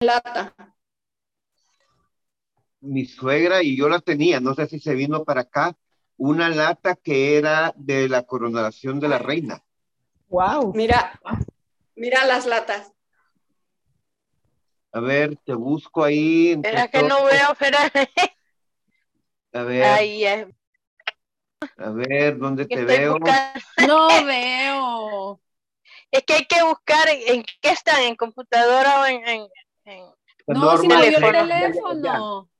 lata. Mi suegra y yo la tenía, no sé si se vino para acá, una lata que era de la coronación de la reina. Wow. Mira, mira las latas. A ver, te busco ahí. Espera que no veo, espérame. A ver. Ahí es. A ver, ¿dónde te veo? buscando. No veo. Es que hay que buscar en, en qué están, en computadora o en, en- en- No, si no vio el teléfono. teléfono.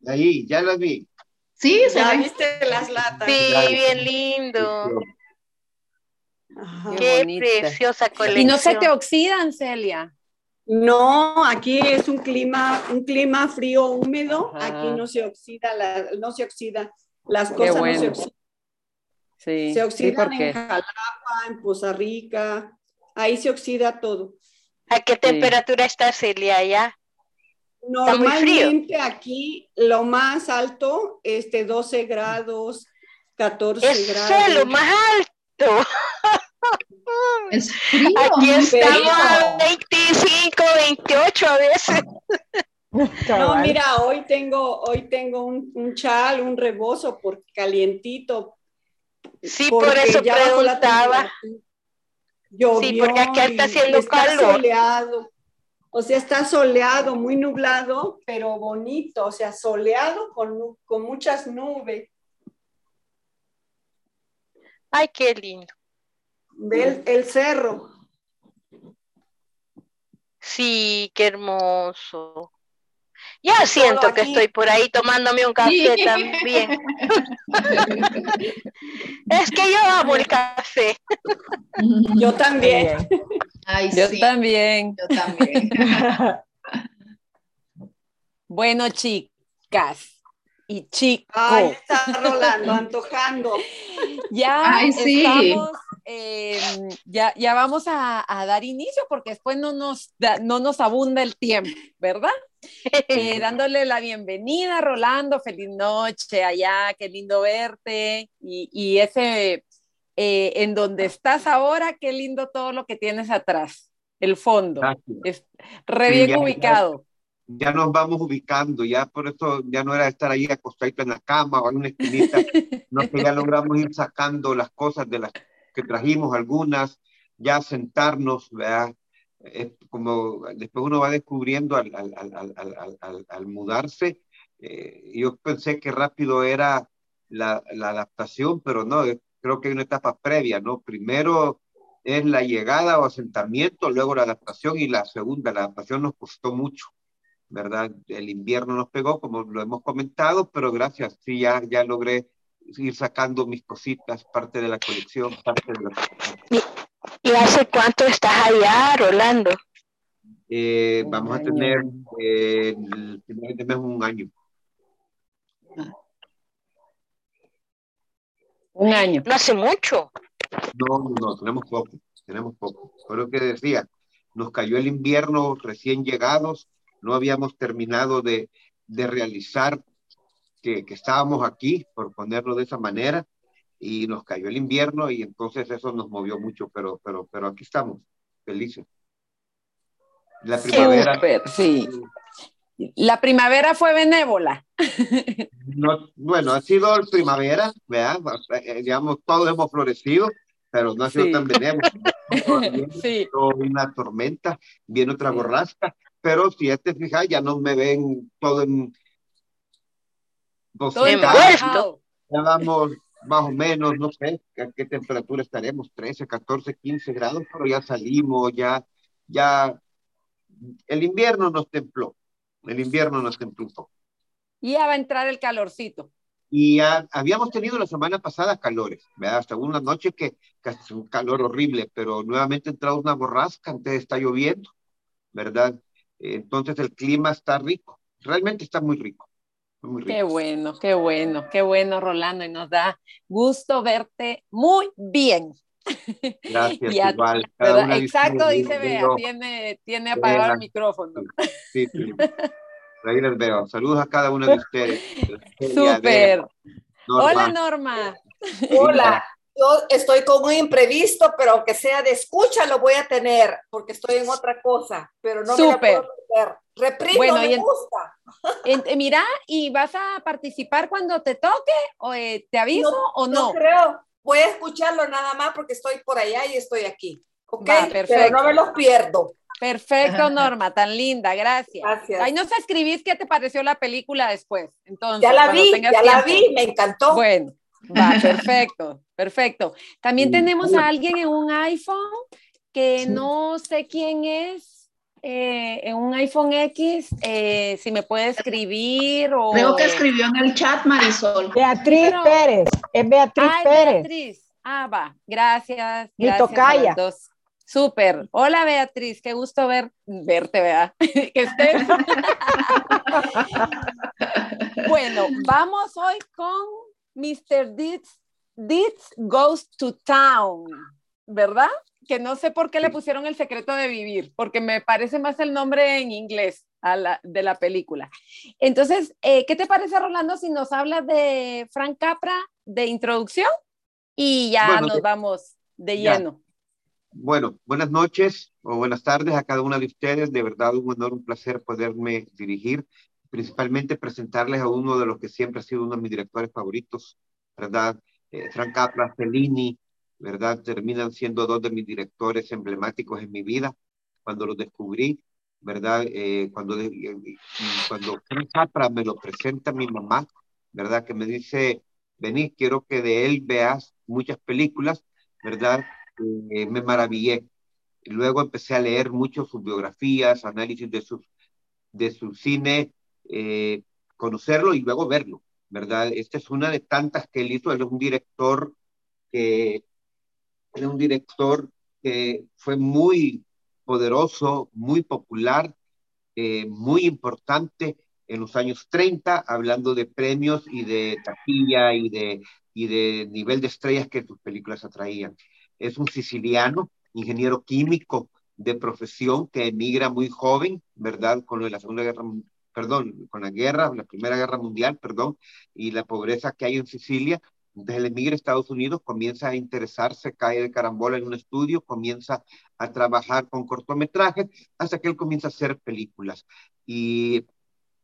ya, Ahí, ya las vi. Sí, se Ya viste las latas. Sí, Claro. bien lindo. Ajá. Qué, bonita. preciosa colección. Y no se te oxidan, Celia. No, aquí es un clima, un clima frío húmedo. Ajá. Aquí no se oxida, la- no se oxida. Las cosas no bueno. se oxidan. Sí, Se sí, oxidan porque en Jalapa, en Poza Rica. Ahí se oxida todo. ¿A qué temperatura está Celia allá? muy frío. Normalmente aquí lo más alto, este 12 grados, 14 Eso grados. es lo más alto. Es frío. Aquí estamos a 25, 28 a veces. No, mira, hoy tengo, hoy tengo un, un chal, un rebozo por calientito. Sí, por eso preguntaba. Llovió Sí, porque aquí está haciendo está calor. soleado. O sea, está soleado, muy nublado, pero bonito. O sea, soleado con, con muchas nubes. Ay, qué lindo. Ve el, el cerro. Sí, qué hermoso. Ya siento que estoy por ahí tomándome un café Sí. también. Es que yo amo el café. Yo también. Ay, yo sí, también. yo también. Bueno, chicas y chicos, Ay, está rolando, antojando. ya Ay, sí. estamos, eh, ya, ya vamos a, a dar inicio porque después no nos, da- no nos abunda el tiempo, ¿verdad? Eh, dándole la bienvenida, Rolando, feliz noche allá, qué lindo verte. Y, y ese, eh, en donde estás ahora, qué lindo todo lo que tienes atrás, el fondo. Gracias. Es re bien ya- ubicado. Ya nos vamos ubicando, ya por eso ya no era estar ahí acostadito en la cama o en una esquinita, no que ya logramos ir sacando las cosas de las que trajimos, algunas, ya sentarnos, ¿verdad? Es como después uno va descubriendo al, al, al, al, mudarse, eh, yo pensé que rápido era la, la adaptación, pero no, creo que hay una etapa previa, ¿no? Primero es la llegada o asentamiento, luego la adaptación y la segunda, la adaptación nos costó mucho. ¿verdad? El invierno nos pegó, como lo hemos comentado, pero gracias, sí, ya, ya logré ir sacando mis cositas, parte de la colección, parte de la... ¿Y hace cuánto estás allá, Rolando? Eh, vamos a tener eh, el primer de mes un año. Un año. No hace mucho. No, no, no, tenemos poco, tenemos poco. Fue lo que decía, nos cayó el invierno recién llegados, no habíamos terminado de, de realizar que, que estábamos aquí, por ponerlo de esa manera, y nos cayó el invierno y entonces eso nos movió mucho, pero, pero, pero aquí estamos, felices. La primavera, Súper, sí. La primavera fue benévola. no, bueno, ha sido el primavera, ¿verdad? Eh, digamos, todos hemos florecido, pero no ha sido Sí. tan benévolo. Sí. una tormenta, viene otra Sí. borrasca, pero si ya te fijas, ya no me ven todo en Todo envuelto. ya vamos más o menos, no sé a qué temperatura estaremos, 13, 14, 15 grados, pero ya salimos, ya, ya, el invierno nos templó, el invierno nos templó. Y ya va a entrar el calorcito. Y ya habíamos tenido la semana pasada calores, ¿verdad? Hasta una noche que casi un calor horrible, pero nuevamente ha entrado una borrasca, antes está lloviendo, ¿verdad? Entonces el clima está rico, realmente está muy rico. Muy. Qué bueno, qué bueno, qué bueno, Rolando. Y nos da gusto verte muy bien. Gracias, igual. cada ¿verdad? una Exacto, dice, Bea, tiene, tiene apagado el micrófono. Sí, sí. Ahí les veo. Saludos a cada uno de ustedes. Súper. Norma, Hola, Norma. Hola. Yo estoy con un imprevisto, pero aunque sea de escucha, lo voy a tener, porque estoy en otra cosa, pero no me la Súper. puedo perder. Reprimo, Bueno, me y en- gusta. En- eh, mira, ¿y vas a participar cuando te toque? ¿O eh, te aviso o no? No creo. Voy a escucharlo nada más porque estoy por allá y estoy aquí. ¿Ok? Va, Pero perfecto. no me los pierdo. Perfecto, Norma, tan linda, gracias. Gracias. Ahí nos escribís qué te pareció la película después. Entonces, Ya la vi, ya la vi, me encantó. Bueno, va, perfecto, perfecto. También tenemos a alguien en un iPhone que Sí. no sé quién es, eh, en un iPhone X, eh, si me puede escribir o... Creo que escribió en el chat Marisol. Beatriz Pero- Pérez, es Beatriz Ay, Pérez. Beatriz. Ah, va, gracias. Mi tocaya. Súper. Hola, Beatriz, qué gusto ver, verte, vea. que estés. bueno, vamos hoy con Mr. Deeds, Deeds Goes to Town, ¿verdad? Que no sé por qué le pusieron el secreto de vivir, porque me parece más el nombre en inglés a la- de la película. Entonces, eh, ¿qué te parece, Rolando, si nos hablas de Frank Capra de introducción? Y ya Bueno, nos vamos de ya. lleno. Bueno, buenas noches o buenas tardes a cada una de ustedes. De verdad, un honor, un placer poderme dirigir, principalmente presentarles a uno de los que siempre ha sido uno de mis directores favoritos, ¿verdad? Eh, Frank Capra, Fellini, ¿verdad? Terminan siendo dos de mis directores emblemáticos en mi vida. Cuando los descubrí, ¿verdad? Eh, cuando, y- cuando Frank Capra me lo presenta mi mamá, ¿verdad? Que me dice, vení, quiero que de él veas muchas películas, ¿verdad? eh, me maravillé. Luego empecé a leer mucho sus biografías, análisis de, sus, de su cine, eh, conocerlo y luego verlo, ¿verdad? Esta es una de tantas que él hizo. Él es un director que es un director que fue muy poderoso, muy popular, eh, muy importante en los años 30, hablando de premios y de taquilla y de, y de nivel de estrellas que sus películas atraían. Es un siciliano, ingeniero químico de profesión que emigra muy joven, ¿verdad? Con lo de la Segunda Guerra, perdón, con la guerra, la Primera Guerra Mundial, perdón, y la pobreza que hay en Sicilia. Entonces él emigra a Estados Unidos, comienza a interesarse, cae de carambola en un estudio, comienza a trabajar con cortometrajes, hasta que él comienza a hacer películas. Y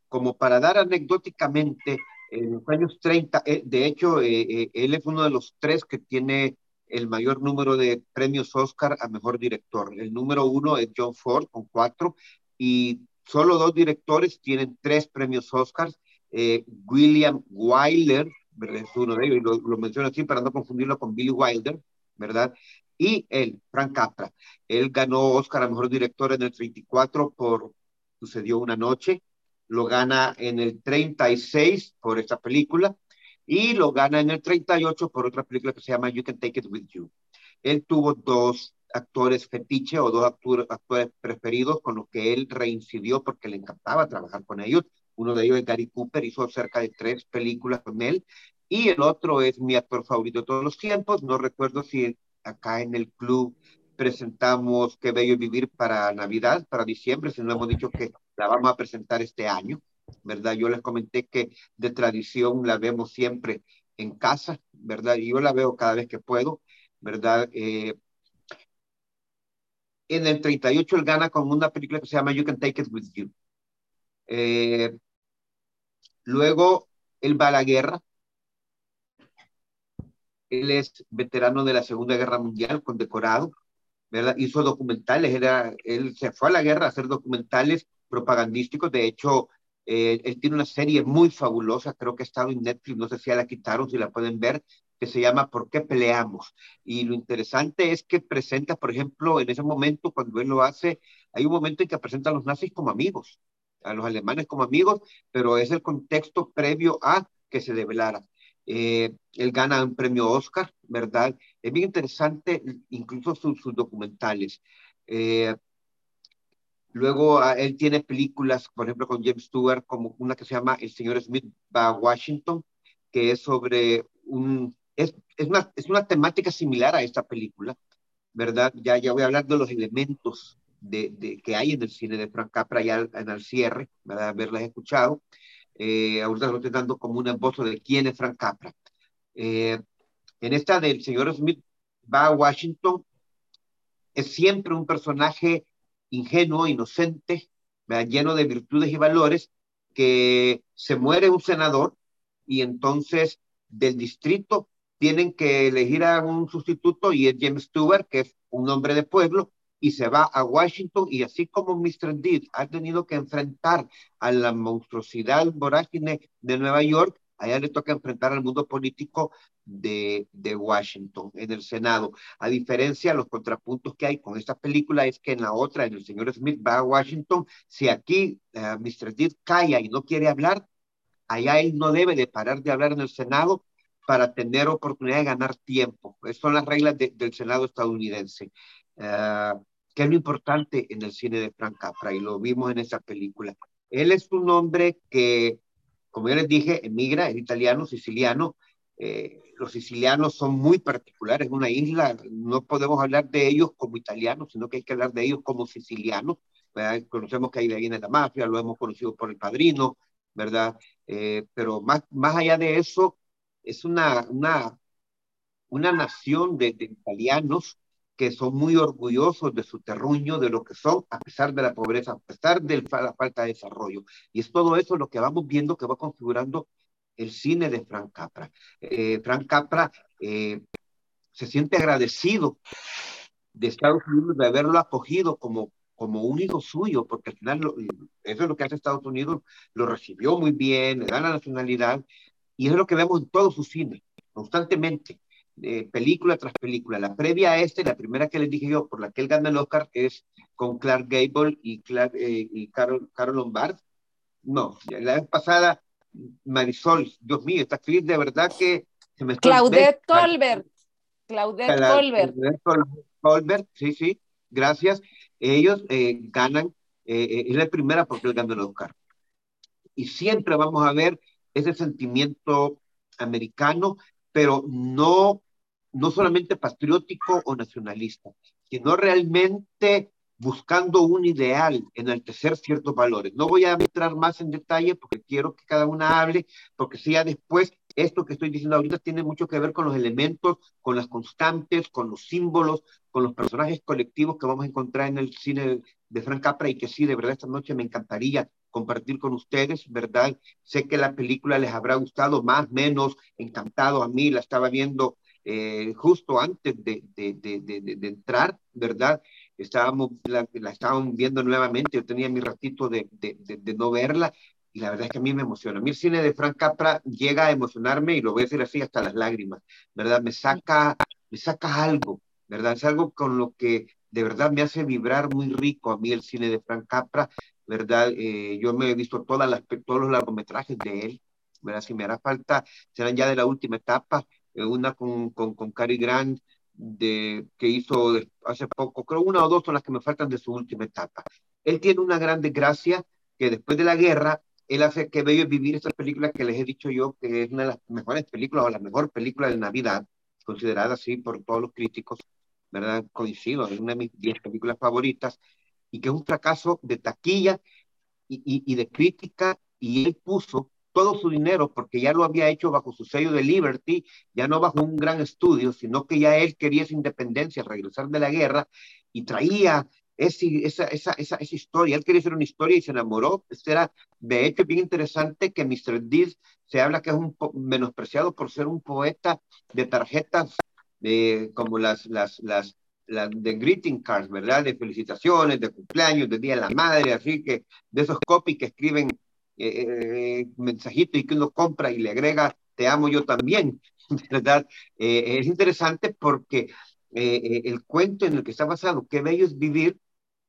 como para dar anecdóticamente, en los años 30, eh, de hecho, eh, eh, él es uno de los tres que tiene el mayor número de premios Oscar a mejor director. El número uno es John Ford con cuatro y solo dos directores tienen tres premios Oscars. Eh, William Wyler, es uno de ellos, y lo, lo menciono así para no confundirlo con Billy Wilder, ¿verdad? Y él, Frank Capra. Él ganó Oscar a mejor director en el 34 por Sucedió una noche, lo gana en el 36 por esta película y lo gana en el 38 por otra película que se llama You Can Take It With You. Él tuvo dos actores fetiche o dos actores, preferidos con los que él reincidió porque le encantaba trabajar con ellos. Uno de ellos es Gary Cooper, hizo cerca de tres películas con él. Y el otro es mi actor favorito de todos los tiempos. No recuerdo si acá en el club presentamos Qué Bello Vivir para Navidad, para diciembre, si no hemos dicho que la vamos a presentar este año, ¿verdad? Yo les comenté que de tradición la vemos siempre en casa, ¿verdad? Y yo la veo cada vez que puedo, ¿verdad? Eh, en el 38 él gana con una película que se llama You Can Take It With You. Eh, luego él va a la guerra. Él es veterano de la Segunda Guerra Mundial, condecorado, ¿verdad? Hizo documentales, era, él se fue a la guerra a hacer documentales propagandísticos. De hecho, eh, él tiene una serie muy fabulosa, creo que ha estado en Netflix, no sé si ya la quitaron, si la pueden ver, que se llama ¿Por qué peleamos? Y lo interesante es que presenta, por ejemplo, en ese momento, cuando él lo hace, hay un momento en que presenta a los nazis como amigos, a los alemanes como amigos, pero es el contexto previo a que se develara. Eh, él gana un premio Oscar, ¿verdad? Es bien interesante, incluso sus, documentales. Eh, luego a, él tiene películas, por ejemplo, con James Stewart, como una que se llama El señor Smith va a Washington, que es sobre un... Es, es, una, es una temática similar a esta película, ¿verdad? Ya, ya voy a hablar de los elementos de, de, que hay en el cine de Frank Capra ya en el cierre, ¿verdad? Haberlas escuchado. Eh, ahorita lo estoy dando como un esbozo de quién es Frank Capra. Eh, En esta del señor Smith va a Washington, es siempre un personaje ingenuo, inocente, lleno de virtudes y valores, que se muere un senador y entonces del distrito tienen que elegir a un sustituto y es James Stewart, que es un hombre de pueblo, y se va a Washington y así como Mr. Deed ha tenido que enfrentar a la monstruosidad vorágine de Nueva York, allá le toca enfrentar al mundo político de, de, Washington en el Senado. A diferencia, los contrapuntos que hay con esta película es que en la otra, en el señor Smith va a Washington, si aquí uh, Mr. Deed calla y no quiere hablar, allá él no debe de parar de hablar en el Senado para tener oportunidad de ganar tiempo. Esas son las reglas de, del Senado estadounidense. Uh, que es lo importante en el cine de Frank Capra y lo vimos en esa película. Él es un hombre que, como yo les dije, emigra, es italiano, siciliano. Eh, los sicilianos son muy particulares, una isla, no podemos hablar de ellos como italianos, sino que hay que hablar de ellos como sicilianos. ¿verdad? Conocemos que ahí viene la mafia, lo hemos conocido por el padrino, ¿verdad? Eh, pero más, más allá de eso, es una, una, una nación de, italianos que son muy orgullosos de su terruño, de lo que son, a pesar de la pobreza, a pesar de la falta de desarrollo. Y es todo eso lo que vamos viendo que va configurando el cine de Frank Capra. Eh, Frank Capra eh, se siente agradecido de Estados Unidos de haberlo acogido como, como un hijo suyo, porque al final lo, eso es lo que hace Estados Unidos, lo recibió muy bien, le da la nacionalidad, y es lo que vemos en todo su cine, constantemente eh, película tras película. La previa a este, la primera que les dije yo, por la que él gana el Oscar, es con Clark Gable y, Clark, eh, y Carol, Carol Lombard. No, la vez pasada, Marisol, Dios mío, esta actriz de verdad que se me Claudette Colbert. Claudette Colbert. Colbert, sí, sí, gracias. Ellos eh, ganan, eh, es la primera porque él gana el Oscar. Y siempre vamos a ver ese sentimiento americano pero no, no solamente patriótico o nacionalista, sino realmente buscando un ideal, enaltecer ciertos valores. No voy a entrar más en detalle porque quiero que cada una hable, porque si ya después esto que estoy diciendo ahorita tiene mucho que ver con los elementos, con las constantes, con los símbolos, con los personajes colectivos que vamos a encontrar en el cine de Frank Capra y que sí, de verdad, esta noche me encantaría compartir con ustedes, ¿verdad? Sé que la película les habrá gustado más, menos, encantado a mí, la estaba viendo eh, justo antes de, de, de, de, entrar, ¿verdad? Estábamos, la, la, estábamos viendo nuevamente, yo tenía mi ratito de, no verla y la verdad es que a mí me emociona. A mí el cine de Frank Capra llega a emocionarme y lo voy a decir así hasta las lágrimas, ¿verdad? Me saca, me saca algo, ¿verdad? Es algo con lo que de verdad me hace vibrar muy rico a mí el cine de Frank Capra ¿verdad? Eh, yo me he visto todas las, todos los largometrajes de él, ¿verdad? Si me hará falta, serán ya de la última etapa, eh, una con, con, con Cary Grant, de, que hizo hace poco, creo una o dos son las que me faltan de su última etapa. Él tiene una gran desgracia que después de la guerra, él hace que bello vivir estas películas que les he dicho yo, que es una de las mejores películas o la mejor película de Navidad, considerada así por todos los críticos, ¿verdad? Coincido, es una de mis diez películas favoritas y que es un fracaso de taquilla y, y, y, de crítica, y él puso todo su dinero, porque ya lo había hecho bajo su sello de Liberty, ya no bajo un gran estudio, sino que ya él quería esa independencia, regresar de la guerra, y traía ese, esa, esa, esa, esa historia. Él quería hacer una historia y se enamoró. Este era, de hecho, bien interesante que Mr. Deeds se habla que es un menospreciado por ser un poeta de tarjetas eh, como las, las, las, la, de greeting cards, ¿verdad? De felicitaciones, de cumpleaños, de Día de la Madre, así que de esos copies que escriben eh, eh, mensajitos y que uno compra y le agrega, te amo yo también, ¿verdad? Eh, es interesante porque eh, el cuento en el que está basado, Qué bello es vivir,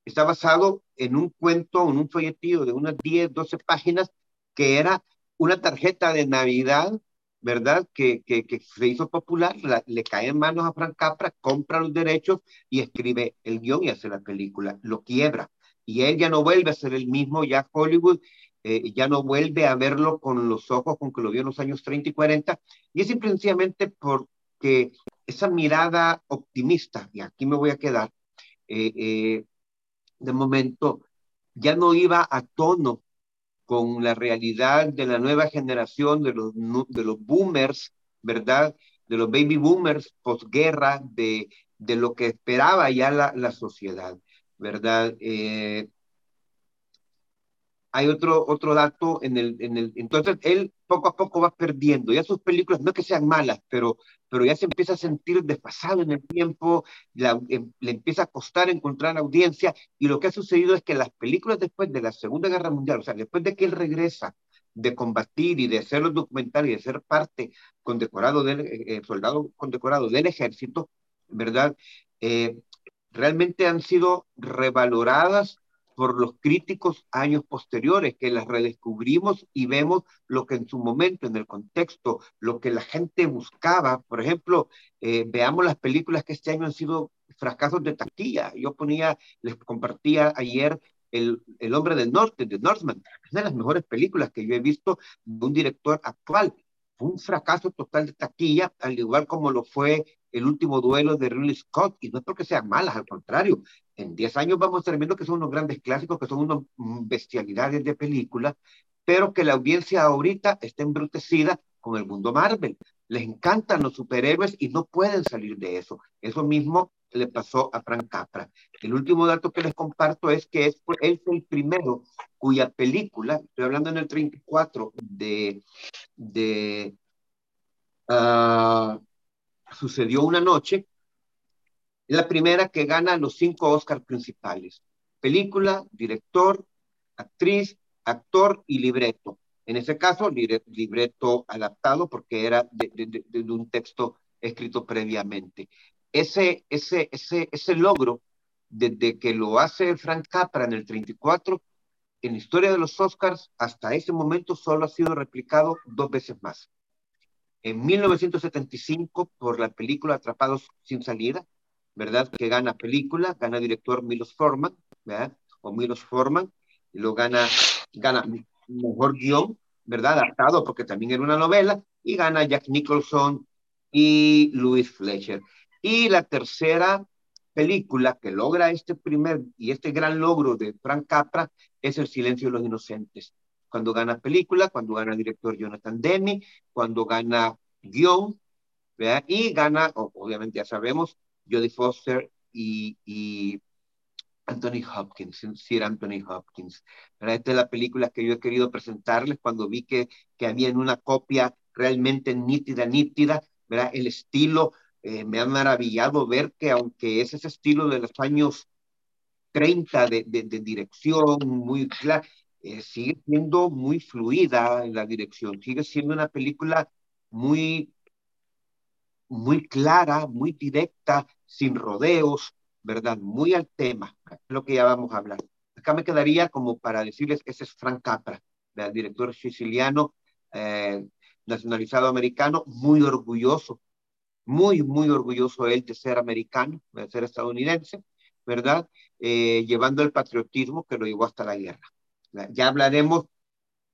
está basado en un cuento, en un folletillo de unas 10, 12 páginas, que era una tarjeta de Navidad ¿verdad? Que, que, que se hizo popular, la, le cae en manos a Frank Capra, compra los derechos y escribe el guion y hace la película, lo quiebra. Y él ya no vuelve a ser el mismo, ya Hollywood eh, ya no vuelve a verlo con los ojos con que lo vio en los años 30 y 40, y es simplemente porque esa mirada optimista, y aquí me voy a quedar, eh, eh, de momento, ya no iba a tono con la realidad de la nueva generación de los, de los boomers, ¿verdad? de los baby boomers posguerra, de, de lo que esperaba ya la, la sociedad, ¿verdad? Eh, hay otro, otro dato en el, en el, entonces él poco a poco va perdiendo, ya sus películas no es que sean malas, pero, pero ya se empieza a sentir desfasado en el tiempo, em, le empieza a costar encontrar audiencia, y lo que ha sucedido es que las películas después de la Segunda Guerra Mundial, o sea, después de que él regresa de combatir y de hacer los documentales y de ser parte condecorado del eh, eh, soldado condecorado del ejército, ¿verdad? Eh, realmente han sido revaloradas por los críticos años posteriores, que las redescubrimos y vemos lo que en su momento, en el contexto, lo que la gente buscaba. Por ejemplo, eh, veamos las películas que este año han sido fracasos de taquilla. Yo ponía, les compartía ayer el, el Hombre del Norte, de Northman, una de las mejores películas que yo he visto de un director actual. Fue un fracaso total de taquilla, al igual como lo fue el último duelo de Ridley Scott, y no es porque sean malas, al contrario, en 10 años vamos a estar viendo que son unos grandes clásicos, que son unas bestialidades de películas, pero que la audiencia ahorita está embrutecida con el mundo Marvel. Les encantan los superhéroes y no pueden salir de eso. Eso mismo le pasó a Frank Capra. El último dato que les comparto es que es, el primero cuya película, estoy hablando en el 34 de, de uh, Sucedió una noche, la primera que gana los cinco Oscars principales. Película, director, actriz, actor y libreto. En ese caso, libreto adaptado porque era de, un texto escrito previamente. Ese, ese, ese, ese logro, desde que lo hace Frank Capra en el 34, en la historia de los Oscars, hasta ese momento solo ha sido replicado dos veces más. En 1975, por la película Atrapados sin salida, ¿verdad? Que gana película, gana director Milos Forman, ¿verdad? O Milos Forman, y lo gana, gana mejor guion, ¿verdad? Adaptado, porque también era una novela, y gana Jack Nicholson y Louis Fletcher. Y la tercera película que logra este primer y este gran logro de Frank Capra es El silencio de los inocentes. Cuando gana película, cuando gana director Jonathan Demme, cuando gana guion, ¿verdad? y gana, obviamente ya sabemos, Jodie Foster y, Anthony Hopkins, Sir Anthony Hopkins. Esta es la película que yo he querido presentarles cuando vi que, que había en una copia realmente nítida, nítida, ¿verdad? El estilo, eh, me ha maravillado ver que aunque es ese estilo de los años 30 de, de, dirección muy clara, eh, sigue siendo muy fluida en la dirección, sigue siendo una película muy muy clara, muy directa, sin rodeos, ¿verdad? Muy al tema, lo que ya vamos a hablar. Acá me quedaría como para decirles, ese es Frank Capra, el director siciliano, eh, nacionalizado americano, muy orgulloso, muy, muy orgulloso él de ser americano, de ser estadounidense, ¿verdad? Eh, llevando el patriotismo que lo llevó hasta la guerra. Ya hablaremos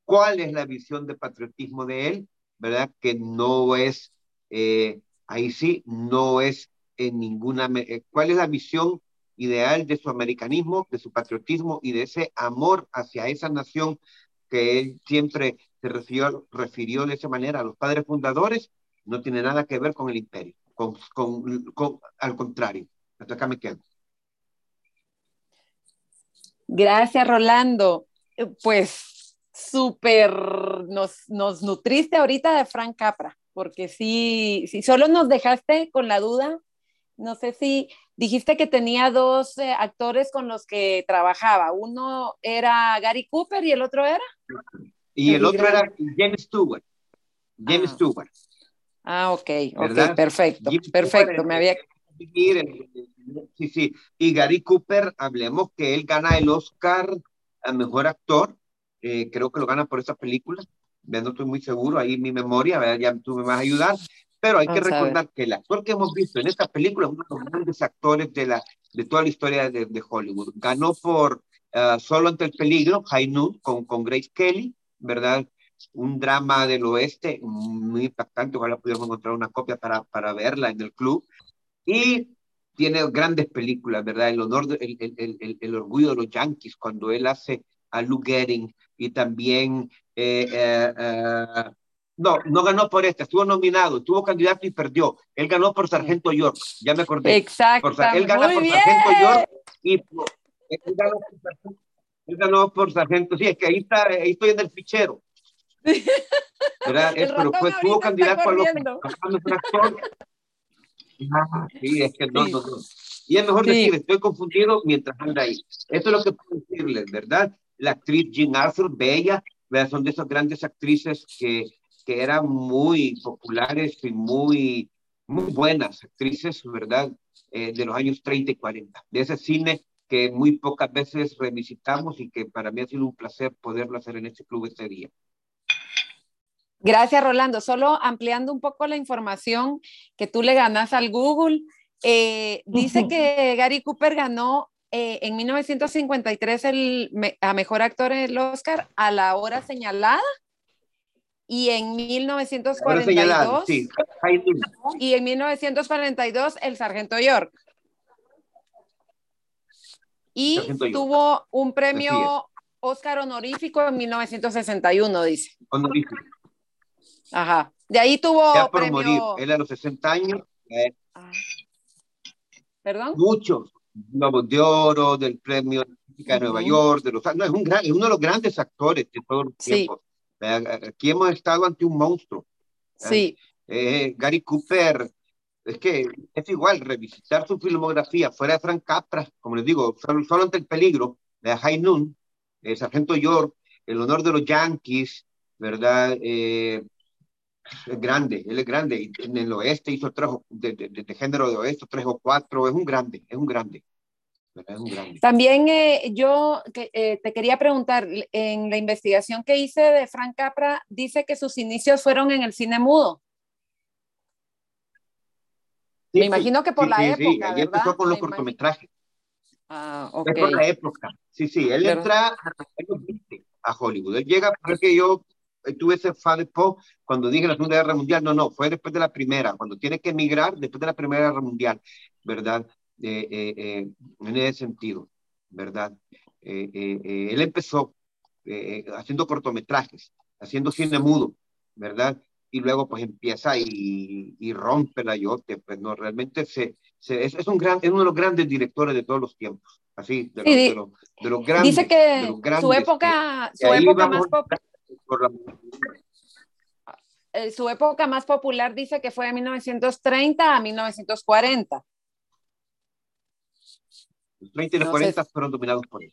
cuál es la visión de patriotismo de él, ¿verdad? Que no es eh, ahí sí no es en ninguna... Eh, ¿Cuál es la visión ideal de su americanismo, de su patriotismo y de ese amor hacia esa nación que él siempre se refirió, de esa manera a los padres fundadores? No tiene nada que ver con el imperio, con, al contrario. Hasta acá me quedo. Gracias, Rolando. Pues súper, nos, nos nutriste ahorita de Frank Capra porque sí, si solo nos dejaste con la duda, no sé si dijiste que tenía dos eh, actores con los que trabajaba, uno era Gary Cooper y el otro era. Y el, otro era James Stewart. James ah. Stewart. Ah, ok, ok, perfecto, perfecto, me había... Sí, sí, y Gary Cooper, hablemos que él gana el Oscar a Mejor Actor, eh, creo que lo gana por esa película, no estoy muy seguro, ahí mi memoria, ya tú me vas a ayudar, pero hay que recordar que el actor que hemos visto en esta película es uno de los grandes actores de, la, de toda la historia de, de Hollywood. Ganó por uh, Solo ante el peligro, High Noon, con, con Grace Kelly, ¿verdad? Un drama del oeste muy impactante, ojalá pudiéramos encontrar una copia para, para verla en el club. Y tiene grandes películas, ¿verdad? El honor, el, el, el, el, orgullo de los Yankees, cuando él hace a Lou Gehrig, y también eh, eh, eh, No, no ganó por esta, estuvo nominado, estuvo candidato y perdió. Él ganó por Sargento York, ya me acordé. Exacto. Él gana por Sargento York y él ganó, por Sargento, él ganó por Sargento. Sí, es que ahí, está, ahí estoy en el fichero. ¿verdad? Es, pero fue, tuvo candidato a los ah, sí, es que no, no, no. Y es mejor decir, estoy confundido mientras anda ahí. Eso es lo que puedo decirles, ¿verdad? La actriz Jean Arthur, bella, ¿verdad? son de esas grandes actrices que, que eran muy populares y muy, muy buenas actrices, ¿verdad? Eh, de los años 30 y 40. De ese cine que muy pocas veces revisitamos y que para mí ha sido un placer poderlo hacer en este club este día. Gracias, Rolando. Solo ampliando un poco la información que tú le ganas al Google, eh, dice que Gary Cooper ganó eh, en 1953 el, a Mejor Actor en el Oscar a la hora señalada y en 1942 y en 1942 el Sargento York. Y tuvo un premio Oscar honorífico en 1961, dice. Honorífico. Ajá. De ahí tuvo ya por morir. Él a los 60 años. Eh. ¿Perdón? Muchos Globos de Oro, del Premio de Nueva York, de los, no, es, un gran, es uno de los grandes actores de todos los tiempos. Aquí hemos estado ante un monstruo. Sí. Eh, Gary Cooper, es que es igual, revisitar su filmografía fuera de Frank Capra, como les digo, solo, ante el peligro, de High Noon, el Sargento York, el honor de los Yankees, ¿verdad? Eh, es grande, él es grande. En el oeste hizo tres, de, de, género de oeste, tres o cuatro, es un grande, es un grande. Es un grande. También eh, yo eh, te quería preguntar, en la investigación que hice de Frank Capra, dice que sus inicios fueron en el cine mudo. Me imagino que por la época. Sí, empezó con los cortometrajes. Ah. Es por la época. Sí, sí, él entra a Hollywood. Él llega porque yo tuve ese FADEPO cuando dije la Segunda Guerra Mundial, no, no, fue después de la Primera, cuando tiene que emigrar después de la Primera Guerra Mundial, ¿verdad? Eh, eh, eh, en ese sentido, ¿verdad? él empezó haciendo cortometrajes, haciendo cine mudo, ¿verdad? Y luego pues empieza y, y rompe la yote, pues no, realmente se, se es, es, un gran, es uno de los grandes directores de todos los tiempos, así, de los, de los, grandes. Dice que su época, su época más popular eh, su época más popular dice que fue de 1930 a 1940. Los 30 y los 40 fueron dominados por él.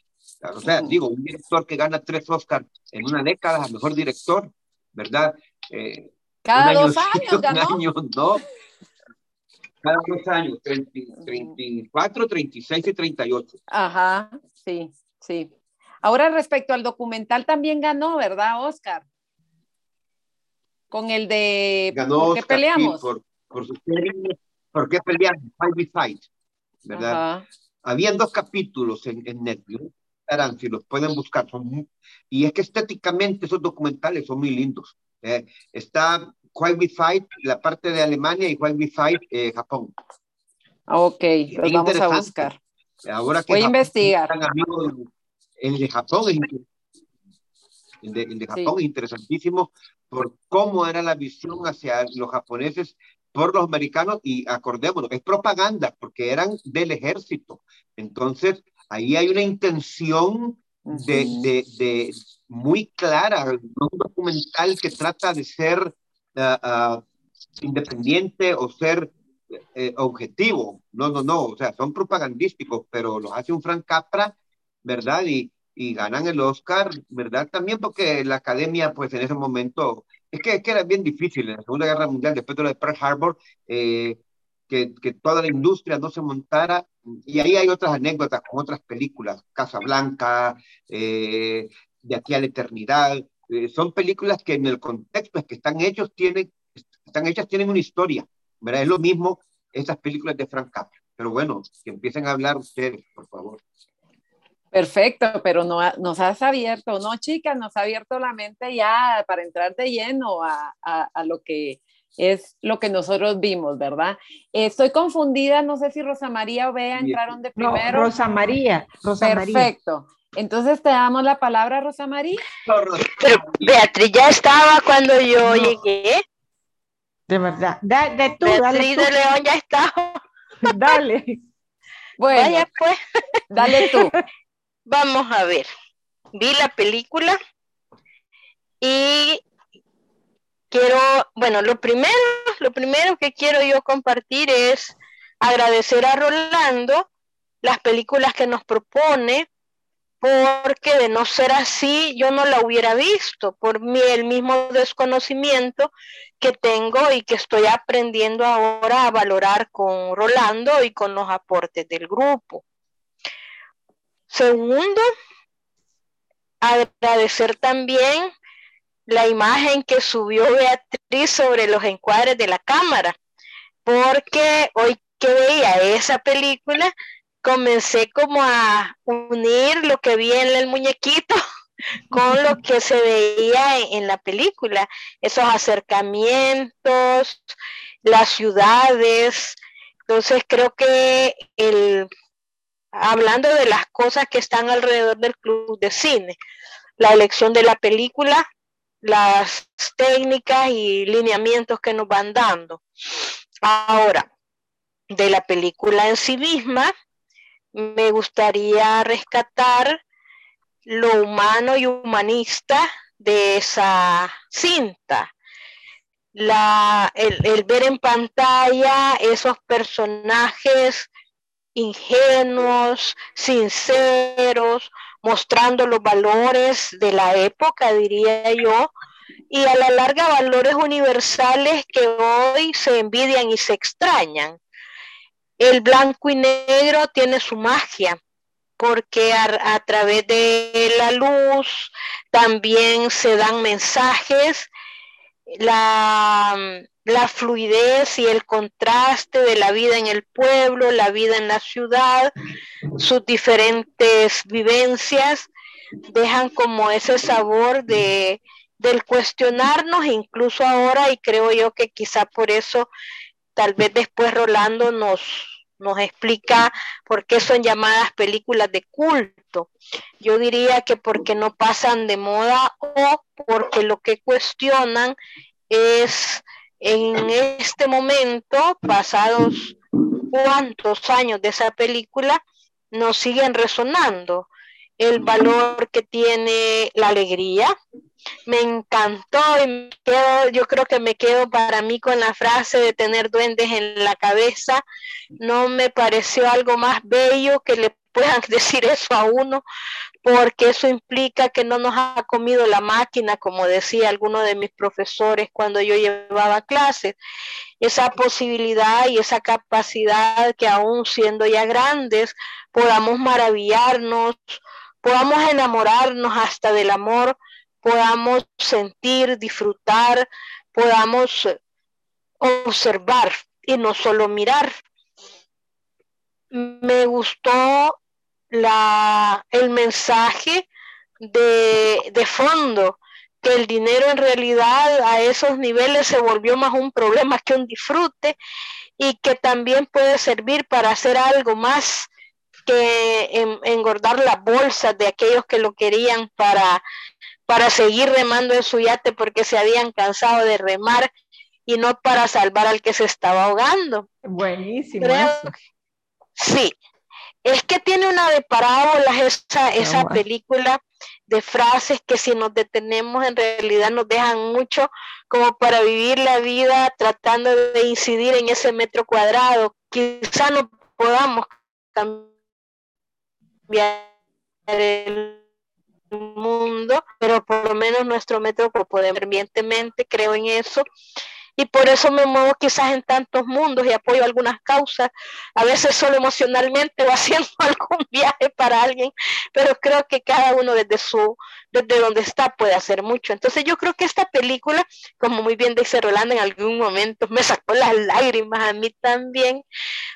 O sea, digo, un director que gana tres Oscars en una década, mejor director, ¿verdad? Eh, Cada dos años ganó. Año, no. Cada dos años, 34, 36 y 38. Ajá, sí, sí. Ahora respecto al documental también ganó, ¿verdad, Oscar? Con el de ganó ¿Por qué peleamos? por, por, su serie, ¿Por qué peleamos? Fight Fight, ¿verdad? Habían dos capítulos en, en Netflix, si los pueden buscar, son y es que estéticamente esos documentales son muy lindos. Eh, está White We Fight, la parte de Alemania, y White We Fight, eh, Japón. Ok, los vamos a buscar. Ahora que Voy a investigar el de Japón es, el de, Japón es interesantísimo por cómo era la visión hacia los japoneses por los americanos y acordémonos, es propaganda porque eran del ejército. Entonces, ahí hay una intención de, de, de muy clara, un documental que trata de ser ah, ah, independiente o ser eh, objetivo. No, no, no, o sea, son propagandísticos, pero lo hace un Frank Capra ¿verdad? Y, y ganan el Oscar, ¿verdad? También porque la academia, pues en ese momento, es que, que era bien difícil en la Segunda Guerra Mundial, después de lo de Pearl Harbor, eh, que, que, toda la industria no se montara. Y ahí hay otras anécdotas con otras películas, Casablanca, eh, De aquí a la eternidad. Eh, son películas que en el contexto en que están hechos tienen, están hechas tienen una historia, ¿verdad? Es lo mismo esas películas de Frank Capra. Pero bueno, que empiecen a hablar ustedes, por favor. Perfecto, pero no, nos has abierto, ¿no, chicas? Nos ha abierto la mente ya para entrar de lleno a, a, lo que es lo que nosotros vimos, ¿verdad? Estoy confundida, no sé si Rosa María o Bea entraron de primero. Rosa María, Rosa Perfecto. Entonces te damos la palabra, Rosa María. Pero Beatriz ya estaba cuando yo llegué. De verdad. Da- de tú, dale Beatriz tú. de León ya estaba. Dale. Bueno, Vaya pues, dale tú. Vamos a ver. Vi la película y quiero, bueno, lo primero, lo primero que quiero yo compartir es agradecer a Rolando las películas que nos propone, porque de no ser así yo no la hubiera visto por mi, el mismo desconocimiento que tengo y que estoy aprendiendo ahora a valorar con Rolando y con los aportes del grupo. Segundo, agradecer también la imagen que subió Beatriz sobre los encuadres de la cámara, porque hoy que veía esa película, comencé como a unir lo que vi en el muñequito con lo que se veía en, en la película, esos acercamientos, las ciudades. Entonces creo que el, hablando de las cosas que están alrededor del club de cine, la elección de la película, las técnicas y lineamientos que nos van dando. Ahora, de la película en sí misma, me gustaría rescatar lo humano y humanista de esa cinta. La, el, el ver en pantalla esos personajes ingenuos, sinceros, mostrando los valores de la época, diría yo, y a la larga valores universales que hoy se envidian y se extrañan. El blanco y negro tiene su magia, porque a, a través de la luz también se dan mensajes, la, la fluidez y el contraste de la vida en el pueblo, la vida en la ciudad, sus diferentes vivencias, dejan como ese sabor de, del cuestionarnos, incluso ahora, y creo yo que quizá por eso, tal vez después Rolando nos, nos explica por qué son llamadas películas de culto. Yo diría que porque no pasan de moda o porque lo que cuestionan es en este momento, pasados cuántos años de esa película, nos siguen resonando el valor que tiene la alegría. Me encantó y me quedo, yo creo que me quedo para mí con la frase de tener duendes en la cabeza. No me pareció algo más bello que le puedan decir eso a uno, porque eso implica que no nos ha comido la máquina, como decía alguno de mis profesores cuando yo llevaba clases. Esa posibilidad y esa capacidad que aún siendo ya grandes podamos maravillarnos, podamos enamorarnos hasta del amor, podamos sentir, disfrutar, podamos observar y no solo mirar. Me gustó la, el mensaje de, de fondo, que el dinero en realidad a esos niveles se volvió más un problema que un disfrute y que también puede servir para hacer algo más que en, engordar las bolsas de aquellos que lo querían para, para seguir remando en su yate porque se habían cansado de remar y no para salvar al que se estaba ahogando. Buenísimo. Creo eso. Sí, es que tiene una de parábolas esa, esa película de frases que si nos detenemos en realidad nos dejan mucho como para vivir la vida tratando de incidir en ese metro cuadrado. Quizá no podamos cambiar el mundo, pero por lo menos nuestro metro lo podemos creo en eso. Y por eso me muevo quizás en tantos mundos y apoyo algunas causas, a veces solo emocionalmente o haciendo algún viaje para alguien, pero creo que cada uno desde su, desde donde está puede hacer mucho. Entonces yo creo que esta película, como muy bien dice Rolando, en algún momento me sacó las lágrimas a mí también,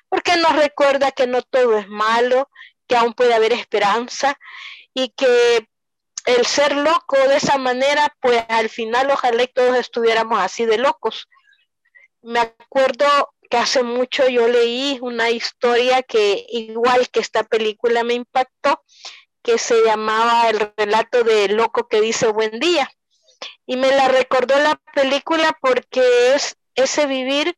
porque nos recuerda que no todo es malo, que aún puede haber esperanza y que el ser loco de esa manera, pues al final ojalá y todos estuviéramos así de locos. Me acuerdo que hace mucho yo leí una historia que igual que esta película me impactó, que se llamaba El relato de loco que dice buen día. Y me la recordó la película porque es ese vivir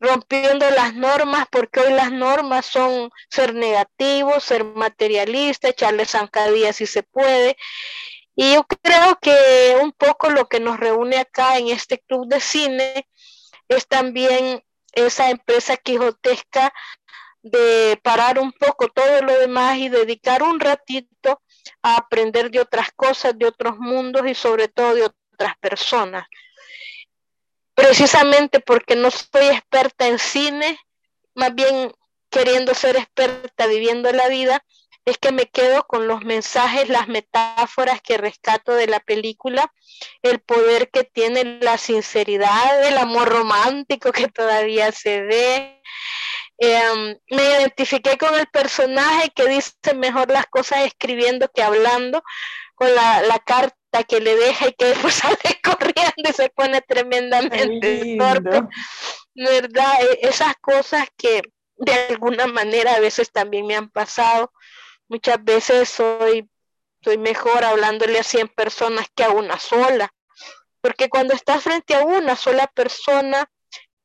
rompiendo las normas, porque hoy las normas son ser negativo, ser materialista, echarle zancadillas si se puede. Y yo creo que un poco lo que nos reúne acá en este club de cine es también esa empresa quijotesca de parar un poco todo lo demás y dedicar un ratito a aprender de otras cosas, de otros mundos y sobre todo de otras personas precisamente porque no soy experta en cine, más bien queriendo ser experta viviendo la vida, es que me quedo con los mensajes, las metáforas que rescato de la película, el poder que tiene la sinceridad, el amor romántico que todavía se ve. Em, me identifiqué con el personaje que dice mejor las cosas escribiendo que hablando, con la, la carta que le deja y que después sale corriendo y se pone tremendamente torpe. ¿Verdad? E, esas cosas que de alguna manera a veces también me han pasado. Muchas veces soy, soy mejor hablándole a 100 personas que a una sola. Porque cuando estás frente a una sola persona,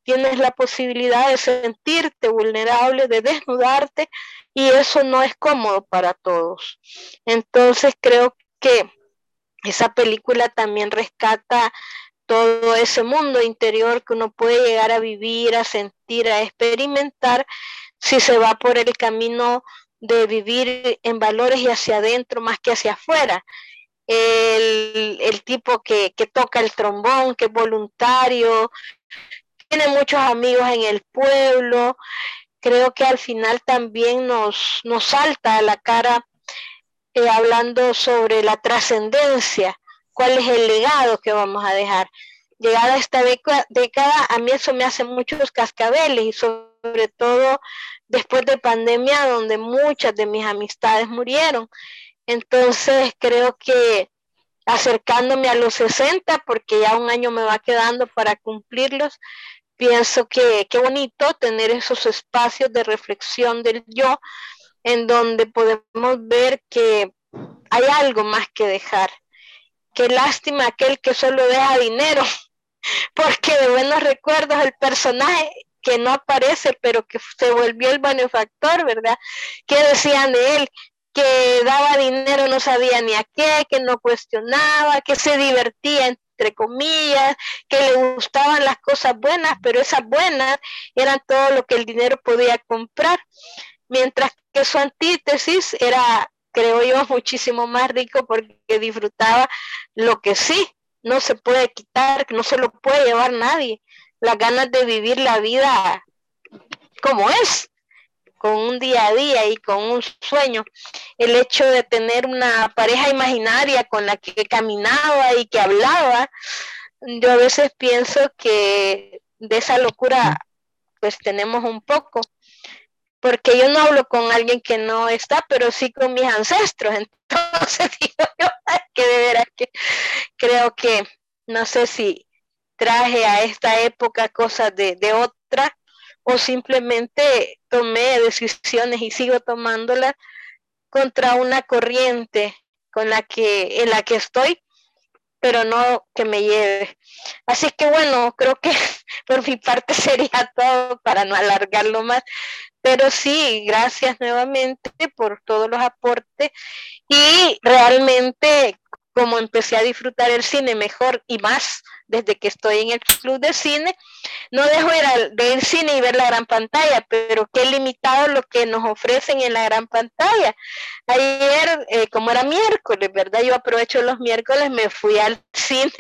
tienes la posibilidad de sentirte vulnerable, de desnudarte, y eso no es cómodo para todos. Entonces creo que esa película también rescata todo ese mundo interior que uno puede llegar a vivir, a sentir, a experimentar si se va por el camino de vivir en valores y hacia adentro más que hacia afuera. El, tipo que, que, toca el trombón, que es voluntario, tiene muchos amigos en el pueblo, creo que al final también nos, nos salta a la cara eh, hablando sobre la trascendencia, cuál es el legado que vamos a dejar. Llegada esta década, a mí eso me hace muchos cascabeles y sobre todo después de pandemia donde muchas de mis amistades murieron. Entonces creo que acercándome a los 60, porque ya un año me va quedando para cumplirlos, pienso que qué bonito tener esos espacios de reflexión del yo, en donde podemos ver que hay algo más que dejar. Qué lástima aquel que solo deja dinero, porque de buenos recuerdos el personaje que no aparece, pero que se volvió el benefactor, ¿verdad? ¿Qué decían de él? Que daba dinero, no sabía ni a qué, que no cuestionaba, que se divertía, entre comillas, que le gustaban las cosas buenas, pero esas buenas eran todo lo que el dinero podía comprar mientras que su antítesis era, creo yo, muchísimo más rico porque disfrutaba lo que sí no se puede quitar, no se lo puede llevar nadie, las ganas de vivir la vida como es, con un día a día y con un sueño. El hecho de tener una pareja imaginaria con la que caminaba y que hablaba, yo a veces pienso que de esa locura pues tenemos un poco porque yo no hablo con alguien que no está, pero sí con mis ancestros. Entonces digo yo que de veras que creo que no sé si traje a esta época cosas de, de otra o simplemente tomé decisiones y sigo tomándolas contra una corriente con la que en la que estoy pero no que me lleve. Así que bueno, creo que por mi parte sería todo para no alargarlo más, pero sí, gracias nuevamente por todos los aportes y realmente como empecé a disfrutar el cine mejor y más desde que estoy en el club de cine, no dejo de ir al cine y ver la gran pantalla, pero qué limitado lo que nos ofrecen en la gran pantalla. Ayer, eh, como era miércoles, ¿verdad? Yo aprovecho los miércoles, me fui al cine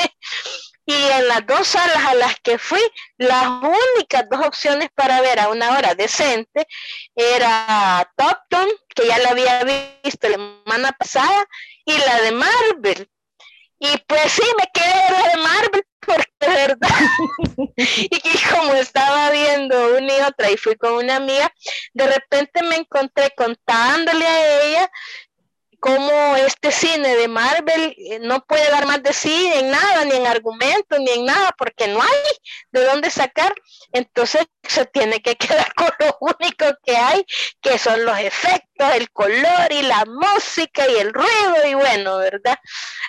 y en las dos salas a las que fui, las únicas dos opciones para ver a una hora decente era Top Gun, que ya la había visto la semana pasada, y la de Marvel. Y pues sí, me quedé la de Marvel porque de verdad. y como estaba viendo una y otra y fui con una amiga, de repente me encontré contándole a ella cómo este cine de Marvel eh, no puede dar más de sí en nada, ni en argumento, ni en nada, porque no hay de dónde sacar. Entonces se tiene que quedar con lo único que hay, que son los efectos, el color y la música y el ruido y bueno, ¿verdad?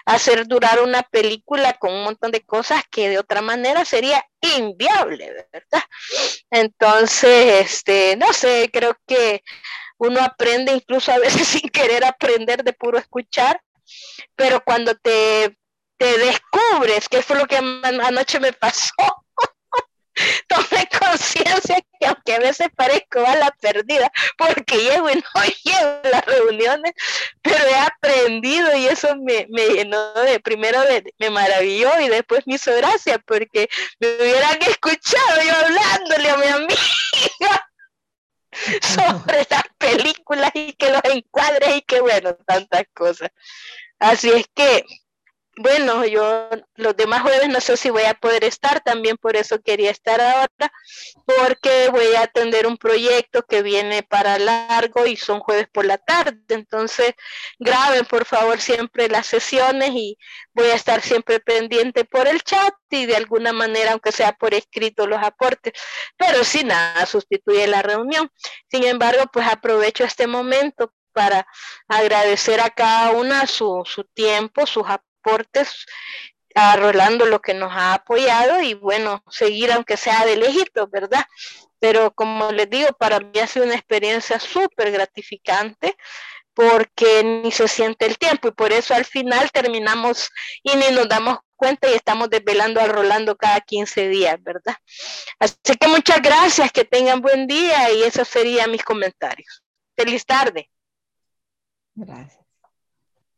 Hacer durar una película con un montón de cosas que de otra manera sería inviable, ¿verdad? Entonces, este, no sé, creo que uno aprende incluso a veces sin querer aprender de puro escuchar, pero cuando te, te descubres, que fue lo que anoche me pasó, tomé conciencia que aunque a veces parezco a la perdida, porque llego y no llego a las reuniones, pero he aprendido y eso me, me llenó de, primero de, me maravilló y después me hizo gracia, porque me hubieran escuchado yo hablándole a mi amiga sobre las películas y que los encuadres y que bueno, tantas cosas. Así es que bueno, yo los demás jueves no sé si voy a poder estar, también por eso quería estar ahora, porque voy a atender un proyecto que viene para largo y son jueves por la tarde, entonces graben por favor siempre las sesiones y voy a estar siempre pendiente por el chat y de alguna manera, aunque sea por escrito, los aportes, pero si nada sustituye la reunión. Sin embargo, pues aprovecho este momento para agradecer a cada una su, su tiempo, sus aportes aportes a Rolando lo que nos ha apoyado y bueno, seguir aunque sea de lejitos, ¿verdad? Pero como les digo, para mí ha sido una experiencia súper gratificante porque ni se siente el tiempo y por eso al final terminamos y ni nos damos cuenta y estamos desvelando a Rolando cada 15 días, ¿verdad? Así que muchas gracias, que tengan buen día y esos serían mis comentarios. Feliz tarde. Gracias.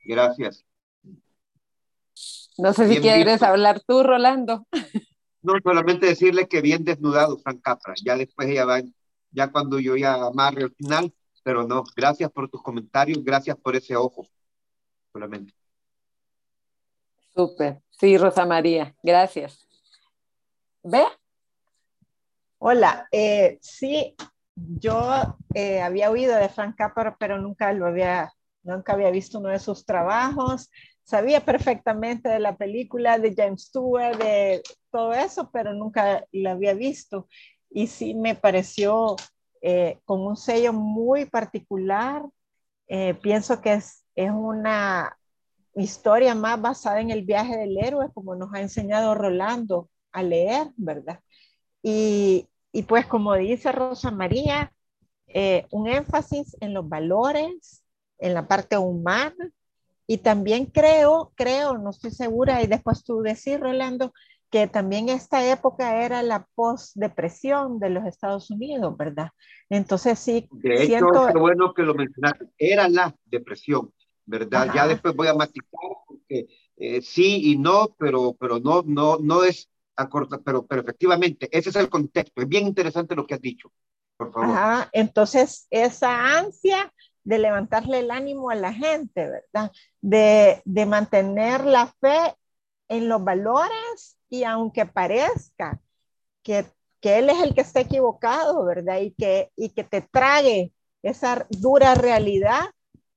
Gracias. No sé si quieres hablar tú, Rolando. No, solamente decirle que bien desnudado, Frank Capra. Ya después ella va, ya cuando yo ya amarre al final, pero no, gracias por tus comentarios, gracias por ese ojo, solamente. Súper, sí, Rosa María, gracias. ¿Ve? Hola, eh, sí, yo eh, había oído de Frank Capra, pero nunca lo había, nunca había visto uno de sus trabajos sabía perfectamente de la película de James Stewart, de todo eso, pero nunca la había visto. Y sí me pareció eh, con un sello muy particular. Eh, pienso que es, es una historia más basada en el viaje del héroe, como nos ha enseñado Rolando a leer, ¿verdad? Y, y pues como dice Rosa María, eh, un énfasis en los valores, en la parte humana, y también creo, creo, no estoy segura, y después tú decís, Rolando, que también esta época era la post-depresión de los Estados Unidos, ¿verdad? Entonces sí, de hecho, siento... qué bueno que lo mencionaste, era la depresión, ¿verdad? Ya después voy a matizar, porque eh, sí y no, pero, pero no, no, no es a corta, pero, pero efectivamente, ese es el contexto, es bien interesante lo que has dicho, por favor. Ajá, entonces esa ansia de levantarle el ánimo a la gente, ¿verdad? De, de mantener la fe en los valores y aunque parezca que, que, él es el que está equivocado, ¿verdad? Y que, y que te trague esa dura realidad,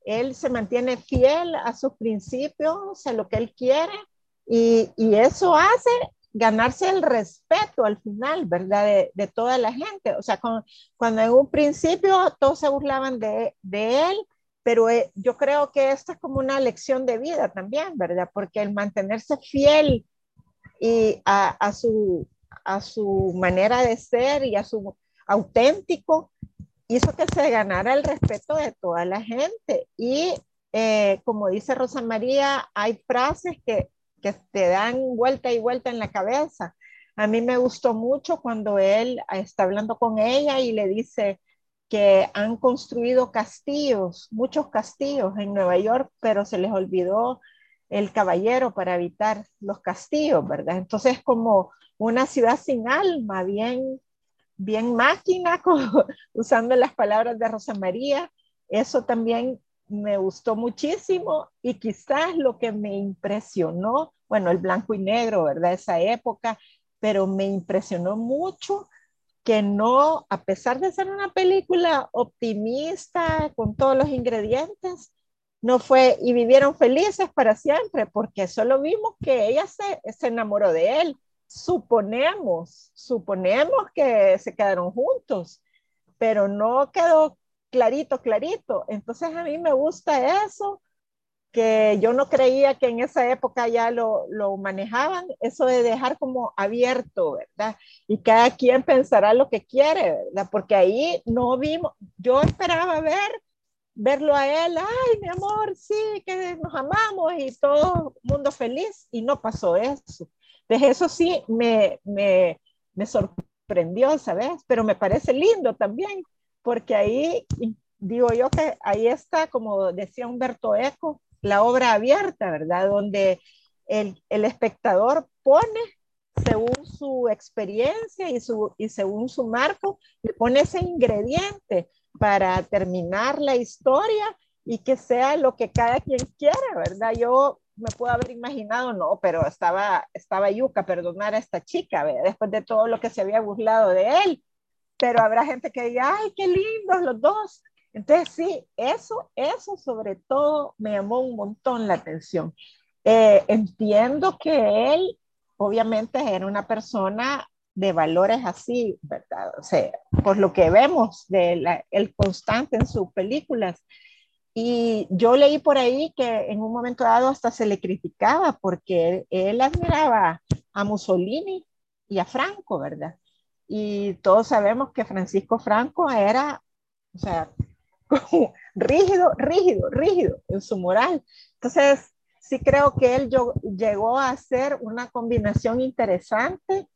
él se mantiene fiel a sus principios, a lo que él quiere, y, y eso hace ganarse el respeto al final, ¿verdad? De, toda la gente. O sea, cuando en un principio todos se burlaban de, él, pero eh, yo creo que esto es como una lección de vida también, ¿verdad? Porque el mantenerse fiel y a, su, a su manera de ser y a su auténtico, hizo que se ganara el respeto de toda la gente. Y eh, como dice Rosa María, hay frases que que te dan vuelta y vuelta en la cabeza. A mí me gustó mucho cuando él está hablando con ella y le dice que han construido castillos, muchos castillos en Nueva York, pero se les olvidó el caballero para evitar los castillos, ¿verdad? Entonces como una ciudad sin alma, bien, bien máquina, usando las palabras de Rosa María. Eso también me gustó muchísimo y quizás lo que me impresionó, bueno, el blanco y negro, ¿verdad? Esa época, pero me impresionó mucho que no, a pesar de ser una película optimista con todos los ingredientes, no fue, y vivieron felices para siempre, porque solo vimos que ella se, se enamoró de él. Suponemos, suponemos que se quedaron juntos, pero no quedó clarito, clarito. Entonces a mí me gusta eso, que yo no creía que en esa época ya lo, lo, manejaban, eso de dejar como abierto, ¿verdad? Y cada quien pensará lo que quiere, ¿verdad? Porque ahí no vimos, yo esperaba ver, verlo a él, ay, mi amor, sí, que nos amamos y todo mundo feliz, y no pasó eso. Entonces eso sí me, me, me sorprendió, ¿sabes? Pero me parece lindo también, porque ahí digo yo que ahí está, como decía Humberto Eco, la obra abierta, ¿verdad? Donde el, el espectador pone según su experiencia y, su, y según su marco, le pone ese ingrediente para terminar la historia y que sea lo que cada quien quiera, ¿verdad? Yo me puedo haber imaginado, no, pero estaba, estaba yuca perdonar a esta chica, después de todo lo que se había burlado de él, pero habrá gente que diga, ay, qué lindos los dos, entonces, sí, eso, eso sobre todo me llamó un montón la atención. Eh, entiendo que él, obviamente, era una persona de valores así, ¿verdad? O sea, por lo que vemos de el constante en sus películas. Y yo leí por ahí que en un momento dado hasta se le criticaba porque él admiraba a Mussolini y a Franco, ¿verdad? Y todos sabemos que Francisco Franco era, o sea, rígido, rígido, rígido en su moral. Entonces, sí creo que él llegó a hacer una combinación interesante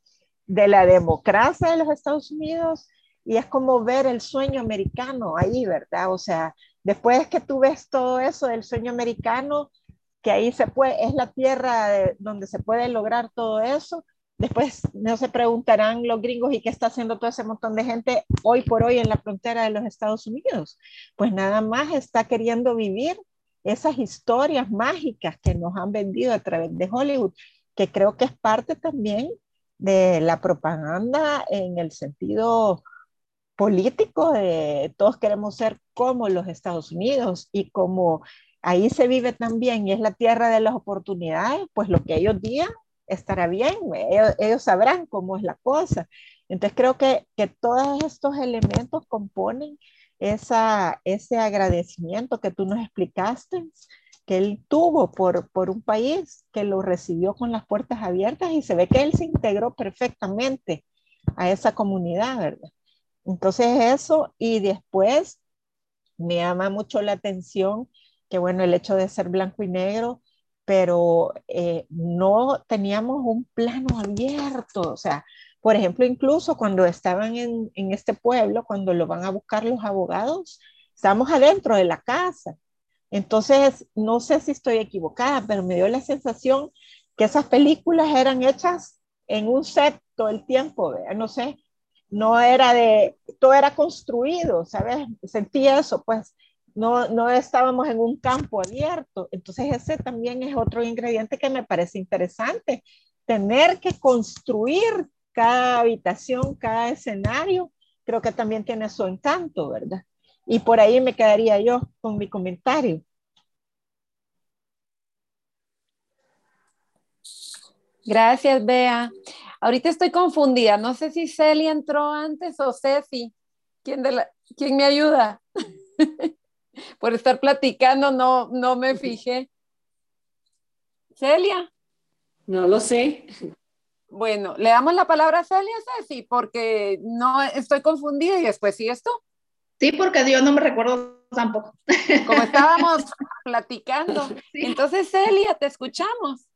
de la democracia de los Estados Unidos y es como ver el sueño americano ahí, ¿verdad? O sea, después que tú ves todo eso del sueño americano, que ahí se puede, es la tierra donde se puede lograr todo eso, Después no se preguntarán los gringos y qué está haciendo todo ese montón de gente hoy por hoy en la frontera de los Estados Unidos. Pues nada más está queriendo vivir esas historias mágicas que nos han vendido a través de Hollywood, que creo que es parte también de la propaganda en el sentido político de todos queremos ser como los Estados Unidos y como ahí se vive también y es la tierra de las oportunidades, pues lo que ellos digan estará bien, ellos, sabrán cómo es la cosa. Entonces creo que, que todos estos elementos componen esa, ese agradecimiento que tú nos explicaste, que él tuvo por, por un país que lo recibió con las puertas abiertas y se ve que él se integró perfectamente a esa comunidad, ¿verdad? Entonces eso, y después me llama mucho la atención que, bueno, el hecho de ser blanco y negro, pero eh, no teníamos un plano abierto. O sea, por ejemplo, incluso cuando estaban en, en, este pueblo, cuando lo van a buscar los abogados, estamos adentro de la casa. Entonces, no sé si estoy equivocada, pero me dio la sensación que esas películas eran hechas en un set todo el tiempo, no sé, no era de, todo era construido, ¿sabes? Sentía eso, pues no, no estábamos en un campo abierto. Entonces ese también es otro ingrediente que me parece interesante, tener que construir cada habitación, cada escenario, creo que también tiene su encanto, ¿verdad? Y por ahí me quedaría yo con mi comentario. Gracias, Bea. Ahorita estoy confundida. No sé si Celia entró antes o Ceci. ¿Quién, ¿quién me ayuda? por estar platicando, no, no me fijé. Celia. No lo sé. Bueno, le damos la palabra a Celia, Ceci, porque no estoy confundida y después sí esto. Sí, porque yo no me recuerdo tampoco. Como estábamos platicando. Entonces, Celia, te escuchamos.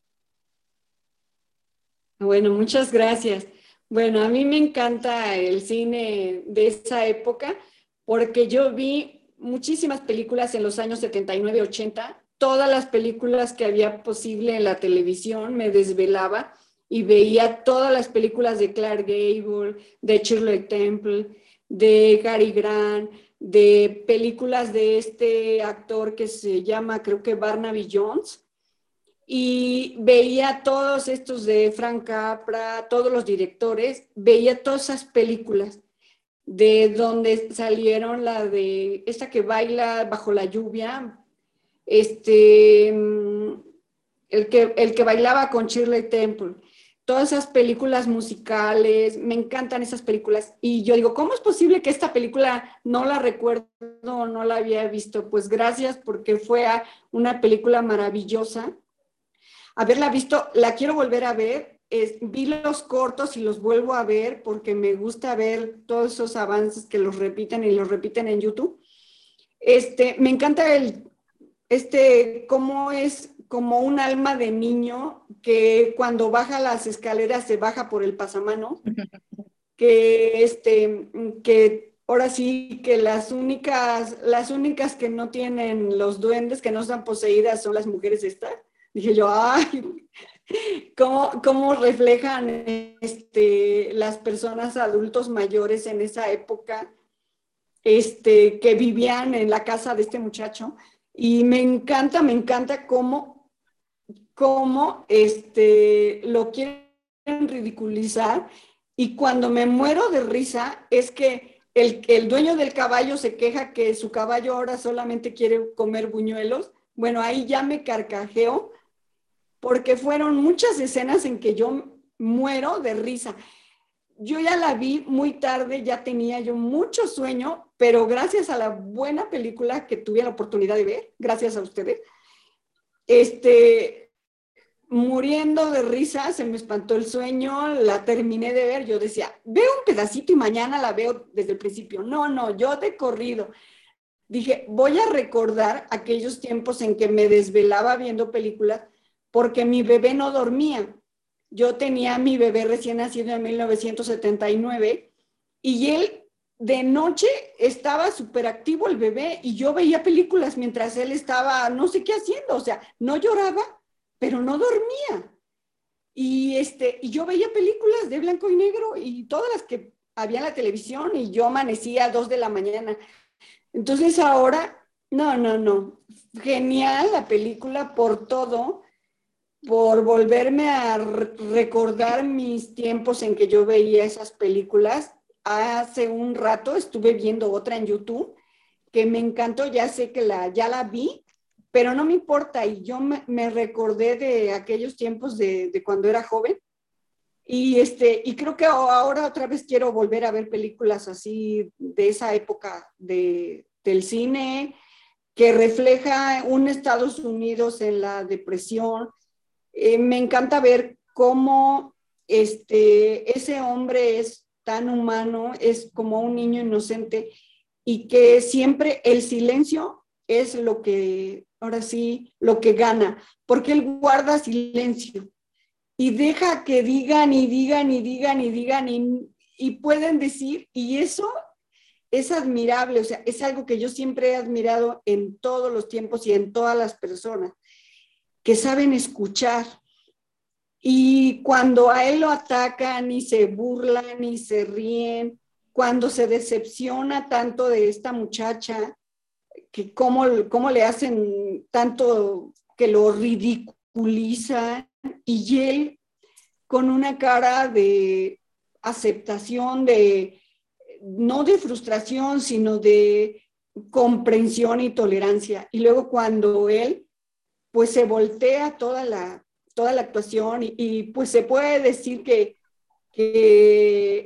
Bueno, muchas gracias. Bueno, a mí me encanta el cine de esa época porque yo vi muchísimas películas en los años 79 y 80, todas las películas que había posible en la televisión, me desvelaba y veía todas las películas de Clark Gable, de Shirley Temple, de Gary Grant, de películas de este actor que se llama, creo que Barnaby Jones, y veía todos estos de Frank Capra, todos los directores, veía todas esas películas de donde salieron la de esta que baila bajo la lluvia, este, mm, el que, el que bailaba con Shirley Temple, todas esas películas musicales, me encantan esas películas. Y yo digo, ¿cómo es posible que esta película no la recuerdo o no la había visto? Pues gracias porque fue una película maravillosa. Haberla visto, la quiero volver a ver. Vi los cortos y los vuelvo a ver porque me gusta ver todos esos avances que los repiten y los repiten en YouTube. Este, me encanta el, este, cómo es como un alma de niño que cuando baja las escaleras se baja por el pasamano, que este, que ahora sí que las únicas, las únicas que no tienen los duendes, que no están poseídas, son las mujeres estas. Dije yo, ay, ¿cómo, cómo reflejan este, las personas adultos mayores en esa época este, que vivían en la casa de este muchacho? Y me encanta, me encanta cómo, cómo este, lo quieren ridiculizar. Y cuando me muero de risa es que el, el dueño del caballo se queja que su caballo ahora solamente quiere comer buñuelos. Bueno, ahí ya me carcajeo porque fueron muchas escenas en que yo muero de risa. Yo ya la vi muy tarde, ya tenía yo mucho sueño, pero gracias a la buena película que tuve la oportunidad de ver, gracias a ustedes, este, muriendo de risa, se me espantó el sueño, la terminé de ver, yo decía, veo un pedacito y mañana la veo desde el principio. No, no, yo he corrido. Dije, voy a recordar aquellos tiempos en que me desvelaba viendo películas porque mi bebé no dormía. Yo tenía a mi bebé recién nacido en 1979 y él de noche estaba súper activo el bebé y yo veía películas mientras él estaba no sé qué haciendo, o sea, no lloraba, pero no dormía. Y, este, y yo veía películas de blanco y negro y todas las que había en la televisión y yo amanecía a dos de la mañana. Entonces ahora, no, no, no, genial la película por todo, por volverme a recordar mis tiempos en que yo veía esas películas hace un rato estuve viendo otra en YouTube que me encantó, ya sé que la, ya la vi, pero no me importa y yo me, recordé de aquellos tiempos de, cuando era joven y, este, y creo que ahora otra vez quiero volver a ver películas así de esa época de, del cine que refleja un Estados Unidos en la depresión. Eh, me encanta ver cómo este, ese hombre es tan humano, es como un niño inocente y que siempre el silencio es lo que, ahora sí, lo que gana, porque él guarda silencio y deja que digan y digan y digan y digan y, y pueden decir, y eso es admirable, o sea, es algo que yo siempre he admirado en todos los tiempos y en todas las personas, que saben escuchar, y cuando a él lo atacan y se burlan y se ríen, cuando se decepciona tanto de esta muchacha, que cómo, cómo le hacen tanto que lo ridiculizan, y él con una cara de aceptación, de no de frustración, sino de comprensión y tolerancia. Y luego cuando él pues se voltea toda la toda la actuación y, pues se puede decir que,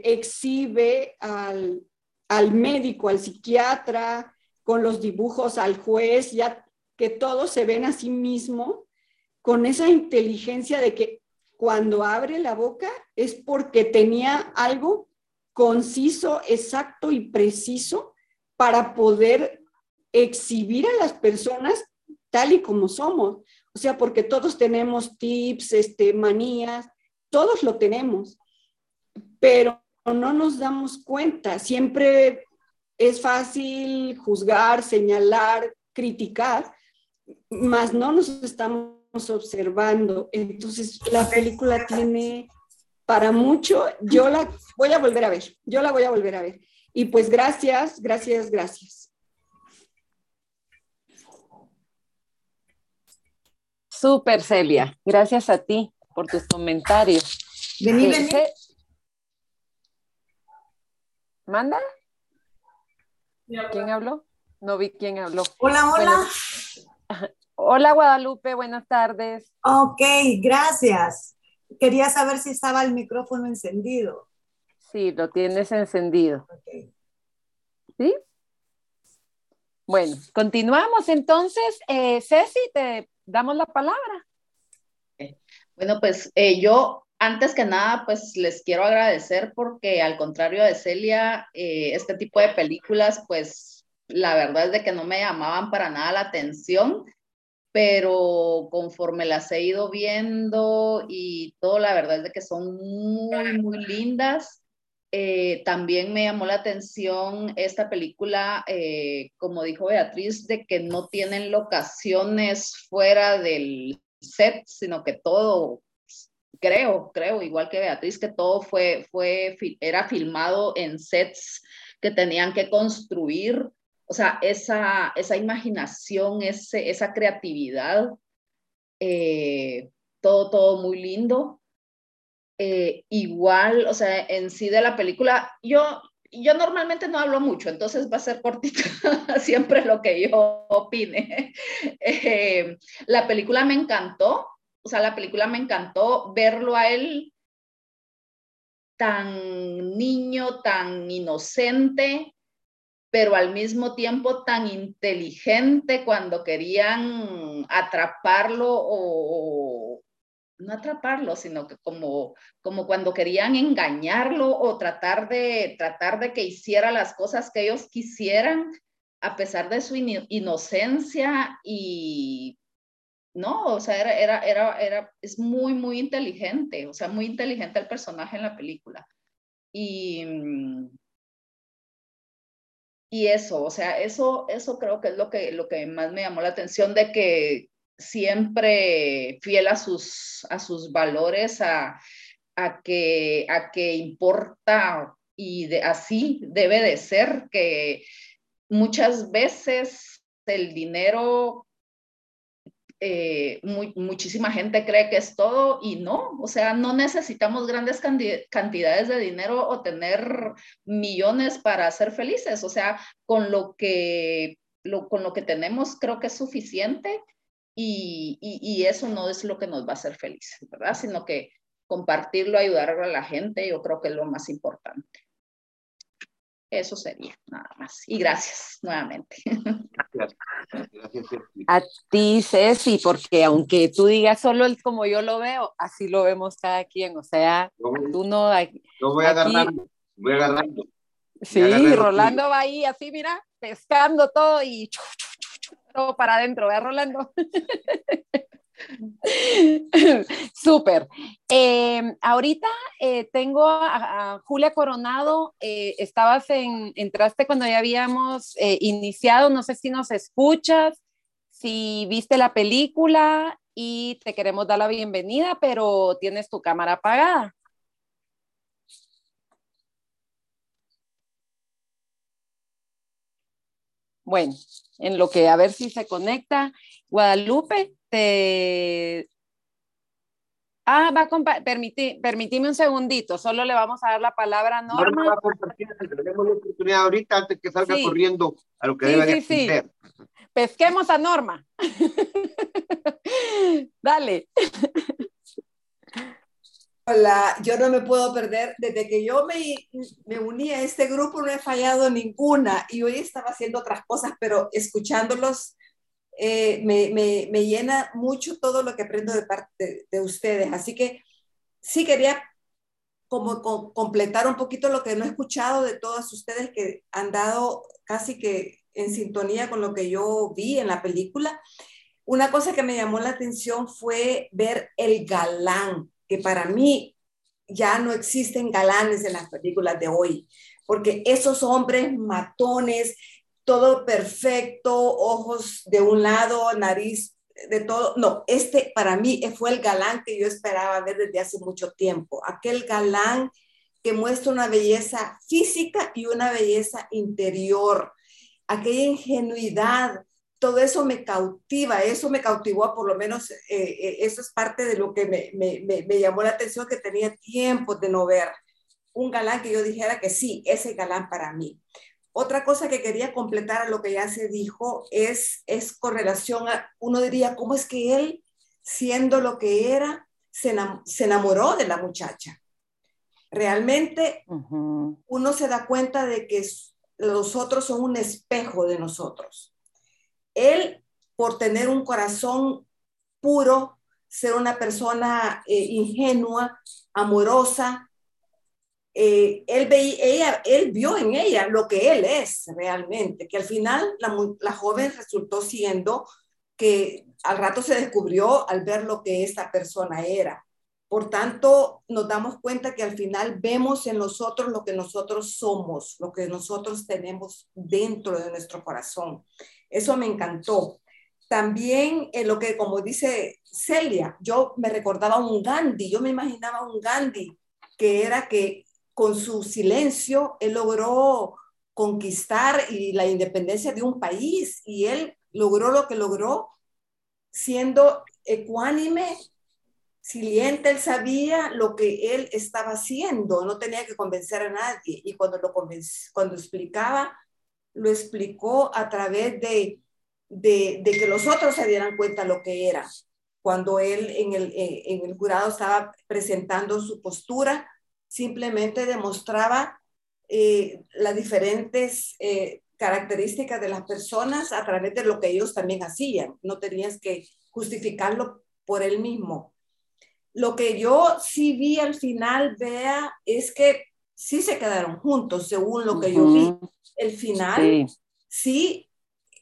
exhibe al, al, médico, al psiquiatra, con los dibujos, al juez, ya que todos se ven a sí mismo con esa inteligencia de que cuando abre la boca es porque tenía algo conciso, exacto y preciso para poder exhibir a las personas tal y como somos. O sea, porque todos tenemos tips, este, manías, todos lo tenemos, pero no nos damos cuenta. Siempre es fácil juzgar, señalar, criticar, mas no nos estamos observando. Entonces, la película tiene para mucho, yo la voy a volver a ver, yo la voy a volver a ver. Y pues gracias, gracias, gracias. Súper, Celia. Gracias a ti por tus comentarios. Vení, vení. ¿Manda? ¿Quién habló? No vi quién habló. Hola, hola. Hola Guadalupe, buenas tardes. Ok, gracias. Quería saber si estaba el micrófono encendido. Sí, lo tienes encendido. Okay. ¿Sí? Bueno, continuamos entonces. Eh, Ceci, te damos la palabra. Bueno, pues eh, yo antes que nada, pues les quiero agradecer porque al contrario de Celia, eh, este tipo de películas, pues la verdad es de que no me llamaban para nada la atención pero conforme las he ido viendo y todo, la verdad es de que son muy, muy lindas. Eh, también me llamó la atención esta película, eh, como dijo Beatriz, de que no tienen locaciones fuera del set, sino que todo, creo, creo, igual que Beatriz, que todo fue, fue, era filmado en sets que tenían que construir o sea, esa, esa imaginación, ese, esa creatividad, eh, todo, todo muy lindo. Eh, igual, o sea, en sí de la película, yo, yo normalmente no hablo mucho, entonces va a ser cortita siempre lo que yo opine. Eh, la película me encantó, o sea, la película me encantó verlo a él tan niño, tan inocente, pero al mismo tiempo tan inteligente cuando querían atraparlo o, no atraparlo, sino que como, como cuando querían engañarlo o tratar de, tratar de que hiciera las cosas que ellos quisieran, a pesar de su inocencia y no, o sea, era, era, era, era, es muy, muy inteligente, o sea, muy inteligente el personaje en la película. Y, mm, y eso, o sea, eso, eso creo que es lo que, lo que más me llamó la atención de que siempre fiel a sus, a sus valores, a, a, que, a que importa y de, así debe de ser, que muchas veces el dinero eh, muchísima gente cree que es todo y no, o sea, no necesitamos grandes cantidades de dinero o tener millones para ser felices, o sea, con lo que, con lo que tenemos creo que es suficiente y, y, eso no es lo que nos va a hacer felices, ¿verdad? Sino que compartirlo, ayudar a la gente, yo creo que es lo más importante. Eso sería nada más. Y gracias nuevamente. Gracias. A ti, Ceci, porque aunque tú digas solo el como yo lo veo, así lo vemos cada quien. O sea, tú no. Yo voy agarrando, voy agarrando. Sí, Rolando va ahí así, mira, pescando todo y todo para adentro, ¿verdad, Rolando? Súper. Em, ahorita eh, tengo a, Julia Coronado. Eh, estabas en, entraste cuando ya habíamos eh, iniciado. No sé si nos escuchas, si viste la película y te queremos dar la bienvenida, pero tienes tu cámara apagada. Bueno, en lo que a ver si se conecta. Guadalupe, te... Ah, va a permitir, permitime un segundito, solo le vamos a dar la palabra a Norma. Norma va a compartir, tenemos la oportunidad ahorita antes que salga corriendo a lo que sí, debe sí, sí. Pesquemos a Norma. Dale. Hola, yo no me puedo perder. Desde que yo me, me uní a este grupo no he fallado ninguna y hoy estaba haciendo otras cosas, pero escuchándolos eh, me, me, me, llena mucho todo lo que aprendo de parte de, ustedes. Así que sí quería como completar un poquito lo que no he escuchado de todos ustedes que han dado casi que en sintonía con lo que yo vi en la película. Una cosa que me llamó la atención fue ver el galán, que para mí ya no existen galanes en las películas de hoy, porque esos hombres matones todo perfecto, ojos de un lado, nariz de todo. No, este para mí fue el galán que yo esperaba ver desde hace mucho tiempo. Aquel galán que muestra una belleza física y una belleza interior, aquella ingenuidad, todo eso me cautiva, eso me cautivó, por lo menos eh, eh, eso es parte de lo que me, me, me, llamó la atención, que tenía tiempo de no ver un galán que yo dijera que sí, ese galán para mí. Otra cosa que quería completar a lo que ya se dijo es, es con relación a, uno diría, ¿cómo es que él, siendo lo que era, se, enamoró de la muchacha? Realmente uno se da cuenta de que los otros son un espejo de nosotros. Él, por tener un corazón puro, ser una persona eh, ingenua, amorosa, eh, él, ella, él vio en ella lo que él es realmente, que al final la, la, joven resultó siendo que al rato se descubrió al ver lo que esta persona era. Por tanto, nos damos cuenta que al final vemos en nosotros lo que nosotros somos, lo que nosotros tenemos dentro de nuestro corazón. Eso me encantó. También en lo que, como dice Celia, yo me recordaba un Gandhi, yo me imaginaba un Gandhi que era que con su silencio él logró conquistar la independencia de un país y él logró lo que logró siendo ecuánime, siliente, él sabía lo que él estaba haciendo, no tenía que convencer a nadie y cuando lo cuando explicaba, lo explicó a través de de, que los otros se dieran cuenta lo que era. Cuando él en el, eh, en el jurado estaba presentando su postura, simplemente demostraba eh, las diferentes eh, características de las personas a través de lo que ellos también hacían. No tenías que justificarlo por él mismo. Lo que yo sí vi al final, vea, es que sí se quedaron juntos, según lo que yo vi. El final sí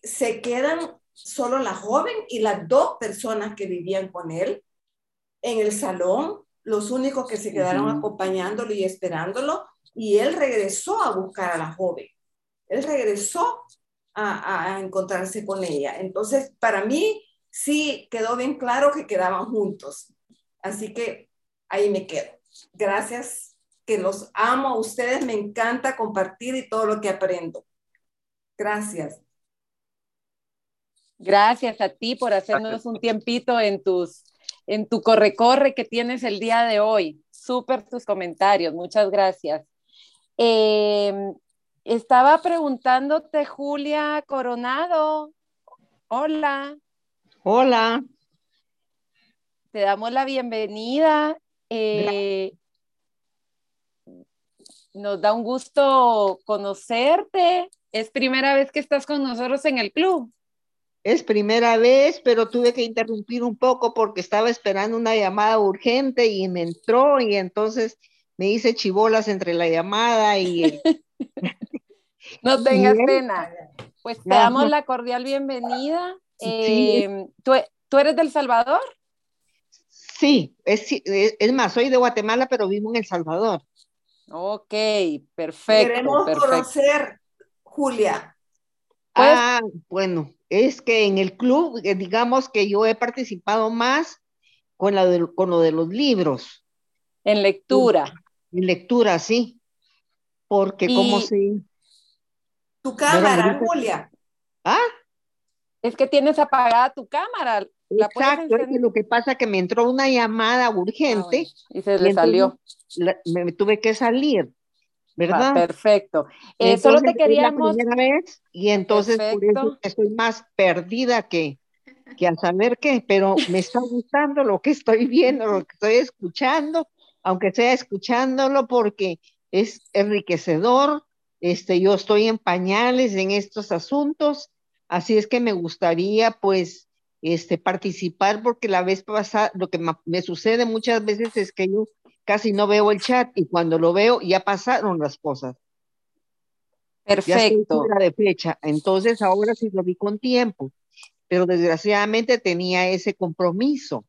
se quedan solo la joven y las dos personas que vivían con él en el salón, los únicos que se quedaron acompañándolo y esperándolo, y él regresó a buscar a la joven. Él regresó a, a encontrarse con ella. Entonces, para mí sí quedó bien claro que quedaban juntos. Así que ahí me quedo. Gracias, que los amo a ustedes, me encanta compartir y todo lo que aprendo. Gracias. Gracias a ti por hacernos un tiempito en tus en tu corre-corre que tienes el día de hoy. Súper tus comentarios, muchas gracias. Em, estaba preguntándote, Julia Coronado. Hola. Hola. Te damos la bienvenida. Eh, nos da un gusto conocerte. Es primera vez que estás con nosotros en el club. Es primera vez, pero tuve que interrumpir un poco porque estaba esperando una llamada urgente y me entró y entonces me hice chibolas entre la llamada y... no tengas pena. Pues te damos la cordial bienvenida. Em, ¿tú, eres del Salvador? Sí, es, es, más, soy de Guatemala, pero vivo en El Salvador. Ok, perfecto. Queremos conocer, Julia. ah, bueno, es que en el club, eh, digamos que yo he participado más con, la con lo de los libros. En lectura. En lectura, sí. Porque como si... Tu cámara, Julia. ¿Ah? Es que tienes apagada tu cámara. Exacto, es que lo que pasa es que me entró una llamada urgente. Ah, y se le salió. me tuve que salir. ¿verdad? perfecto. Eh, solo te queríamos... vez y entonces por eso estoy más perdida que, que a saber qué, pero me está gustando lo que estoy viendo, lo que estoy escuchando, aunque sea escuchándolo porque es enriquecedor. Este, yo estoy en pañales en estos asuntos, así es que me gustaría pues este, participar porque la vez pasada, lo que me sucede muchas veces es que yo casi no veo el chat y cuando lo veo ya pasaron las cosas. Perfecto. Ya de fecha, entonces ahora sí lo vi con tiempo, pero desgraciadamente tenía ese compromiso.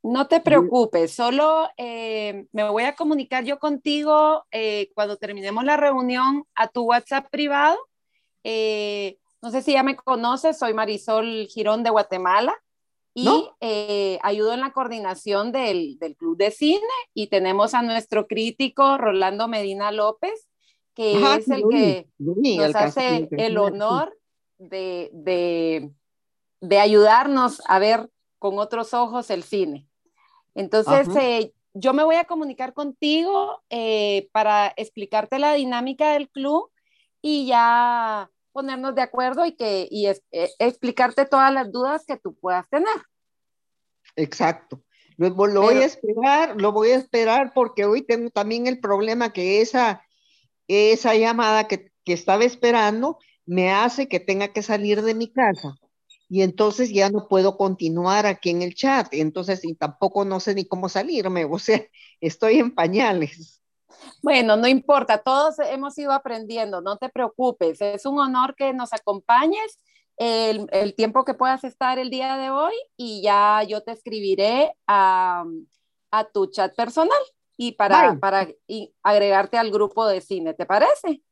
No te preocupes, solo eh, me voy a comunicar yo contigo eh, cuando terminemos la reunión a tu WhatsApp privado. Eh, no sé si ya me conoces, soy Marisol Girón de Guatemala y eh, ayudo en la coordinación del, del, Club de Cine y tenemos a nuestro crítico Rolando Medina López, que es el que nos hace el honor de, de, de, ayudarnos a ver con otros ojos el cine. Entonces, eh, yo me voy a comunicar contigo eh, para explicarte la dinámica del club y ya ponernos de acuerdo y que y es, eh, explicarte todas las dudas que tú puedas tener. Exacto. Lo, lo voy a esperar, lo voy a esperar porque hoy tengo también el problema que esa, esa llamada que, que estaba esperando me hace que tenga que salir de mi casa y entonces ya no puedo continuar aquí en el chat, entonces y tampoco no sé ni cómo salirme, o sea, estoy en pañales. Bueno, no importa, todos hemos ido aprendiendo, no te preocupes, es un honor que nos acompañes el, el tiempo que puedas estar el día de hoy y ya yo te escribiré a, a tu chat personal y para, para y agregarte al grupo de cine, ¿te parece?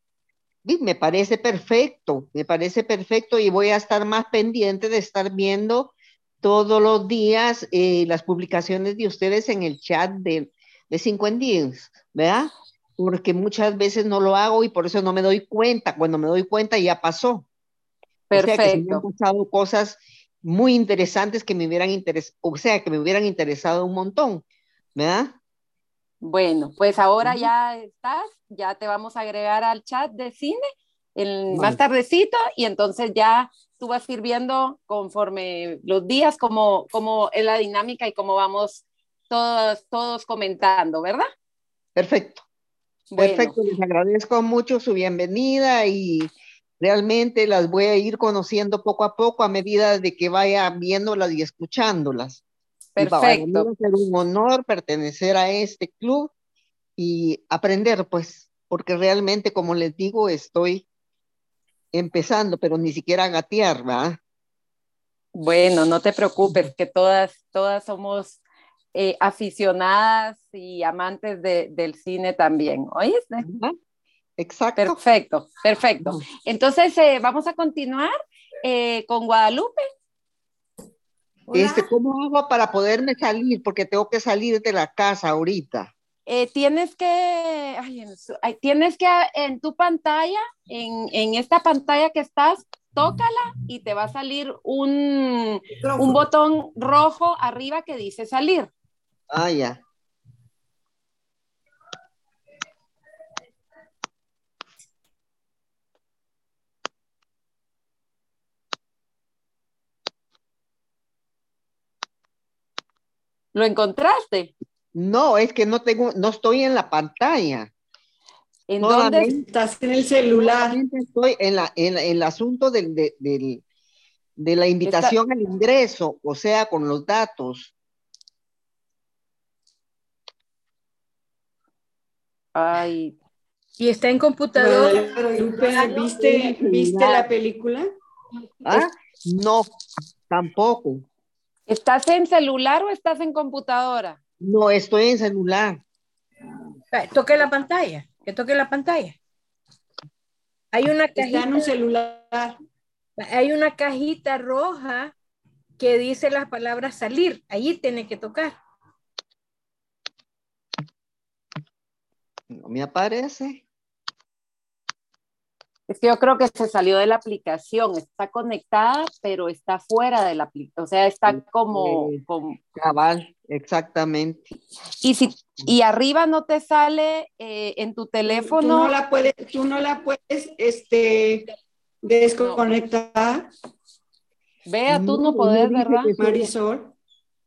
me parece perfecto, me parece perfecto y voy a estar más pendiente de estar viendo todos los días eh, las publicaciones de ustedes en el chat de, de 50 días, ¿verdad? Porque muchas veces no lo hago y por eso no me doy cuenta. Cuando me doy cuenta ya pasó. Perfecto. O sea, que me han pasado cosas muy interesantes que me hubieran interesado, o sea, que me hubieran interesado un montón, ¿verdad? Bueno, pues ahora ya estás, ya te vamos a agregar al chat de cine el, más tardecito y entonces ya tú vas a ir viendo conforme los días cómo, cómo es la dinámica y cómo vamos todos, todos comentando, ¿verdad? Perfecto. Perfecto, les agradezco mucho su bienvenida y realmente las voy a ir conociendo poco a poco a medida de que vaya viéndolas y escuchándolas. Perfecto. Es un honor pertenecer a este club y aprender, pues, porque realmente, como les digo, estoy empezando, pero ni siquiera a gatear, ¿va? Bueno, no te preocupes, que todas, todas somos eh, aficionadas y amantes de, del cine también, ¿oíste? Exacto. Perfecto, perfecto. Entonces, eh, vamos a continuar eh, con Guadalupe. Este, ¿Cómo hago para poderme salir? Porque tengo que salir de la casa ahorita. Eh, tienes que, ay, tienes que en tu pantalla, en, en, esta pantalla que estás, tócala y te va a salir un, un botón rojo arriba que dice salir. Ah, ya. ¿Lo encontraste? No, es que no tengo, no estoy en la pantalla. ¿En dónde estás en el celular? Estoy en, la, en, el asunto del, del, de la invitación al ingreso, o sea, con los datos. Ay. ¿Y está en computador? ¿Viste, ¿Viste la película? ¿Ah? No, tampoco. ¿Estás en celular o estás en computadora? No, estoy en celular. Toque la pantalla, que toque la pantalla. Hay una cajita. en un celular. Hay una cajita roja que dice las palabras salir. Allí tiene que tocar. No me aparece. Es que yo creo que se salió de la aplicación, está conectada, pero está fuera de la aplicación, o sea, está como, como... Cabal, exactamente. Y si y arriba no te sale eh, en tu teléfono. Tú no la puedes, tú no la puedes este, desconectar. Vea, tú no, puedes, ¿verdad? Marisol.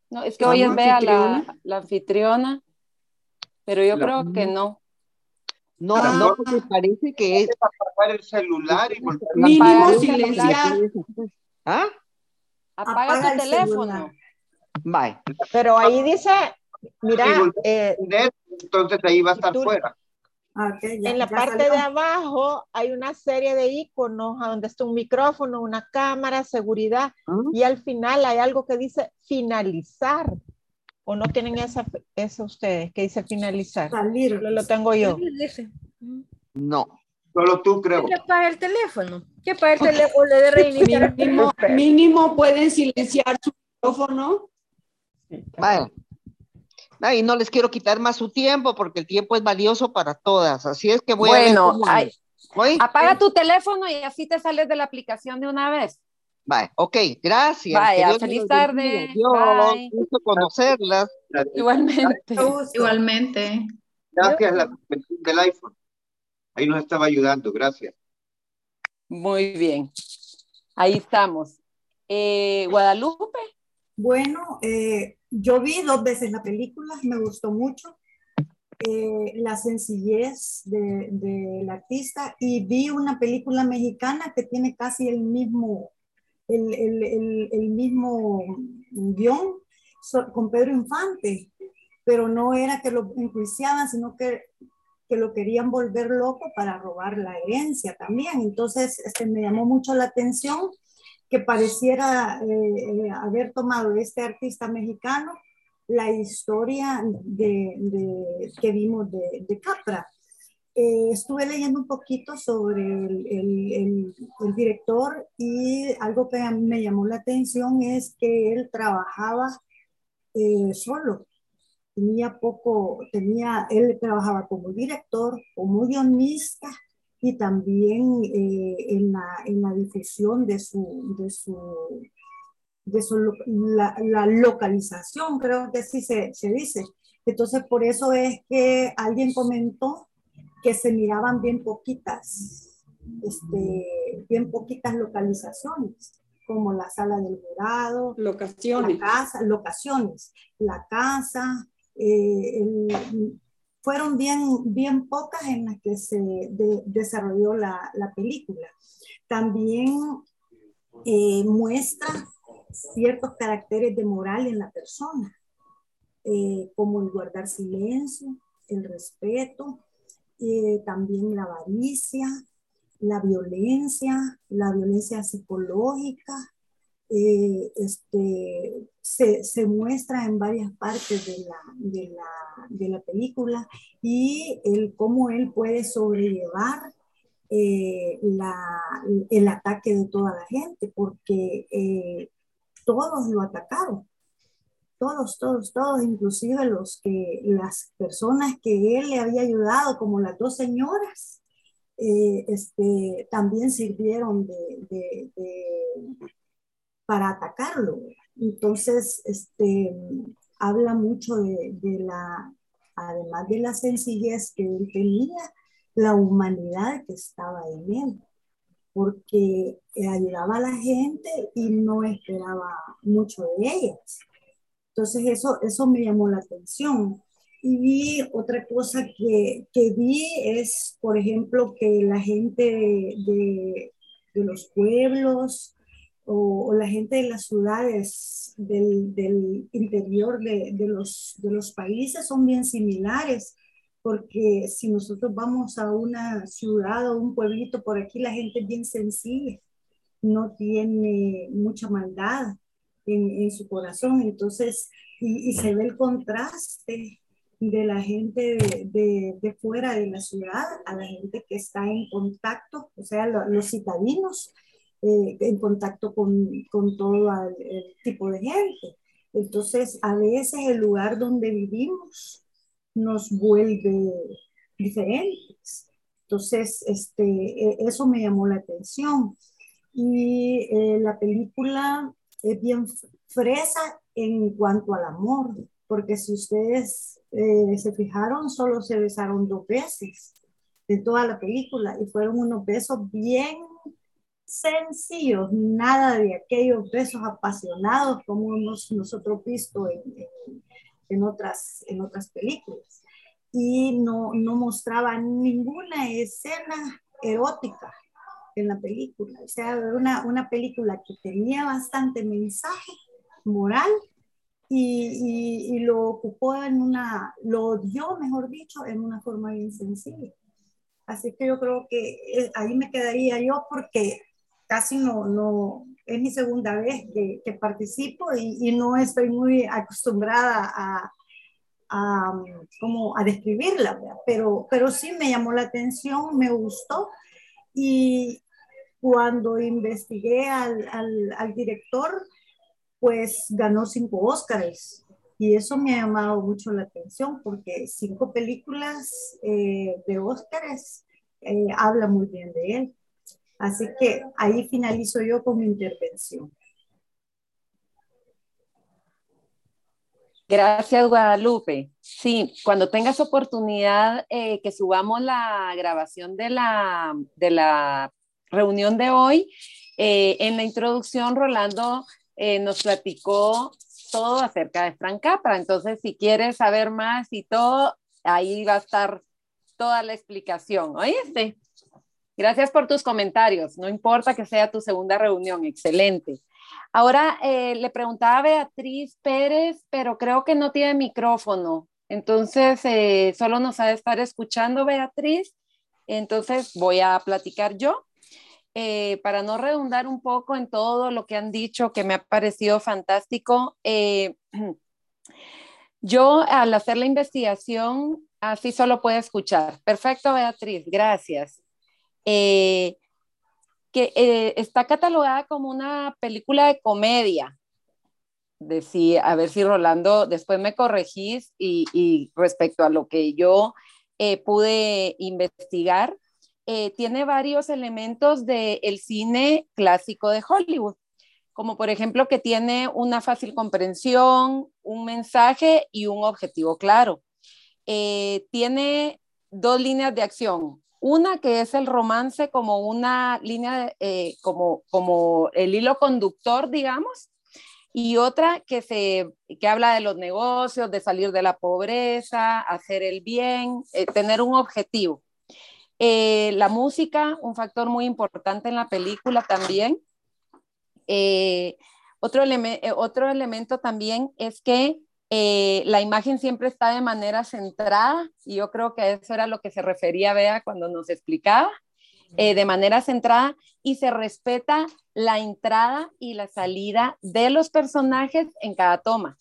No, es que hoy es Vea la, la, anfitriona, pero yo creo que no. No, ah. no, porque parece que es apagar el celular y mínimo silenciar. ¿Ah? Apaga, tu teléfono. Bye. Pero ahí dice, mira, eh, entonces ahí va a estar fuera. Okay, ya, en la parte salió. de abajo hay una serie de iconos donde está un micrófono, una cámara, seguridad, ¿Ah? y al final hay algo que dice finalizar. ¿O no tienen esa, eso ustedes que dice finalizar? Salir. Lo, lo tengo yo. No. Solo tú creo. ¿Qué para el teléfono? ¿Qué para el teléfono le de reiniciar? Mínimo, mínimo pueden silenciar su micrófono. Vale. Y no les quiero quitar más su tiempo porque el tiempo es valioso para todas. Así es que voy bueno, a. Bueno, apaga tu teléfono y así te sales de la aplicación de una vez. Bye. Ok, gracias. Vaya, feliz tarde. Bye. gusto conocerlas. Igualmente. Igualmente. Gracias la del iPhone. Ahí nos estaba ayudando, gracias. Muy bien. Ahí estamos. Eh, Guadalupe. Bueno, eh, yo vi dos veces la película, me gustó mucho. Eh, la sencillez de, del artista y vi una película mexicana que tiene casi el mismo, el, el, el, mismo guion con Pedro Infante, pero no era que lo enjuiciaban, sino que, que lo querían volver loco para robar la herencia también. Entonces, este, me llamó mucho la atención que pareciera eh, eh, haber tomado este artista mexicano la historia de, que vimos de, Capra. Eh, estuve leyendo un poquito sobre el, director y algo que me llamó la atención es que él trabajaba eh, solo. Tenía poco, tenía, él trabajaba como director, como guionista y también eh, en, la, en, la, difusión de su, de su de la, la, localización, creo que así se, se, dice. Entonces, por eso es que alguien comentó que se miraban bien poquitas, este, bien poquitas localizaciones, como la sala del jurado, locaciones, la casa, locaciones, la casa, eh, fueron bien, bien pocas en las que se desarrolló la, la, película. También eh, muestra ciertos caracteres de moral en la persona, eh, como el guardar silencio, el respeto, eh, también la avaricia, la violencia, la violencia psicológica, eh, este, se, se, muestra en varias partes de la, de la, de la película y el cómo él puede sobrellevar la, el ataque de toda la gente, porque todos lo atacaron. Todos, todos, todos, inclusive los que, las personas que él le había ayudado, como las dos señoras, eh, este, también sirvieron de, para atacarlo. Entonces, este, habla mucho de, de, la, además de la sencillez que él tenía, la humanidad que estaba en él porque ayudaba a la gente y no esperaba mucho de ellas. Entonces eso, eso me llamó la atención. Y vi otra cosa que, que vi es, por ejemplo, que la gente de, de, los pueblos o, o, la gente de las ciudades del, del interior de, de, los, de los países son bien similares porque si nosotros vamos a una ciudad o un pueblito por aquí, la gente es bien sencilla, no tiene mucha maldad en, su corazón, entonces, y, se ve el contraste de la gente de, de, fuera de la ciudad a la gente que está en contacto, o sea, los citadinos, eh, en contacto con, con todo el tipo de gente. Entonces, a veces el lugar donde vivimos nos vuelve diferentes. Entonces, este, e, eso me llamó la atención. Y eh, la película es bien fresa en cuanto al amor, porque si ustedes eh, se fijaron, solo se besaron dos veces de toda la película y fueron unos besos bien sencillos, nada de aquellos besos apasionados como hemos nosotros visto en, en otras, en otras películas. Y no, no mostraba ninguna escena erótica en la película. O sea, una, una película que tenía bastante mensaje moral y, y, lo ocupó en una, lo dio, mejor dicho, en una forma bien sencilla. Así que yo creo que eh, ahí me quedaría yo porque casi no, no, es mi segunda vez que, que participo y, y, no estoy muy acostumbrada a, a, como a describirla, pero, pero sí me llamó la atención, me gustó y cuando investigué al, al, director, pues ganó cinco Óscares y eso me ha llamado mucho la atención porque cinco películas eh, de Óscares eh, habla muy bien de él. Así que ahí finalizo yo con mi intervención. Gracias, Guadalupe. Sí, cuando tengas oportunidad eh, que subamos la grabación de la, de la reunión de hoy. Eh, en la introducción, Rolando eh, nos platicó todo acerca de Frank Capra. Entonces, si quieres saber más y todo, ahí va a estar toda la explicación. ¿Oíste? Gracias por tus comentarios. No importa que sea tu segunda reunión, excelente. Ahora eh, le preguntaba a Beatriz Pérez, pero creo que no tiene micrófono. Entonces, eh, solo nos ha de estar escuchando Beatriz. Entonces, voy a platicar yo. Eh, para no redundar un poco en todo lo que han dicho, que me ha parecido fantástico, yo al hacer la investigación, así solo puedo escuchar. Perfecto, Beatriz, gracias. Que está catalogada como una película de comedia, decía, a ver si Rolando, después me corregís y, respecto a lo que yo eh, pude investigar, eh, tiene varios elementos del cine clásico de Hollywood, como por ejemplo que tiene una fácil comprensión, un mensaje y un objetivo claro. Eh, tiene dos líneas de acción. Una que es el romance como una línea, como, como el hilo conductor, digamos, y otra que, se, que habla de los negocios, de salir de la pobreza, hacer el bien, eh, tener un objetivo. Eh, la música, un factor muy importante en la película también. Eh, otro, otro elemento también es que la imagen siempre está de manera centrada, y yo creo que eso era lo que se refería Bea cuando nos explicaba. Eh, de manera centrada y se respeta la entrada y la salida de los personajes en cada toma.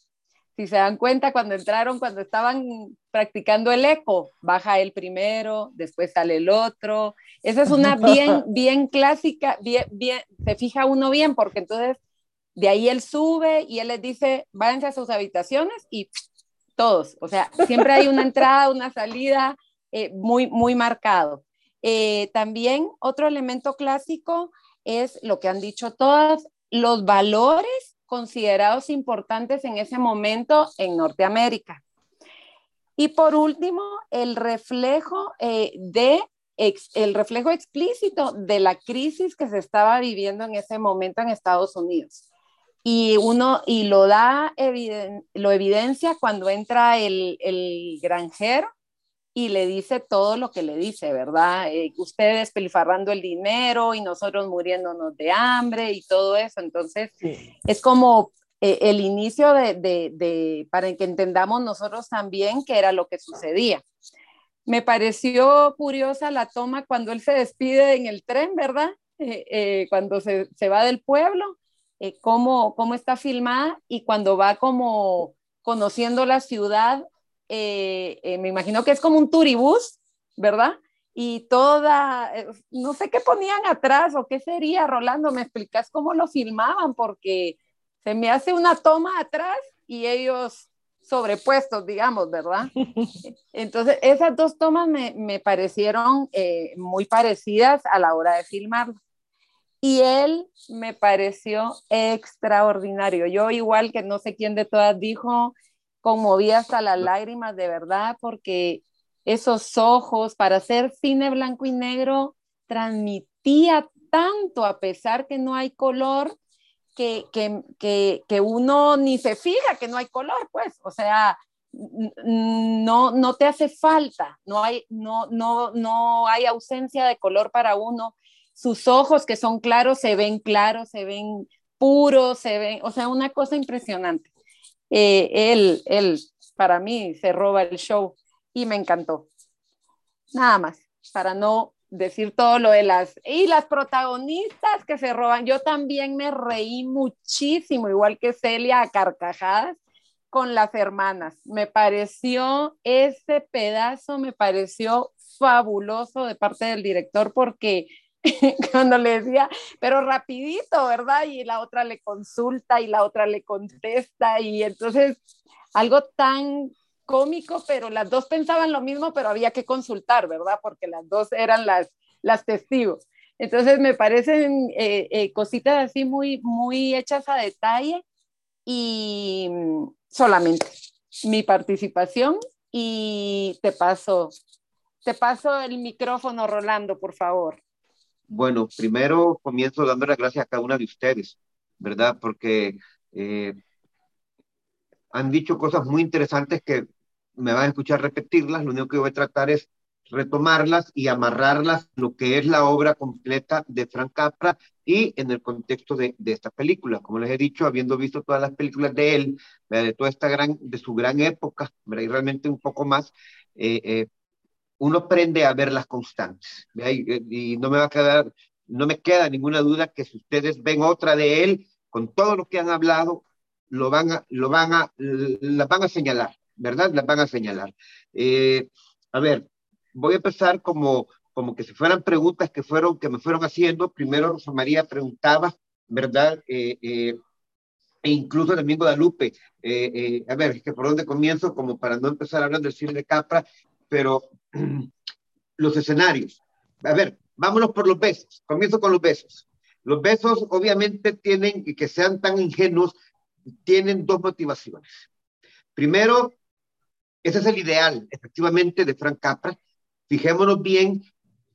Si se dan cuenta, cuando entraron, cuando estaban practicando el eco, baja el primero, después sale el otro. Esa es una bien, bien clásica, bien, bien, se fija uno bien, porque entonces de ahí él sube y él les dice, váyanse a sus habitaciones y todos, o sea, siempre hay una entrada, una salida eh, muy, muy marcado. Eh, también otro elemento clásico es lo que han dicho todas, los valores considerados importantes en ese momento en Norteamérica. Y por último, el reflejo eh, de el reflejo explícito de la crisis que se estaba viviendo en ese momento en Estados Unidos. Y uno, y lo da, lo evidencia cuando entra el, el granjero y le dice todo lo que le dice, ¿verdad? Eh, ustedes despilfarrando el dinero y nosotros muriéndonos de hambre y todo eso. Entonces, es como eh, el inicio de, de, para que entendamos nosotros también qué era lo que sucedía. Me pareció curiosa la toma cuando él se despide en el tren, ¿verdad? Eh, cuando se, se, va del pueblo, cómo, cómo está filmada y cuando va como conociendo la ciudad eh, eh, me imagino que es como un turibús, ¿verdad? Y toda, eh, no sé qué ponían atrás o qué sería, Rolando, ¿me explicas cómo lo filmaban? Porque se me hace una toma atrás y ellos sobrepuestos, digamos, ¿verdad? Entonces, esas dos tomas me, me parecieron muy parecidas a la hora de filmarlo. Y él me pareció extraordinario. Yo igual que no sé quién de todas dijo, conmoví hasta las lágrimas de verdad porque esos ojos para hacer cine blanco y negro transmitía tanto a pesar que no hay color que, que, que, uno ni se fija que no hay color, pues, o sea, no, no te hace falta, no hay, no, no, no hay ausencia de color para uno. Sus ojos que son claros se ven claros, se ven puros, se ven, o sea, una cosa impresionante. Eh, él, para mí, se roba el show y me encantó. Nada más, para no decir todo lo de las... Y las protagonistas que se roban, yo también me reí muchísimo, igual que Celia, a carcajadas con las hermanas. Me pareció ese pedazo, me pareció fabuloso de parte del director porque cuando le decía, pero rapidito, ¿verdad? Y la otra le consulta y la otra le contesta y entonces algo tan cómico, pero las dos pensaban lo mismo, pero había que consultar, ¿verdad? Porque las dos eran las, las testigos. Entonces me parecen eh, eh, cositas así muy, muy hechas a detalle y solamente mi participación y te paso, te paso el micrófono, Rolando, por favor. Bueno, primero comienzo dando las gracias a cada una de ustedes, ¿verdad? Porque eh, han dicho cosas muy interesantes que me van a escuchar repetirlas. Lo único que voy a tratar es retomarlas y amarrarlas lo que es la obra completa de Frank Capra y en el contexto de, de esta película. Como les he dicho, habiendo visto todas las películas de él, de toda esta gran, de su gran época, y realmente un poco más, eh, eh, uno aprende a ver las constantes. Y, y, no me va a quedar, no me queda ninguna duda que si ustedes ven otra de él, con todo lo que han hablado, lo van a, lo van a, las van a señalar, ¿verdad? Las van a señalar. Eh, a ver, voy a empezar como, como que si fueran preguntas que, fueron, que me fueron haciendo. Primero Rosa María preguntaba, ¿verdad? Eh, eh, e incluso también Guadalupe. Eh, a ver, que por dónde comienzo, como para no empezar hablando del cine de Capra, pero los escenarios. A ver, vámonos por los besos. Comienzo con los besos. Los besos obviamente tienen, y que sean tan ingenuos, tienen dos motivaciones. Primero, ese es el ideal, efectivamente, de Frank Capra, fijémonos bien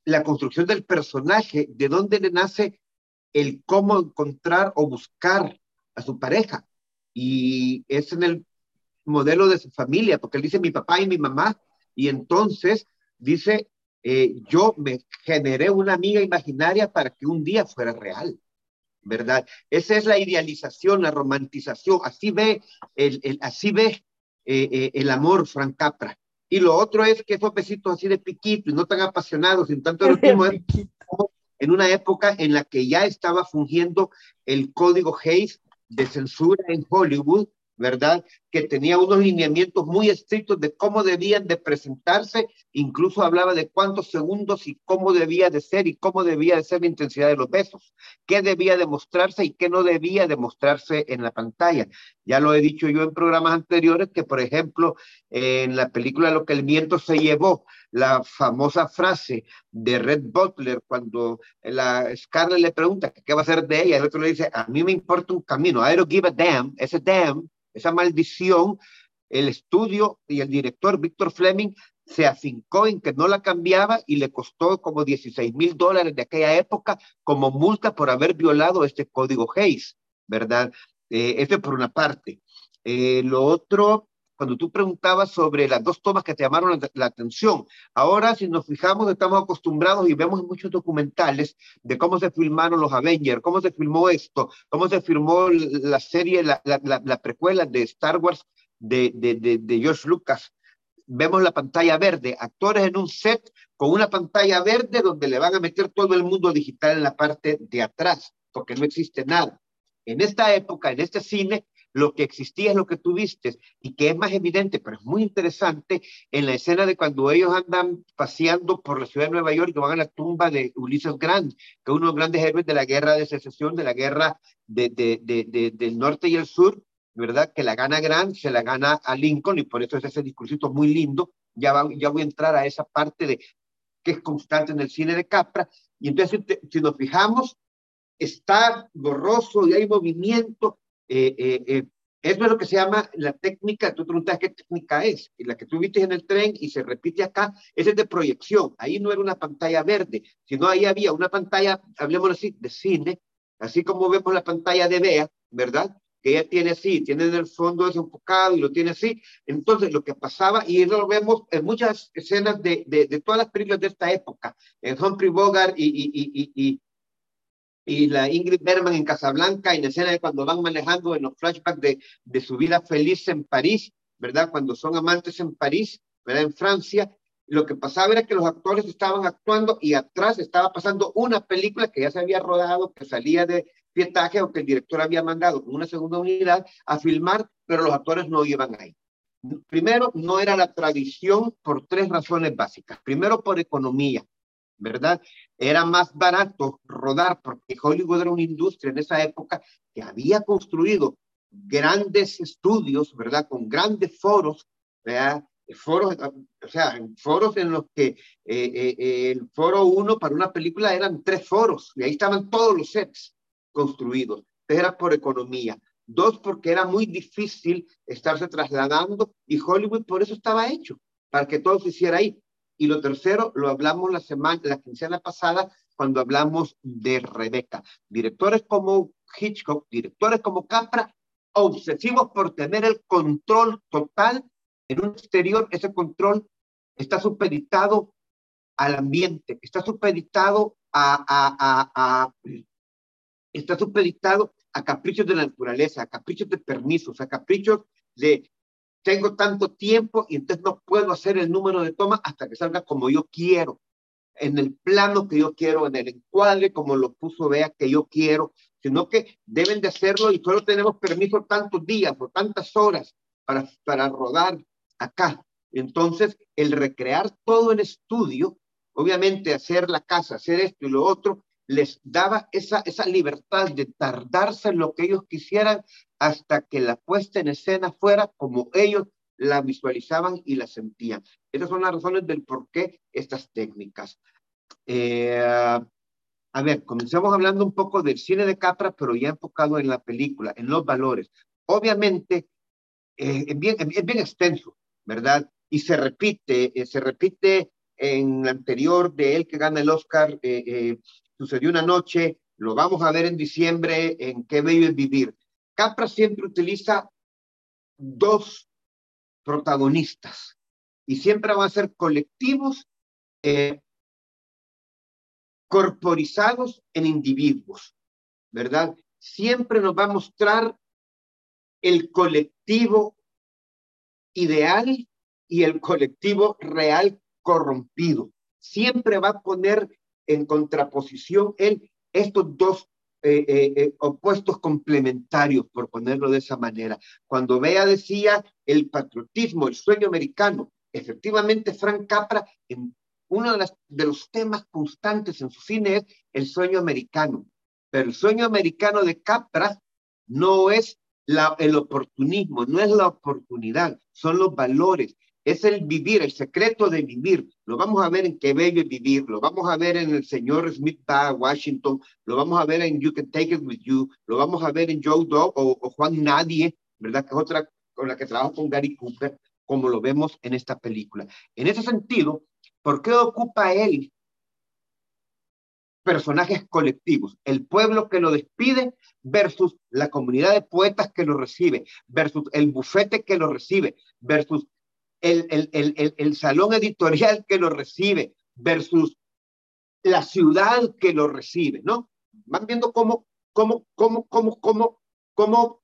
la construcción del personaje, de dónde le nace el cómo encontrar o buscar a su pareja. Y es en el modelo de su familia, porque él dice mi papá y mi mamá, y entonces dice, eh, yo me generé una amiga imaginaria para que un día fuera real, ¿verdad? Esa es la idealización, la romantización, así ve el, el así ve eh, eh, el amor Frank Capra. Y lo otro es que esos besitos así de piquito y no tan apasionados, sin tanto en una época en la que ya estaba fungiendo el código Hayes de censura en Hollywood, ¿verdad? Que tenía unos lineamientos muy estrictos de cómo debían de presentarse, incluso hablaba de cuántos segundos y cómo debía de ser y cómo debía de ser la intensidad de los besos, qué debía demostrarse y qué no debía demostrarse en la pantalla. Ya lo he dicho yo en programas anteriores que, por ejemplo, en la película Lo que el viento se llevó, la famosa frase de Red Butler cuando la Scarlett le pregunta qué va a hacer de ella, el otro le dice, a mí me importa un camino, I don't give a damn, ese damn esa maldición, el estudio y el director Víctor Fleming se afincó en que no la cambiaba y le costó como 16 mil dólares de aquella época como multa por haber violado este código Hayes, ¿verdad? Eh, eso por una parte. Eh, lo otro, cuando tú preguntabas sobre las dos tomas que te llamaron la, la, atención, ahora si nos fijamos, estamos acostumbrados y vemos muchos documentales de cómo se filmaron los Avengers, cómo se filmó esto, cómo se filmó la serie, la, la, la precuela de Star Wars de, de, de, de George Lucas. Vemos la pantalla verde, actores en un set con una pantalla verde donde le van a meter todo el mundo digital en la parte de atrás, porque no existe nada. En esta época, en este cine, lo que existía es lo que tú viste y que es más evidente, pero es muy interesante en la escena de cuando ellos andan paseando por la ciudad de Nueva York y van a la tumba de Ulises Grant, que es uno de los grandes héroes de la guerra de secesión, de la guerra de, de, de, del norte y el sur, ¿verdad? Que la gana Grant, se la gana a Lincoln y por eso es ese discursito muy lindo. Ya, va, ya voy a entrar a esa parte de que es constante en el cine de Capra. Y entonces, si, si nos fijamos, está borroso y hay movimiento, eh, eh, eh, eso es lo que se llama la técnica, tú preguntas qué técnica es, la que tú viste en el tren y se repite acá, esa es de proyección, ahí no era una pantalla verde, sino ahí había una pantalla, hablemos así, de cine, así como vemos la pantalla de Bea, ¿verdad? Que ella tiene así, tiene en el fondo desenfocado y lo tiene así, entonces lo que pasaba, y eso lo vemos en muchas escenas de, de, de todas las películas de esta época, en Humphrey Bogart y y la Ingrid Bergman en Casablanca, en la escena de cuando van manejando en los flashbacks de, de su vida feliz en París, ¿verdad? Cuando son amantes en París, ¿verdad? En Francia, lo que pasaba era que los actores estaban actuando y atrás estaba pasando una película que ya se había rodado, que salía de pietaje o que el director había mandado con una segunda unidad a filmar, pero los actores no iban ahí. Primero, no era la tradición por tres razones básicas. Primero, por economía. ¿Verdad? Era más barato rodar porque Hollywood era una industria en esa época que había construido grandes estudios, ¿verdad? Con grandes foros, ¿verdad? Foros, o sea, foros en los que eh, eh, el foro uno para una película eran tres foros y ahí estaban todos los sets construidos. Era por economía. Dos, porque era muy difícil estarse trasladando y Hollywood por eso estaba hecho, para que todo se hiciera ahí. Y lo tercero, lo hablamos la semana, la quincena pasada, cuando hablamos de Rebeca. Directores como Hitchcock, directores como Capra, obsesivos por tener el control total en un exterior, ese control está supeditado al ambiente, está supeditado a, a, a, está supeditado a caprichos de la naturaleza, a caprichos de permisos, a caprichos de tengo tanto tiempo y entonces no puedo hacer el número de tomas hasta que salga como yo quiero, en el plano que yo quiero, en el encuadre como lo puso Vea que yo quiero, sino que deben de hacerlo y solo tenemos permiso tantos días o tantas horas para, para rodar acá. Entonces, el recrear todo en estudio, obviamente hacer la casa, hacer esto y lo otro, les daba esa, esa libertad de tardarse en lo que ellos quisieran hasta que la puesta en escena fuera como ellos la visualizaban y la sentían. Esas son las razones del por qué estas técnicas. Eh, a ver, comenzamos hablando un poco del cine de Capra, pero ya enfocado en la película, en los valores. Obviamente, eh, es, bien, es bien extenso, ¿verdad? Y se repite, eh, se repite en la anterior de él que gana el Oscar, sucedió una noche, lo vamos a ver en diciembre en Qué bello es vivir. Capra siempre utiliza dos protagonistas y siempre van a ser colectivos eh, corporizados en individuos, ¿verdad? Siempre nos va a mostrar el colectivo ideal y el colectivo real corrompido. Siempre va a poner en contraposición él estos dos eh, eh, eh, opuestos complementarios, por ponerlo de esa manera. Cuando Bea decía el patriotismo, el sueño americano, efectivamente Frank Capra, en uno de, los temas constantes en su cine es el sueño americano. Pero el sueño americano de Capra no es el oportunismo, no es la oportunidad, son los valores, es el vivir, el secreto de vivir. Lo vamos a ver en Qué bello vivir, lo vamos a ver en el señor Smith va Washington, lo vamos a ver en You Can Take It With You, lo vamos a ver en Joe Dog o, Juan Nadie, ¿verdad? Que es otra con la que trabajo con Gary Cooper, como lo vemos en esta película. En ese sentido, ¿por qué ocupa él personajes colectivos? El pueblo que lo despide versus la comunidad de poetas que lo recibe, versus el bufete que lo recibe, versus el, el, el, salón editorial que lo recibe versus la ciudad que lo recibe, ¿no? Van viendo cómo, cómo, cómo, cómo, cómo, cómo,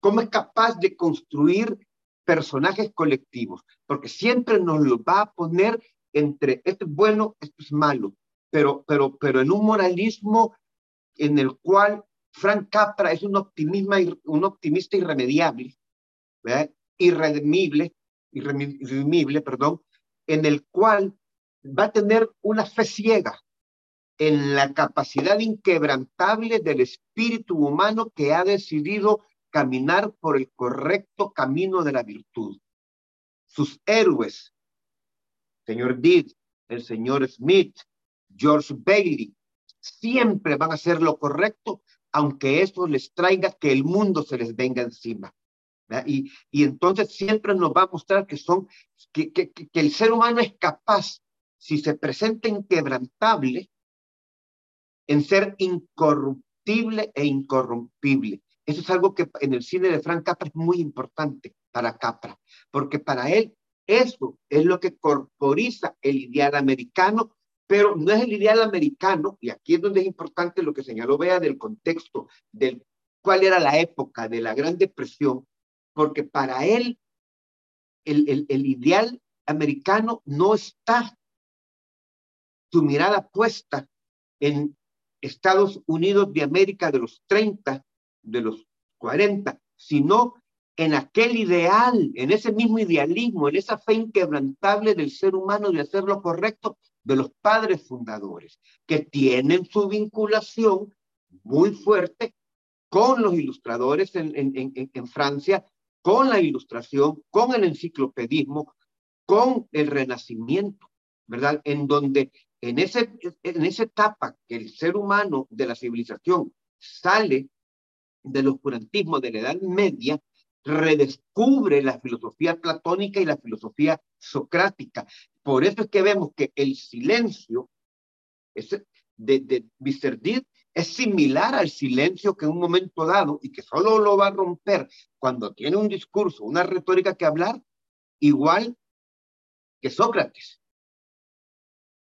cómo es capaz de construir personajes colectivos, porque siempre nos lo va a poner entre esto es bueno, esto es malo, pero, pero, pero en un moralismo en el cual Frank Capra es un, optimismo, un optimista irremediable, ¿verdad? irredimible, irredimible, perdón, en el cual va a tener una fe ciega en la capacidad inquebrantable del espíritu humano que ha decidido caminar por el correcto camino de la virtud. Sus héroes, señor Deed, el señor Smith, George Bailey, siempre van a hacer lo correcto, aunque eso les traiga que el mundo se les venga encima. Y, y, entonces siempre nos va a mostrar que son, que, que, que, el ser humano es capaz, si se presenta inquebrantable, en ser incorruptible e incorrompible. Eso es algo que en el cine de Frank Capra es muy importante para Capra, porque para él eso es lo que corporiza el ideal americano, pero no es el ideal americano, y aquí es donde es importante lo que señaló Bea del contexto, del cuál era la época de la Gran Depresión, porque para él el, el, ideal americano no está su mirada puesta en Estados Unidos de América de los 30, de los 40, sino en aquel ideal, en ese mismo idealismo, en esa fe inquebrantable del ser humano de hacer lo correcto de los padres fundadores, que tienen su vinculación muy fuerte con los ilustradores en, en, en Francia con la ilustración, con el enciclopedismo, con el renacimiento, ¿verdad? En donde en, ese, en esa etapa que el ser humano de la civilización sale del oscurantismo de la Edad Media, redescubre la filosofía platónica y la filosofía socrática. Por eso es que vemos que el silencio, de, de Mr. Es similar al silencio que en un momento dado, y que solo lo va a romper cuando tiene un discurso, una retórica que hablar, igual que Sócrates.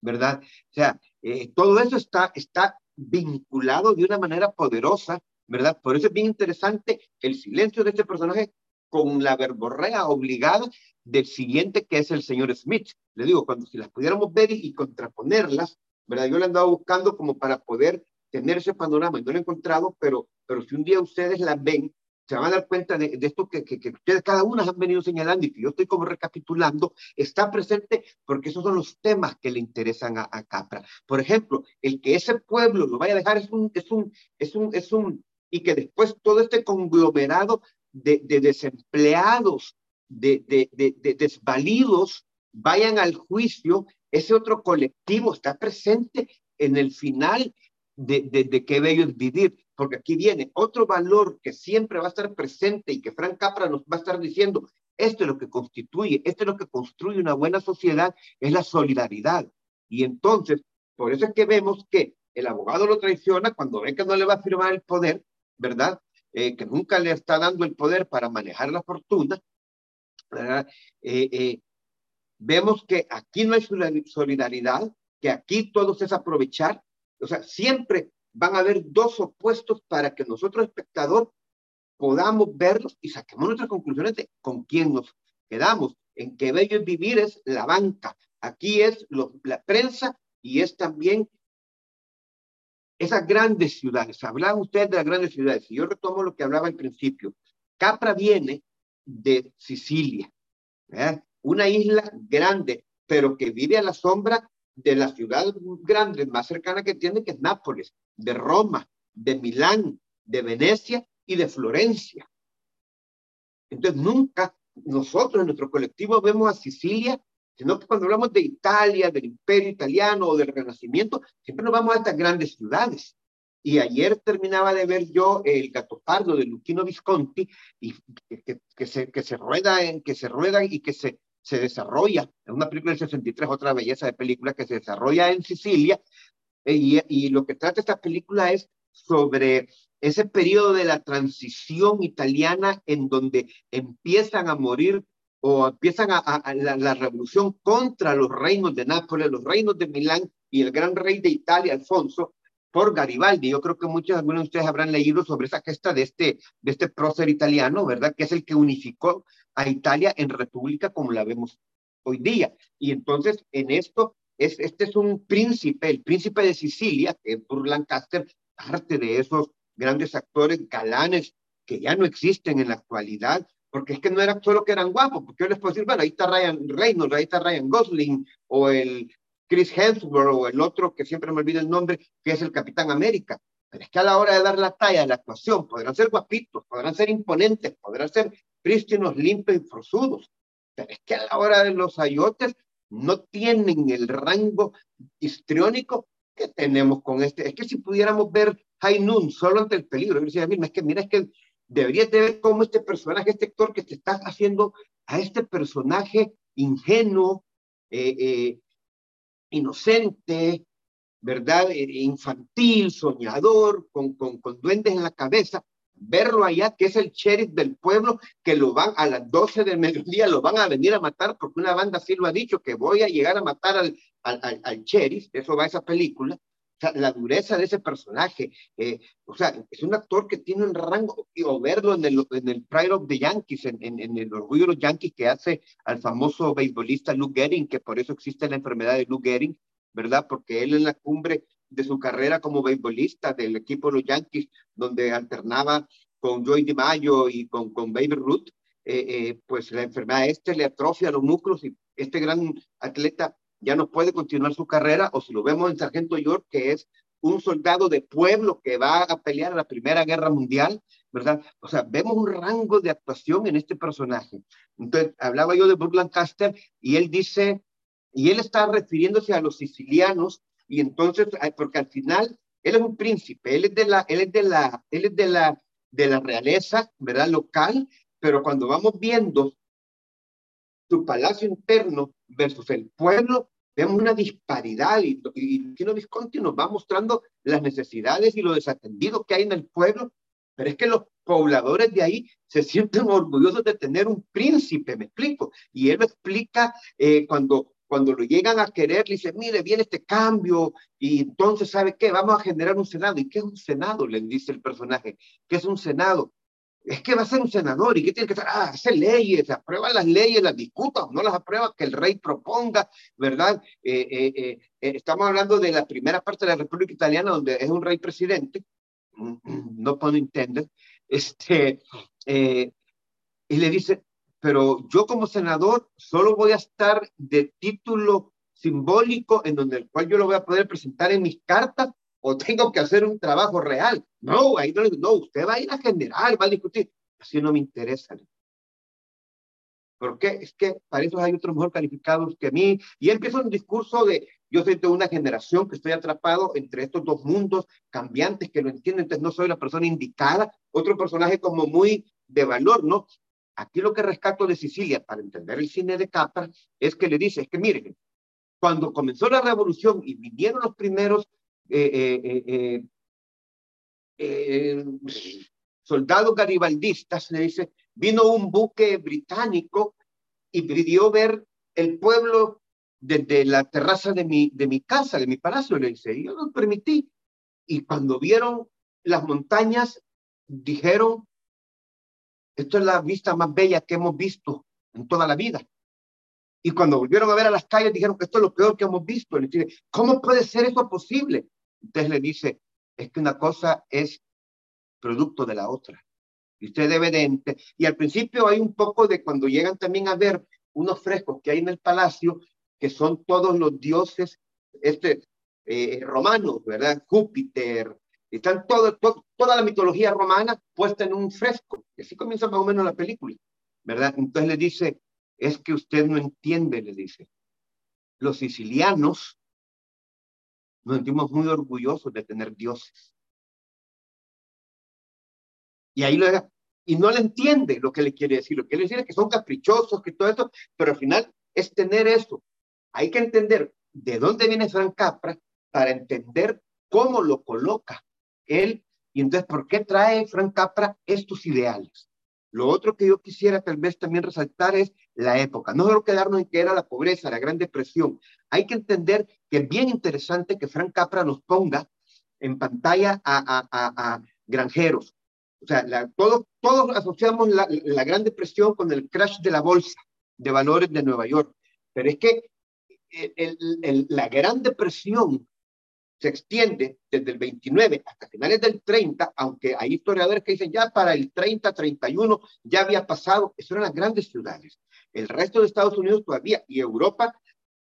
¿Verdad? O sea, eh, todo eso está, está vinculado de una manera poderosa, ¿verdad? Por eso es bien interesante el silencio de este personaje con la verborrea obligada del siguiente que es el señor Smith. Le digo, cuando si las pudiéramos ver y, contraponerlas, ¿verdad? Yo le andaba buscando como para poder tener ese panorama no lo he encontrado, pero, pero si un día ustedes las ven, se van a dar cuenta de, esto que, que, ustedes cada una han venido señalando y que yo estoy como recapitulando, está presente porque esos son los temas que le interesan a, Capra. Por ejemplo, el que ese pueblo lo vaya a dejar es un, es un, es un, es un, y que después todo este conglomerado de, de desempleados, de, de, de, desvalidos, vayan al juicio, ese otro colectivo está presente en el final de, de, qué bello es vivir porque aquí viene otro valor que siempre va a estar presente y que Frank Capra nos va a estar diciendo, esto es lo que constituye, esto es lo que construye una buena sociedad, es la solidaridad. Y entonces, por eso es que vemos que el abogado lo traiciona cuando ve que no le va a firmar el poder, ¿verdad? Eh, que nunca le está dando el poder para manejar la fortuna, ¿verdad? Eh, eh, vemos que aquí no hay solidaridad, que aquí todo es aprovechar, o sea, siempre van a haber dos opuestos para que nosotros, espectador, podamos verlos y saquemos nuestras conclusiones de con quién nos quedamos. En qué bello es vivir es la banca. Aquí es la prensa y es también esas grandes ciudades. Hablaban ustedes de las grandes ciudades y yo retomo lo que hablaba al principio. Capra viene de Sicilia, una isla grande, pero que vive a la sombra de la ciudad grande más cercana que tiene, que es Nápoles, de Roma, de Milán, de Venecia y de Florencia. Entonces, nunca nosotros en nuestro colectivo vemos a Sicilia, sino que cuando hablamos de Italia, del imperio italiano o del renacimiento, siempre nos vamos a estas grandes ciudades. Y ayer terminaba de ver yo el Pardo de Luchino Visconti, y que, que, se, que se rueda en, que se rueda y que se se desarrolla, en una película del 63, otra belleza de película que se desarrolla en Sicilia, eh, y, y lo que trata esta película es sobre ese periodo de la transición italiana en donde empiezan a morir o empiezan a, la, revolución contra los reinos de Nápoles, los reinos de Milán y el gran rey de Italia, Alfonso, por Garibaldi. Yo creo que muchos algunos de ustedes habrán leído sobre esa gesta de este, de este prócer italiano, ¿verdad? Que es el que unificó a Italia en república como la vemos hoy día. Y entonces en esto, es, este es un príncipe, el príncipe de Sicilia, que es Lancaster, parte de esos grandes actores galanes que ya no existen en la actualidad, porque es que no era solo que eran guapos, porque yo les puedo decir, bueno, ahí está Ryan Reynolds, ahí está Ryan Gosling, o el Chris Hemsworth o el otro que siempre me olvido el nombre, que es el Capitán América. Pero es que a la hora de dar la talla de la actuación, podrán ser guapitos, podrán ser imponentes, podrán ser prístinos, limpios y forzudos. Pero es que a la hora de los ayotes no tienen el rango histriónico que tenemos con este. Es que si pudiéramos ver High Noon solo ante el peligro, yo decía, es que mira, es que deberías de ver cómo este personaje, este actor que te está haciendo a este personaje ingenuo, eh, eh, inocente, ¿verdad? Eh, infantil, soñador, con, con, con duendes en la cabeza, verlo allá, que es el sheriff del pueblo, que lo van a las 12 del mediodía, lo van a venir a matar, porque una banda sí lo ha dicho, que voy a llegar a matar al, al, al, sheriff, eso va a esa película. O sea, la dureza de ese personaje, eh, o sea, es un actor que tiene un rango, o verlo en el, en el Pride of the Yankees, en, en, en, el orgullo de los Yankees que hace al famoso beisbolista Lou Gehrig, que por eso existe la enfermedad de Lou Gehrig, ¿verdad? Porque él en la cumbre de su carrera como beisbolista del equipo de los Yankees, donde alternaba con Joey DiMaggio y con, con Baby Ruth, eh, eh, pues la enfermedad este le atrofia los núcleos y este gran atleta ya no puede continuar su carrera, o si lo vemos en Sargento York, que es un soldado de pueblo que va a pelear a la Primera Guerra Mundial, ¿verdad? O sea, vemos un rango de actuación en este personaje. Entonces, hablaba yo de Burke Lancaster y él dice, y él está refiriéndose a los sicilianos y entonces, porque al final él es un príncipe, él es de la, él es de la, él es de la, de la realeza, ¿verdad? Local, pero cuando vamos viendo su palacio interno versus el pueblo, vemos una disparidad y, y Tino Visconti nos va mostrando las necesidades y lo desatendido que hay en el pueblo, pero es que los pobladores de ahí se sienten orgullosos de tener un príncipe, me explico, y él lo explica eh, cuando cuando lo llegan a querer, le dice, mire, viene este cambio, y entonces, ¿sabe qué? Vamos a generar un Senado. ¿Y qué es un Senado? Le dice el personaje. ¿Qué es un Senado? Es que va a ser un senador y que tiene que hacer, ah, hacer leyes, aprueba las leyes, las discuta o no las aprueba, que el rey proponga, ¿verdad? Eh, eh, eh, estamos hablando de la primera parte de la República Italiana, donde es un rey presidente, no puedo entender, este, y le dice, pero yo como senador solo voy a estar de título simbólico en donde el cual yo lo voy a poder presentar en mis cartas o tengo que hacer un trabajo real. No, ahí no, no, usted va a ir a general, va a discutir. Así no me interesa. ¿Por qué? Es que para eso hay otros mejor calificados que mí. Y empieza un discurso de, yo soy de una generación que estoy atrapado entre estos dos mundos cambiantes que lo entienden, entonces no soy la persona indicada. Otro personaje como muy de valor, ¿no? Aquí lo que rescato de Sicilia para entender el cine de Capra es que le dice, es que miren, cuando comenzó la revolución y vinieron los primeros eh, eh, eh, soldados garibaldistas, le dice, vino un buque británico y pidió ver el pueblo desde la terraza de mi, de mi casa, de mi palacio, le dice, yo lo permití. Y cuando vieron las montañas, dijeron, esto es la vista más bella que hemos visto en toda la vida. Y cuando volvieron a ver a las calles, dijeron que esto es lo peor que hemos visto. Le dice, ¿cómo puede ser eso posible? Entonces le dice, es que una cosa es producto de la otra. Y usted debe de... Y al principio hay un poco de cuando llegan también a ver unos frescos que hay en el palacio, que son todos los dioses este, eh, romanos, ¿verdad? Júpiter, están todo, toda la mitología romana puesta en un fresco. Y así comienza más o menos la película, ¿verdad? Entonces le dice, es que usted no entiende, le dice. Los sicilianos nos sentimos muy orgullosos de tener dioses. Y ahí lo y no le entiende lo que le quiere decir. Lo que quiere decir es que son caprichosos, que todo esto, pero al final es tener eso. Hay que entender de dónde viene Frank Capra para entender cómo lo coloca él y entonces por qué trae Frank Capra estos ideales. Lo otro que yo quisiera tal vez también resaltar es la época. No solo quedarnos en que era la pobreza, la Gran Depresión. Hay que entender que es bien interesante que Frank Capra nos ponga en pantalla a, a, granjeros. O sea, todos, todos asociamos la, la, Gran Depresión con el crash de la bolsa de valores de Nueva York. Pero es que el, la Gran Depresión se extiende desde el 29 hasta finales del 30, aunque hay historiadores que dicen ya para el 30, 31 ya había pasado, eso eran las grandes ciudades. El resto de Estados Unidos todavía y Europa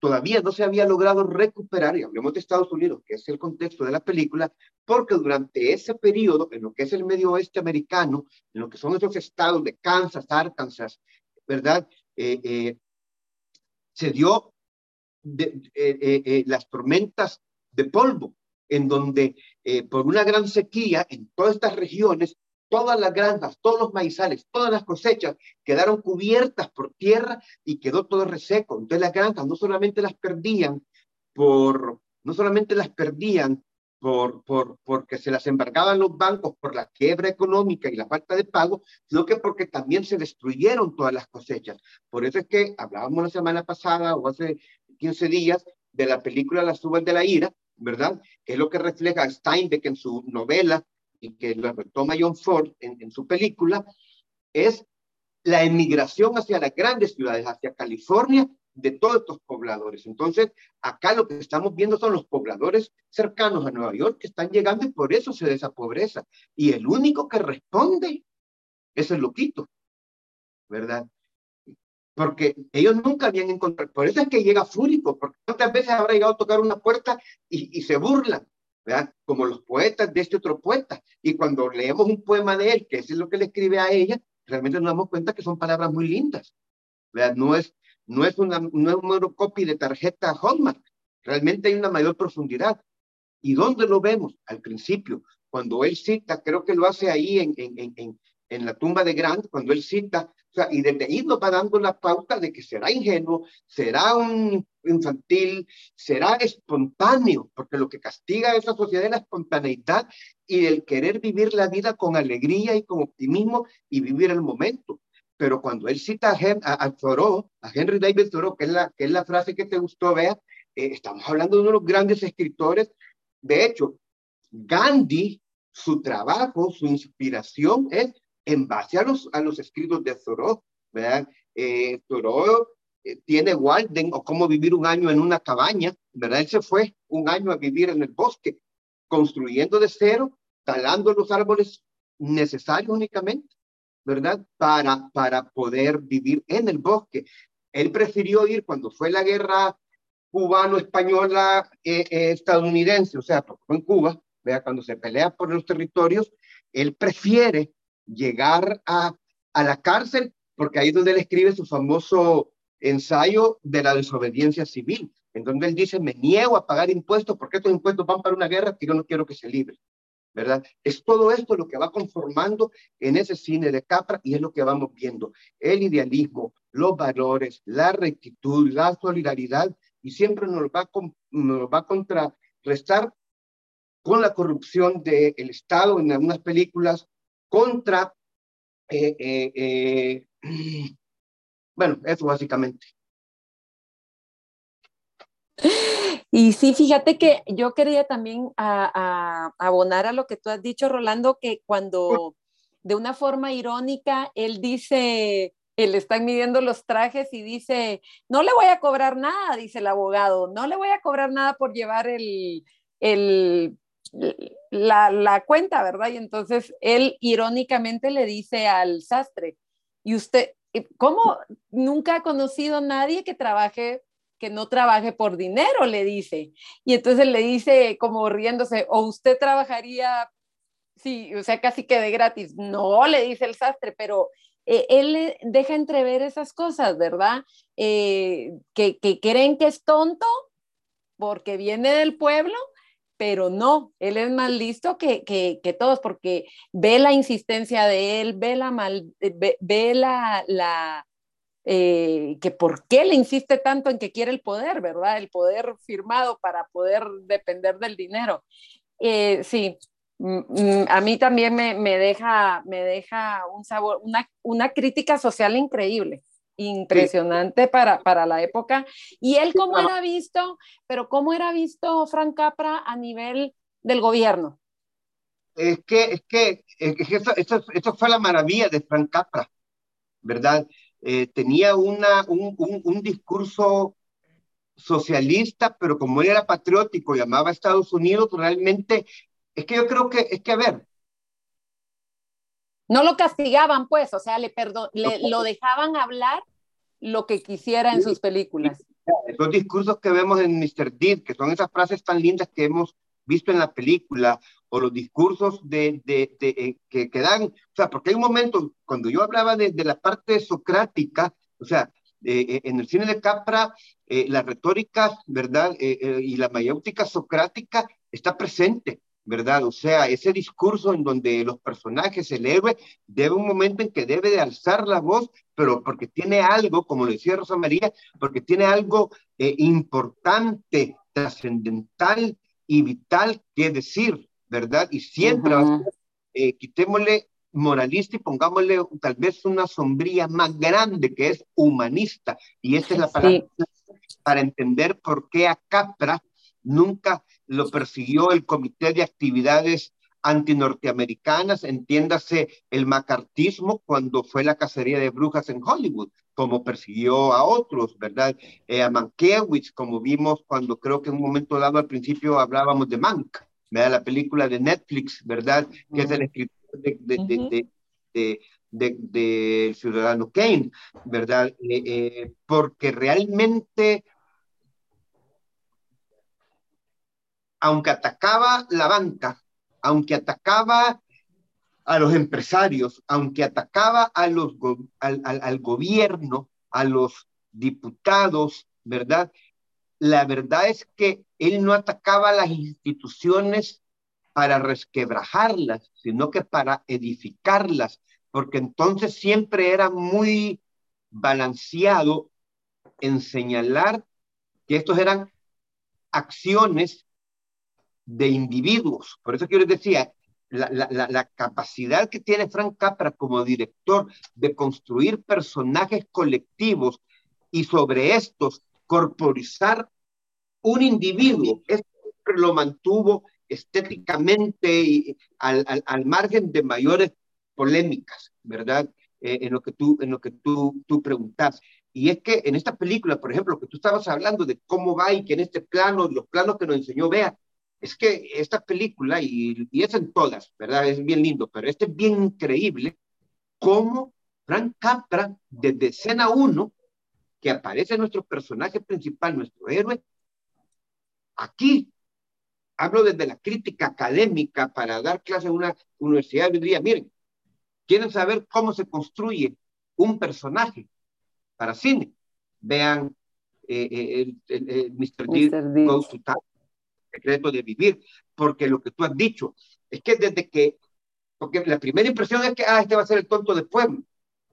todavía no se había logrado recuperar, y hablemos de Estados Unidos, que es el contexto de la película, porque durante ese periodo, en lo que es el medio oeste americano, en lo que son esos estados de Kansas, Arkansas, ¿verdad? Eh, eh, se dio eh, las tormentas de polvo, en donde por una gran sequía en todas estas regiones todas las granjas, todos los maizales, todas las cosechas quedaron cubiertas por tierra y quedó todo reseco. Entonces las granjas no solamente las perdían por, no solamente las perdían por, por, porque se las embargaban los bancos por la quiebra económica y la falta de pago, sino que porque también se destruyeron todas las cosechas. Por eso es que hablábamos la semana pasada o hace 15 días de la película Las uvas de la ira, ¿verdad? Que es lo que refleja Steinbeck en su novela y que lo retoma John Ford en, su película, es la emigración hacia las grandes ciudades, hacia California, de todos estos pobladores. Entonces, acá lo que estamos viendo son los pobladores cercanos a Nueva York que están llegando y por eso se da esa pobreza. Y el único que responde es el loquito, ¿verdad? Porque ellos nunca habían encontrado, por eso es que llega fúrico, porque tantas veces habrá llegado a tocar una puerta y, y se burlan. Como los poetas de este otro poeta. Y cuando leemos un poema de él, que es lo que le escribe a ella, realmente nos damos cuenta que son palabras muy lindas, ¿verdad? No es, no es, una, no es un monocopy de tarjeta Hallmark, realmente hay una mayor profundidad. ¿Y dónde lo vemos? Al principio, cuando él cita, creo que lo hace ahí en, en, en, en la tumba de Grant, cuando él cita, o sea, y desde ahí nos va dando la pauta de que será ingenuo, será un, infantil, será espontáneo, porque lo que castiga a esa sociedad es la espontaneidad y el querer vivir la vida con alegría y con optimismo y vivir el momento. Pero cuando él cita a, a, Thoreau, a Henry David Thoreau, que es la, que es la frase que te gustó, vea, eh, estamos hablando de uno de los grandes escritores. De hecho, Gandhi, su trabajo, su inspiración es en base a los, a escritos de Thoreau. ¿verdad? Eh, Thoreau tiene Walden o cómo vivir un año en una cabaña, ¿verdad? Él se fue un año a vivir en el bosque, construyendo de cero, talando los árboles necesarios únicamente, ¿verdad? Para, para poder vivir en el bosque. Él prefirió ir cuando fue la guerra cubano-española eh, eh, estadounidense, o sea, en Cuba, vea, cuando se pelea por los territorios, él prefiere llegar a, a la cárcel, porque ahí es donde él escribe su famoso ensayo de la desobediencia civil, en donde él dice, me niego a pagar impuestos porque estos impuestos van para una guerra que yo no quiero que se libre. ¿verdad? Es todo esto lo que va conformando en ese cine de Capra y es lo que vamos viendo. El idealismo, los valores, la rectitud, la solidaridad y siempre nos va, nos va a contrarrestar con la corrupción del Estado en algunas películas contra eh, eh, eh, bueno, eso básicamente. Y sí, fíjate que yo quería también abonar a lo que tú has dicho, Rolando, que cuando de una forma irónica él dice, él están midiendo los trajes y dice, no le voy a cobrar nada, dice el abogado, no le voy a cobrar nada por llevar el, el la, la cuenta, ¿verdad? Y entonces él irónicamente le dice al sastre, y usted, ¿cómo nunca ha conocido a nadie que trabaje que no trabaje por dinero, le dice. Y entonces le dice como riéndose, o usted trabajaría, sí, o sea, casi que de gratis. No, le dice el sastre, pero eh, él deja entrever esas cosas, ¿verdad? Eh, que, que creen que es tonto porque viene del pueblo, pero no, él es más listo que, que, todos porque ve la insistencia de él, ve la, mal, ve, ve la, la, eh, que por qué le insiste tanto en que quiere el poder, ¿verdad? El poder firmado para poder depender del dinero. Eh, sí, mm, mm, a mí también me, me, deja, me deja un sabor, una, una crítica social increíble impresionante para, para la época. Y él cómo era visto, pero cómo era visto Frank Capra a nivel del gobierno. Es que, es que, es que eso, eso, eso, fue la maravilla de Frank Capra, ¿verdad? Eh, tenía una, un, un, discurso socialista, pero como él era patriótico y amaba a Estados Unidos, realmente, es que yo creo que, es que, a ver. No lo castigaban, pues, o sea, le, perdón, le lo dejaban hablar lo que quisiera en sus películas. Los discursos que vemos en Mr. Deed, que son esas frases tan lindas que hemos visto en la película, o los discursos de, de, de eh, que, que, dan, o sea, porque hay un momento, cuando yo hablaba de, de la parte socrática, o sea, eh, en el cine de Capra, eh, la retórica, ¿verdad? y la mayéutica socrática está presente, ¿verdad? O sea, ese discurso en donde los personajes, el héroe, debe un momento en que debe de alzar la voz, pero porque tiene algo, como lo decía Rosa María, porque tiene algo importante, trascendental y vital que decir, ¿verdad? Y siempre, eh, quitémosle moralista y pongámosle tal vez una sombría más grande que es humanista. Y esa es la palabra para entender por qué a Capra nunca lo persiguió el Comité de Actividades Antinorteamericanas, entiéndase el macartismo cuando fue la cacería de brujas en Hollywood, como persiguió a otros, ¿verdad? Eh, a Mankiewicz, como vimos cuando creo que en un momento dado al principio hablábamos de Mank, ¿verdad? La película de Netflix, ¿verdad? Que es el escritor de, de, de, de, de, de Ciudadano Kane, ¿verdad? Eh, eh, porque realmente, aunque atacaba la banca, aunque atacaba a los empresarios, aunque atacaba a los, al, al, gobierno, a los diputados, ¿verdad? La verdad es que él no atacaba las instituciones para resquebrajarlas, sino que para edificarlas, porque entonces siempre era muy balanceado en señalar que estos eran acciones de individuos. Por eso que yo les decía, la, la, la, capacidad que tiene Frank Capra como director de construir personajes colectivos y sobre estos corporizar un individuo, esto lo mantuvo estéticamente al, al, al margen de mayores polémicas, ¿verdad? Eh, en lo que tú, en lo que tú, tú preguntas. Y es que en esta película, por ejemplo, que tú estabas hablando de cómo va y que en este plano, los planos que nos enseñó Bea, es que esta película, y, y es en todas, ¿verdad? Es bien lindo, pero este es bien increíble cómo Frank Capra, desde escena 1, que aparece nuestro personaje principal, nuestro héroe, aquí hablo desde la crítica académica para dar clase en una universidad, diría, miren, quieren saber cómo se construye un personaje para cine, vean eh, eh el, el, el, Mr. Town, secreto de vivir, porque lo que tú has dicho es que desde que, porque la primera impresión es que, ah, este va a ser el tonto del pueblo.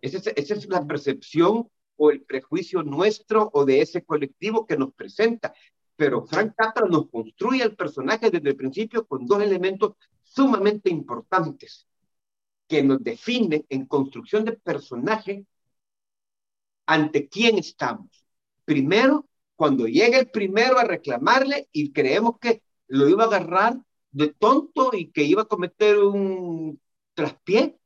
Esa es, esa es la percepción o el prejuicio nuestro o de ese colectivo que nos presenta. Pero Frank Capra nos construye el personaje desde el principio con dos elementos sumamente importantes que nos define en construcción de personaje ante quién estamos. Primero, cuando llega el primero a reclamarle y creemos que lo iba a agarrar de tonto y que iba a cometer un traspié,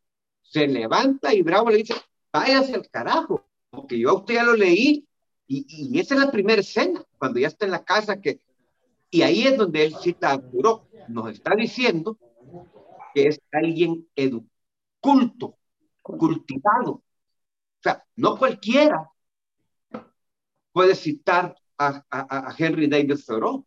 se levanta y Bravo le dice, váyase al carajo, porque yo a usted ya lo leí y, y, esa es la primera escena, cuando ya está en la casa que... Y ahí es donde él cita a Buró, nos está diciendo que es alguien educado, culto, cultivado. O sea, no cualquiera puede citar a, Henry David Thoreau.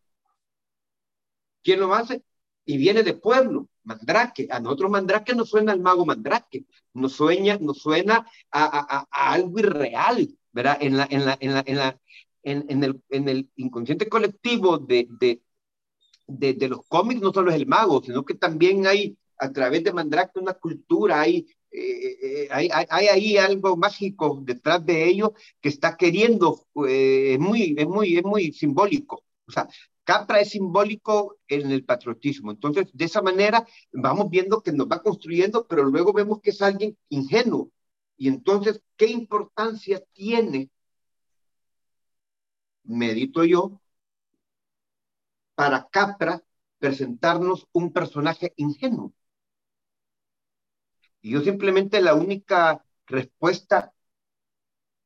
¿Quién lo hace? Y viene de pueblo, Mandrake. A nosotros Mandrake nos suena al mago Mandrake, nos sueña, nos suena a, algo irreal, ¿verdad? En, la, en, la, en, el, en el inconsciente colectivo de, de, los cómics no solo es el mago, sino que también hay a través de Mandrake una cultura, hay, eh, hay, ahí algo mágico detrás de ello que está queriendo, eh, muy, es, muy, es muy simbólico. O sea, Capra es simbólico en el patriotismo. Entonces, de esa manera vamos viendo que nos va construyendo, pero luego vemos que es alguien ingenuo. Y entonces, ¿qué importancia tiene, medito yo, para Capra presentarnos un personaje ingenuo? Y yo simplemente la única respuesta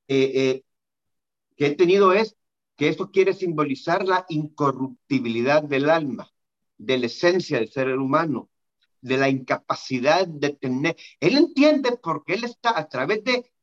eh, eh, que he tenido es que eso quiere simbolizar la incorruptibilidad del alma, de la esencia del ser humano, de la incapacidad de tener. Él entiende porque él está a través de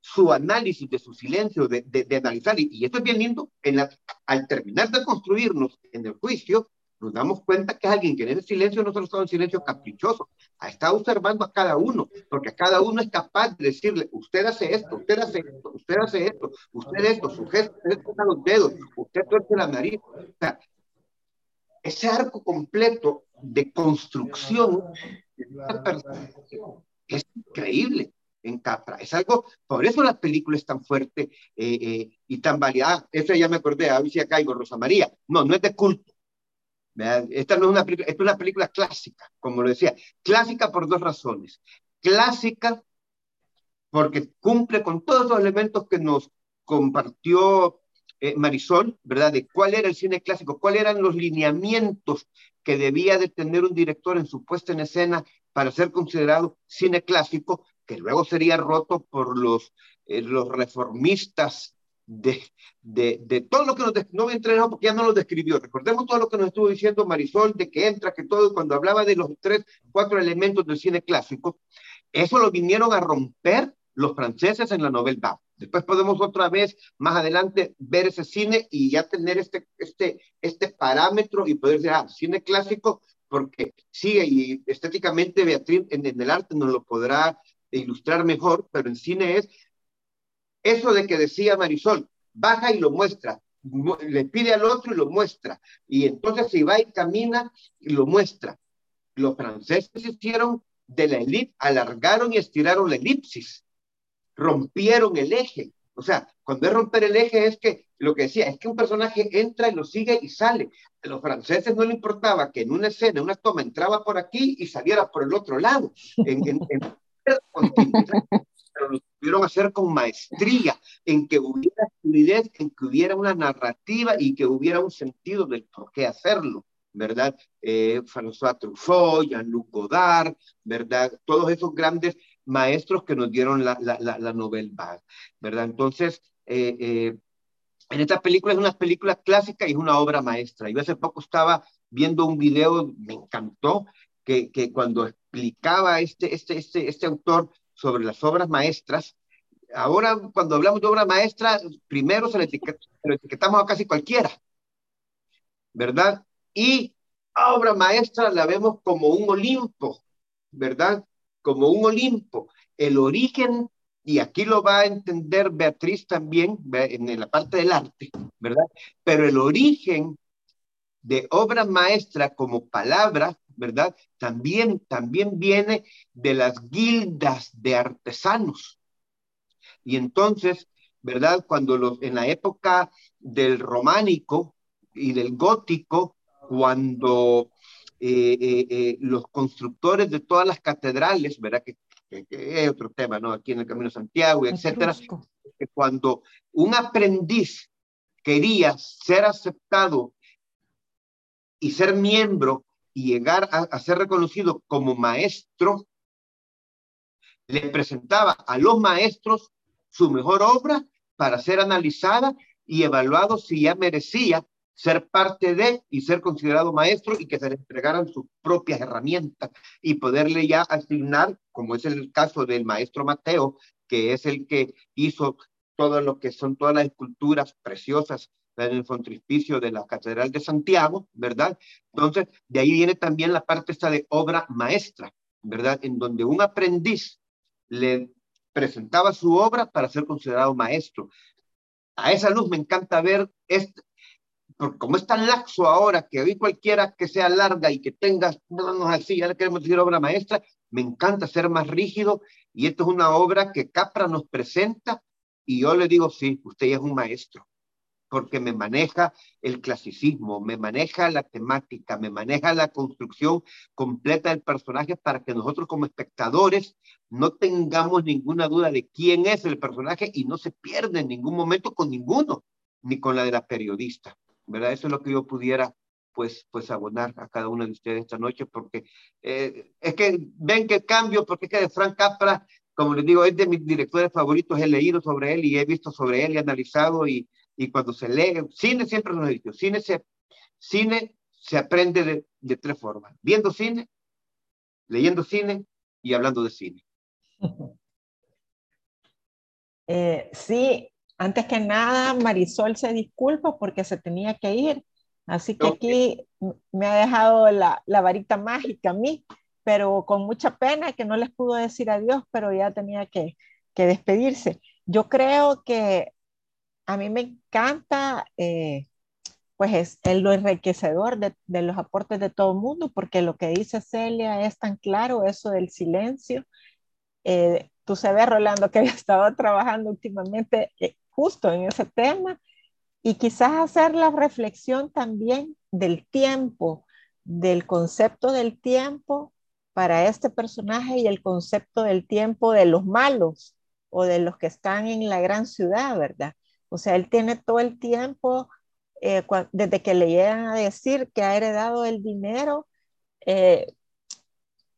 su análisis, de su silencio, de, de, analizar, y, y, esto es bien lindo, en la, al terminar de construirnos en el juicio, nos damos cuenta que es alguien que en ese silencio no solo está en silencio caprichoso, estado observando a cada uno, porque a cada uno es capaz de decirle, usted hace esto, usted hace esto, usted hace esto, usted esto, su gesto, usted toca los dedos, usted tuerce la nariz. O sea, ese arco completo de construcción es increíble en Capra. Es algo, por eso la película es tan fuerte eh, eh, y tan variada. Eso ya me acordé, a ver si caigo, Rosa María. No, no es de culto esta no es una película, es una película clásica, como lo decía. Clásica por dos razones. Clásica porque cumple con todos los elementos que nos compartió eh, Marisol, ¿verdad? De cuál era el cine clásico, cuáles eran los lineamientos que debía de tener un director en su puesta en escena para ser considerado cine clásico, que luego sería roto por los, eh, los reformistas de, de, de, todo lo que nos, no voy a porque ya no lo describió, recordemos todo lo que nos estuvo diciendo Marisol, de que entra, que todo, cuando hablaba de los tres, cuatro elementos del cine clásico, eso lo vinieron a romper los franceses en la novela. Después podemos otra vez, más adelante, ver ese cine y ya tener este, este, este parámetro y poder decir, ah, cine clásico, porque sigue y estéticamente Beatriz en, en el arte nos lo podrá ilustrar mejor, pero en cine es eso de que decía Marisol, baja y lo muestra, le pide al otro y lo muestra, y entonces se va y camina y lo muestra. Los franceses hicieron de la elipse, alargaron y estiraron la elipsis, rompieron el eje. O sea, cuando es romper el eje es que lo que decía es que un personaje entra y lo sigue y sale. A los franceses no le importaba que en una escena, en una toma, entraba por aquí y saliera por el otro lado. En pudieron hacer con maestría, en que hubiera fluidez, en que hubiera una narrativa y que hubiera un sentido del por qué hacerlo. ¿verdad? Eh, François Truffaut, Jean-Luc Godard, ¿verdad? Todos esos grandes maestros que nos dieron la, la, la, la Nobel Bag, ¿verdad? Entonces, eh, eh, en esta película es una película clásica y es una obra maestra. Yo hace poco estaba viendo un video, me encantó, que, que cuando explicaba este, este, este, este autor sobre las obras maestras, ahora cuando hablamos de obra maestra, primero se le etiquetamos a casi cualquiera, ¿verdad? Y obra maestra la vemos como un Olimpo, ¿verdad? Como un Olimpo. El origen y aquí lo va a entender Beatriz también en la parte del arte, ¿verdad? Pero el origen de obra maestra como palabra, ¿verdad? También, también viene de las guildas de artesanos. Y entonces, ¿verdad? Cuando los, en la época del románico y del gótico, cuando eh, eh, eh, los constructores de todas las catedrales, ¿verdad? Que que, que, es otro tema, ¿no? Aquí en el Camino de Santiago, etcétera, que cuando un aprendiz quería ser aceptado y ser miembro y llegar a, ser reconocido como maestro, le presentaba a los maestros su mejor obra para ser analizada y evaluado si ya merecía ser parte de y ser considerado maestro y que se le entregaran sus propias herramientas y poderle ya asignar, como es el caso del maestro Mateo, que es el que hizo todo lo que son todas las esculturas preciosas en el frontispicio de la Catedral de Santiago, ¿verdad? Entonces, de ahí viene también la parte esta de obra maestra, ¿verdad? En donde un aprendiz le presentaba su obra para ser considerado maestro. A esa luz me encanta ver este, porque como es tan laxo ahora, que hoy cualquiera que sea larga y que tenga manos así, ya le queremos decir obra maestra, me encanta ser más rígido y esto es una obra que Capra nos presenta y yo le digo, sí, usted ya es un maestro, porque me maneja el clasicismo, me maneja la temática, me maneja la construcción completa del personaje para que nosotros como espectadores no tengamos ninguna duda de quién es el personaje y no se pierda en ningún momento con ninguno, ni con la de la periodista. ¿verdad? Eso es lo que yo pudiera, pues, pues abonar a cada uno de ustedes esta noche, porque eh, es que ven que cambio, porque es que de Frank Capra, como les digo, es de mis directores favoritos, he leído sobre él y he visto sobre él y analizado, y, y cuando se lee, cine siempre lo he dicho, cine se, cine se aprende de, de tres formas, viendo cine, leyendo cine y hablando de cine. Eh, sí, antes que nada, Marisol se disculpa porque se tenía que ir. Así que aquí me ha dejado la, la, varita mágica a mí, pero con mucha pena que no les pudo decir adiós, pero ya tenía que, que despedirse. Yo creo que a mí me encanta, eh, pues es el, lo enriquecedor de, los aportes de todo el mundo, porque lo que dice Celia es tan claro, eso del silencio. Eh, tú sabes, Rolando, que había estado trabajando últimamente eh, justo en ese tema y quizás hacer la reflexión también del tiempo, del concepto del tiempo para este personaje y el concepto del tiempo de los malos o de los que están en la gran ciudad, ¿verdad? O sea, él tiene todo el tiempo, eh, desde que le llegan a decir que ha heredado el dinero, eh,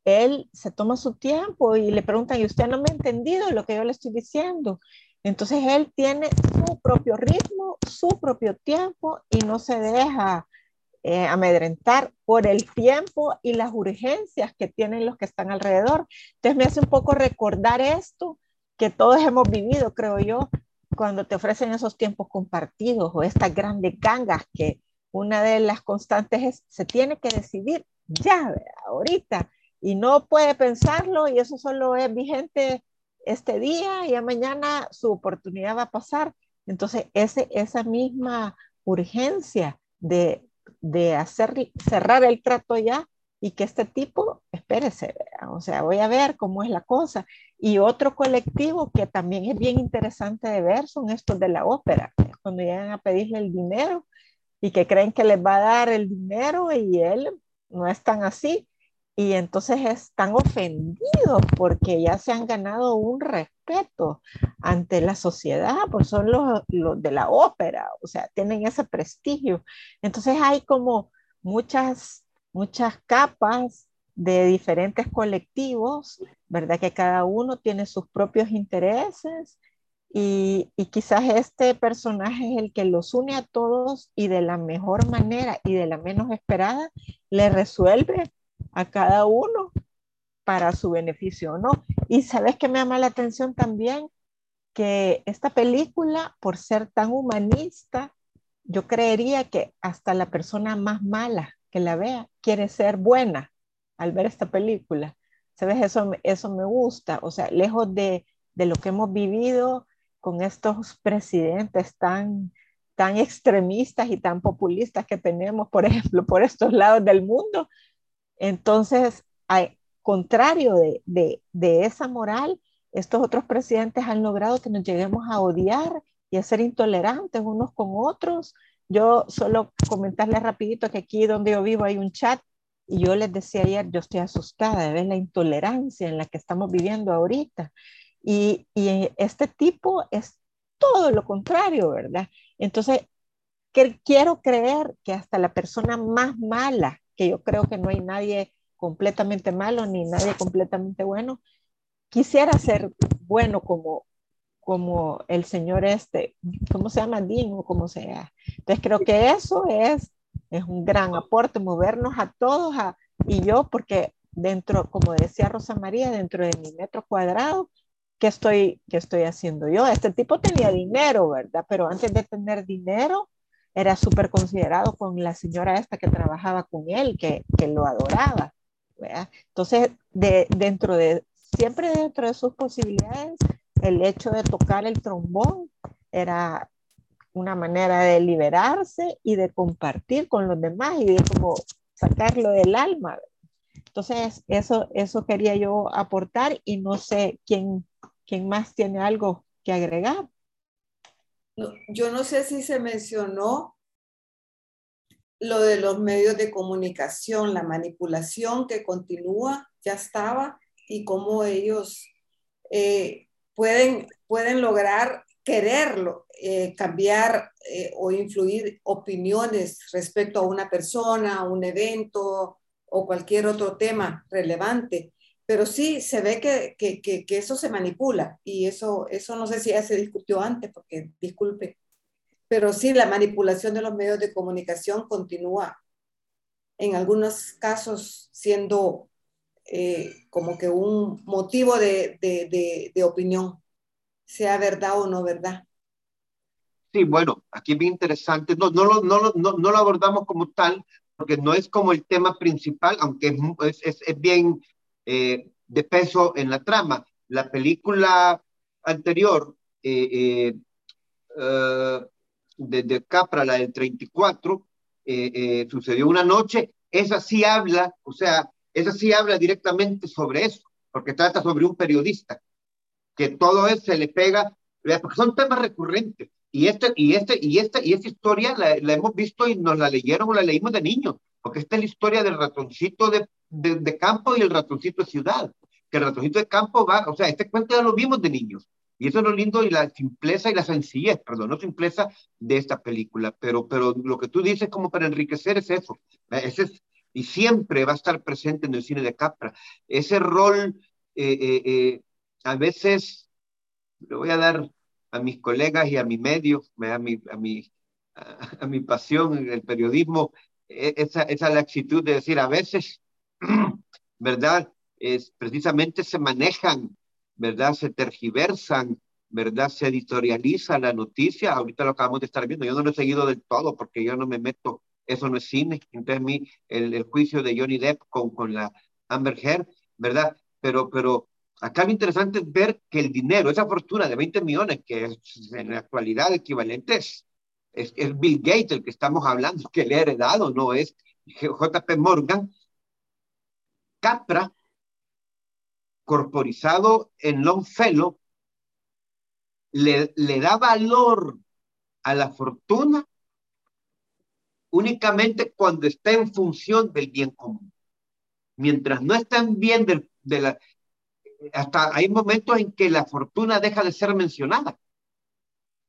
él se toma su tiempo y le preguntan, ¿y usted no me ha entendido lo que yo le estoy diciendo? Entonces él tiene su propio ritmo, su propio tiempo y no se deja eh, amedrentar por el tiempo y las urgencias que tienen los que están alrededor. Entonces me hace un poco recordar esto que todos hemos vivido, creo yo, cuando te ofrecen esos tiempos compartidos o estas grandes gangas que una de las constantes es, se tiene que decidir ya, ahorita, y no puede pensarlo y eso solo es vigente este día y mañana su oportunidad va a pasar. Entonces, ese, esa misma urgencia de, de hacer, cerrar el trato ya y que este tipo, espérese, o sea, voy a ver cómo es la cosa. Y otro colectivo que también es bien interesante de ver son estos de la ópera, cuando llegan a pedirle el dinero y que creen que les va a dar el dinero y él no es tan así. Y entonces están ofendidos porque ya se han ganado un respeto ante la sociedad, pues son los, los de la ópera, o sea, tienen ese prestigio. Entonces hay como muchas muchas capas de diferentes colectivos, ¿verdad? Que cada uno tiene sus propios intereses y, quizás este personaje es el que los une a todos y de la mejor manera y de la menos esperada le resuelve a cada uno para su beneficio, ¿no? Y sabes que me llama la atención también que esta película, por ser tan humanista, yo creería que hasta la persona más mala que la vea quiere ser buena al ver esta película. ¿Sabes? Eso, eso me gusta. O sea, lejos de, de lo que hemos vivido con estos presidentes tan, tan extremistas y tan populistas que tenemos, por ejemplo, por estos lados del mundo. Entonces, al contrario de, de, de, esa moral, estos otros presidentes han logrado que nos lleguemos a odiar y a ser intolerantes unos con otros yo solo comentarles rapidito que aquí donde yo vivo hay un chat y yo les decía ayer, yo estoy asustada de ver la intolerancia en la que estamos viviendo ahorita. Y, y este tipo es todo lo contrario, ¿verdad? Entonces, que, quiero creer que hasta la persona más mala, que yo creo que no hay nadie completamente malo ni nadie completamente bueno, quisiera ser bueno como, como el señor este, ¿cómo se llama? Dean o como sea. Entonces creo que eso es, es un gran aporte, movernos a todos a, y yo, porque dentro, como decía Rosa María, dentro de mi metro cuadrado, ¿qué estoy, qué estoy haciendo yo? Este tipo tenía dinero, ¿verdad? Pero antes de tener dinero, era súper considerado con la señora esta que trabajaba con él, que, que lo adoraba. ¿verdad? Entonces, de, dentro de, siempre dentro de sus posibilidades, el hecho de tocar el trombón era una manera de liberarse y de compartir con los demás y de como sacarlo del alma. Entonces, eso, eso quería yo aportar y no sé quién, quién más tiene algo que agregar. yo no sé si se mencionó lo de los medios de comunicación, la manipulación que continúa, ya estaba, y cómo ellos eh, pueden, pueden lograr quererlo, eh, cambiar eh, o influir opiniones respecto a una persona, un evento o cualquier otro tema relevante. Pero sí se ve que, que, que, eso se manipula y eso, eso no sé si ya se discutió antes, porque disculpe, pero sí la manipulación de los medios de comunicación continúa en algunos casos siendo eh, como que un motivo de, de, de, opinión, sea verdad o no verdad. Sí, bueno, aquí es bien interesante. No, no, lo, no, no, no lo abordamos como tal, porque no es como el tema principal, aunque es, es, es bien eh, de peso en la trama. La película anterior, eh, de, de, Capra, la del 34, sucedió una noche, esa sí habla, o sea, esa sí habla directamente sobre eso, porque trata sobre un periodista, que todo eso se le pega, porque son temas recurrentes. Y, este, y, este, y, este, y esta historia la, hemos visto y nos la leyeron o la leímos de niños, porque esta es la historia del ratoncito de, de, campo y el ratoncito de ciudad. Que el ratoncito de campo va, o sea, este cuento ya lo vimos de niños. Y eso es lo lindo y la simpleza y la sencillez, perdón, no simpleza de esta película. Pero, pero lo que tú dices como para enriquecer es eso. Ese es y siempre va a estar presente en el cine de Capra. Ese rol, eh, eh, eh, a veces, le voy a dar a mis colegas y a mi medio, a mi, a mi, a, mi pasión el periodismo, e, esa, esa laxitud de decir, a veces, ¿verdad? Es, precisamente se manejan, ¿verdad? Se tergiversan, ¿verdad? Se editorializa la noticia. Ahorita lo acabamos de estar viendo. Yo no lo he seguido del todo porque yo no me meto eso no es cine. Entonces, mí, el, el juicio de Johnny Depp con, con la Amber Heard, ¿verdad? Pero, pero acá lo interesante es ver que el dinero, esa fortuna de 20 millones, que es en la actualidad equivalente es, es, Bill Gates el que estamos hablando, que le ha heredado, no es JP Morgan, Capra, corporizado en Longfellow, le, le da valor a la fortuna únicamente cuando está en función del bien común. Mientras no está en bien de, la... Hasta hay momentos en que la fortuna deja de ser mencionada,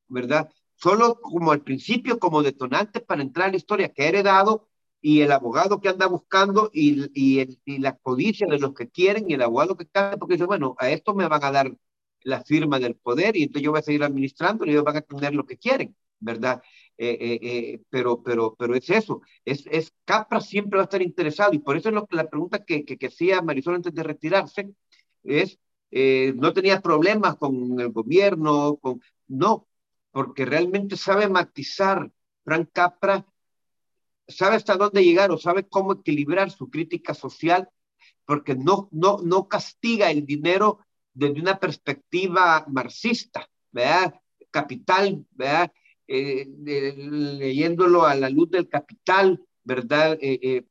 ¿verdad? Solo como al principio, como detonante para entrar a la historia que ha heredado y el abogado que anda buscando y, y, el, y la codicia de los que quieren y el abogado que está, porque dice, bueno, a esto me van a dar la firma del poder y entonces yo voy a seguir administrando y ellos van a tener lo que quieren, ¿verdad? Eh, eh, eh, pero, pero, pero es eso, es, es Capra siempre va a estar interesado y por eso es lo la pregunta que, que, que hacía Marisol antes de retirarse es, eh, no tenía problemas con el gobierno, con, no, porque realmente sabe matizar Frank Capra, sabe hasta dónde llegar o sabe cómo equilibrar su crítica social, porque no, no, no castiga el dinero desde una perspectiva marxista, ¿verdad? Capital, ¿verdad? Eh, de, leyéndolo a la luz del capital, ¿verdad? Eh, eh,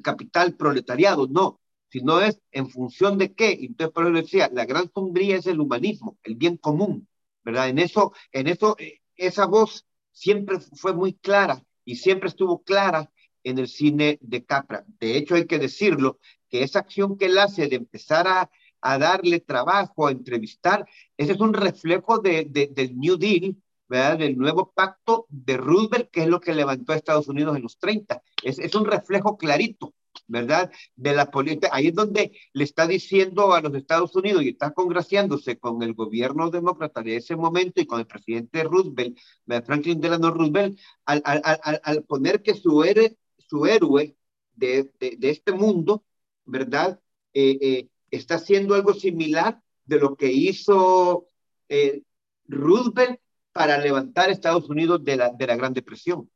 capital proletariado, no, sino es en función de qué. Entonces, por eso decía, la gran sombría es el humanismo, el bien común, ¿verdad? En eso, en eso, eh, esa voz siempre fue muy clara y siempre estuvo clara en el cine de Capra. De hecho, hay que decirlo, que esa acción que él hace de empezar a, a darle trabajo, a entrevistar, ese es un reflejo de, de, del New Deal, ¿verdad? del nuevo pacto de Roosevelt, que es lo que levantó a Estados Unidos en los 30. Es, es un reflejo clarito, ¿verdad? De la política. Ahí es donde le está diciendo a los Estados Unidos y está congraciándose con el gobierno demócrata de ese momento y con el presidente Roosevelt, Franklin Delano Roosevelt, al, al, al, al poner que su, héroe, su héroe de, de, de este mundo, ¿verdad? Eh, eh, está haciendo algo similar de lo que hizo eh, Roosevelt para levantar a Estados Unidos de la, de la Gran Depresión.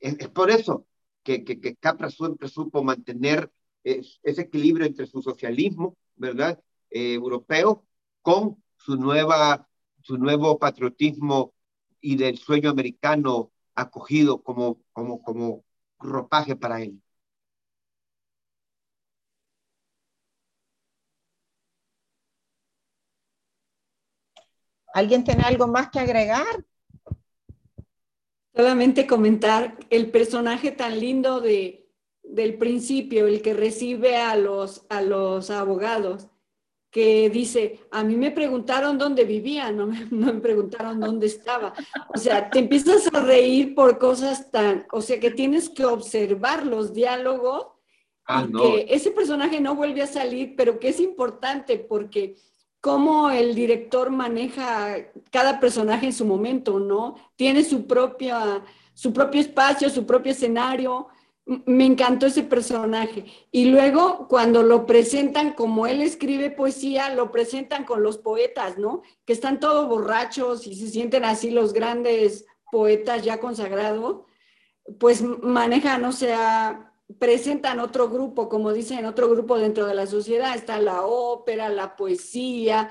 Es, es, por eso que, que, que, Capra siempre supo mantener es, ese equilibrio entre su socialismo, ¿verdad? Eh, europeo con su, nueva, su nuevo patriotismo y del sueño americano acogido como, como, como ropaje para él. ¿Alguien tiene algo más que agregar? Solamente comentar el personaje tan lindo de, del principio, el que recibe a los, a los abogados, que dice, a mí me preguntaron dónde vivía, no me, no me preguntaron dónde estaba. O sea, te empiezas a reír por cosas tan, o sea, que tienes que observar los diálogos ah, y no. que ese personaje no vuelve a salir, pero que es importante porque cómo el director maneja cada personaje en su momento, ¿no? Tiene su, propia, su propio espacio, su propio escenario. Me encantó ese personaje. Y luego, cuando lo presentan como él escribe poesía, lo presentan con los poetas, ¿no? Que están todos borrachos y se sienten así los grandes poetas ya consagrados, pues manejan, o sea, presentan otro grupo, como dicen, otro grupo dentro de la sociedad. Está la ópera, la poesía,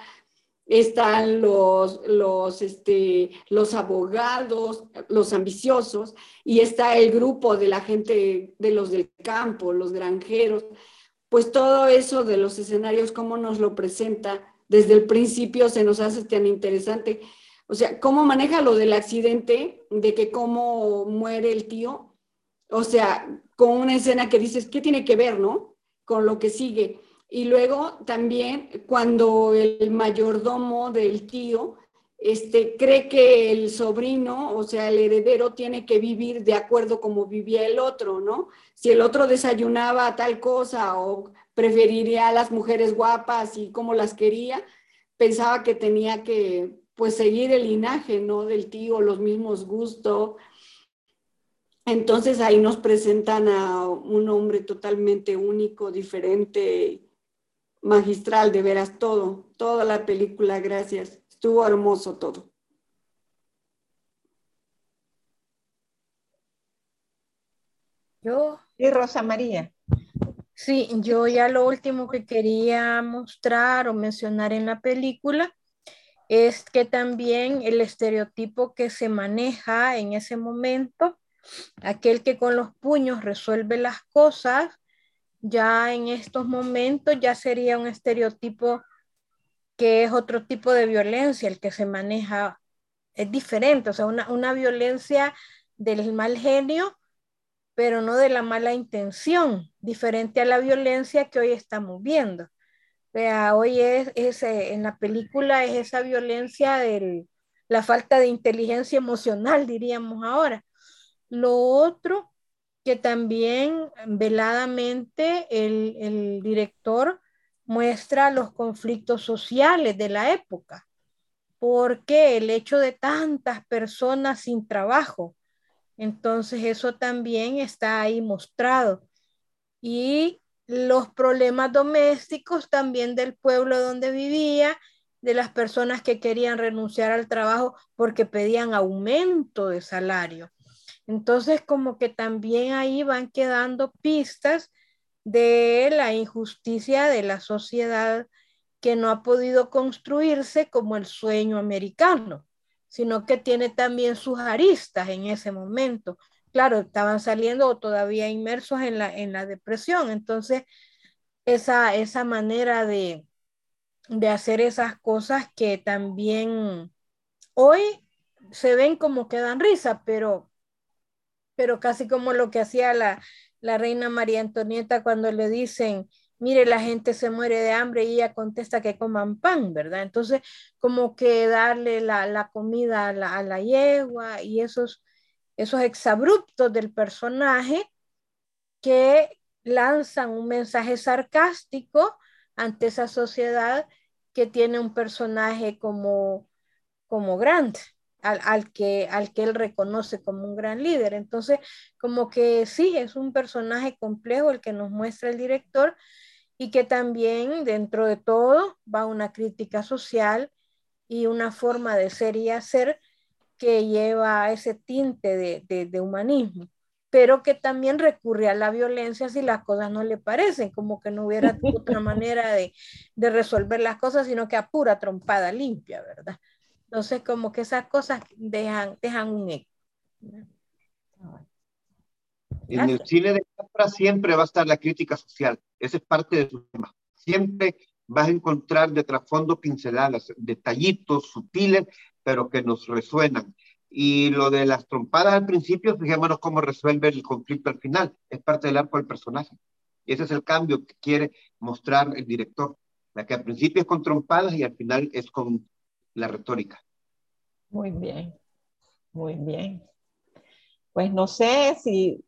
están los, los, este, los abogados, los ambiciosos, y está el grupo de la gente, de los del campo, los granjeros. Pues todo eso de los escenarios, cómo nos lo presenta desde el principio, se nos hace tan interesante. O sea, cómo maneja lo del accidente, de que cómo muere el tío, o sea, con una escena que dices, ¿qué tiene que ver, no? Con lo que sigue. Y luego también cuando el mayordomo del tío este, cree que el sobrino, o sea, el heredero, tiene que vivir de acuerdo como vivía el otro, ¿no? Si el otro desayunaba tal cosa o preferiría a las mujeres guapas y cómo las quería, pensaba que tenía que, pues, seguir el linaje, ¿no? Del tío, los mismos gustos, entonces ahí nos presentan a un hombre totalmente único, diferente, magistral, de veras todo, toda la película, gracias. Estuvo hermoso todo. Yo. Y Rosa María. Sí, yo ya lo último que quería mostrar o mencionar en la película es que también el estereotipo que se maneja en ese momento aquel que con los puños resuelve las cosas ya en estos momentos ya sería un estereotipo que es otro tipo de violencia el que se maneja, es diferente, o sea, una, una violencia del mal genio, pero no de la mala intención, diferente a la violencia que hoy estamos viendo. Vea, hoy es, en la película es esa violencia de la falta de inteligencia emocional, diríamos ahora. Lo otro que también veladamente el, el director muestra los conflictos sociales de la época, porque el hecho de tantas personas sin trabajo, entonces eso también está ahí mostrado. Y los problemas domésticos también del pueblo donde vivía, de las personas que querían renunciar al trabajo porque pedían aumento de salario. Entonces, como que también ahí van quedando pistas de la injusticia de la sociedad que no ha podido construirse como el sueño americano, sino que tiene también sus aristas en ese momento. Claro, estaban saliendo todavía inmersos en la, en la depresión, entonces esa, esa manera de, de hacer esas cosas que también hoy se ven como que dan risa, pero, pero casi como lo que hacía la, la reina María Antonieta cuando le dicen, mire, la gente se muere de hambre y ella contesta que coman pan, ¿verdad? Entonces, como que darle la, comida a la, yegua y esos, esos exabruptos del personaje que lanzan un mensaje sarcástico ante esa sociedad que tiene un personaje como, como Grant al, que, al que él reconoce como un gran líder. Entonces, como que sí, es un personaje complejo el que nos muestra el director y que también dentro de todo va una crítica social y una forma de ser y hacer que lleva ese tinte de, de, humanismo pero que también recurre a la violencia si las cosas no le parecen, como que no hubiera otra manera de, de, resolver las cosas, sino que a pura trompada limpia, ¿verdad? Entonces, como que esas cosas dejan, dejan un eco. En el cine de Capra siempre va a estar la crítica social. Esa es parte de su tema. Siempre vas a encontrar de trasfondo pinceladas, detallitos sutiles, pero que nos resuenan. Y lo de las trompadas al principio, fijémonos cómo resuelve el conflicto al final. Es parte del arco del personaje. Y ese es el cambio que quiere mostrar el director. La que al principio es con trompadas y al final es con la retórica. Muy bien, muy bien. Pues no sé si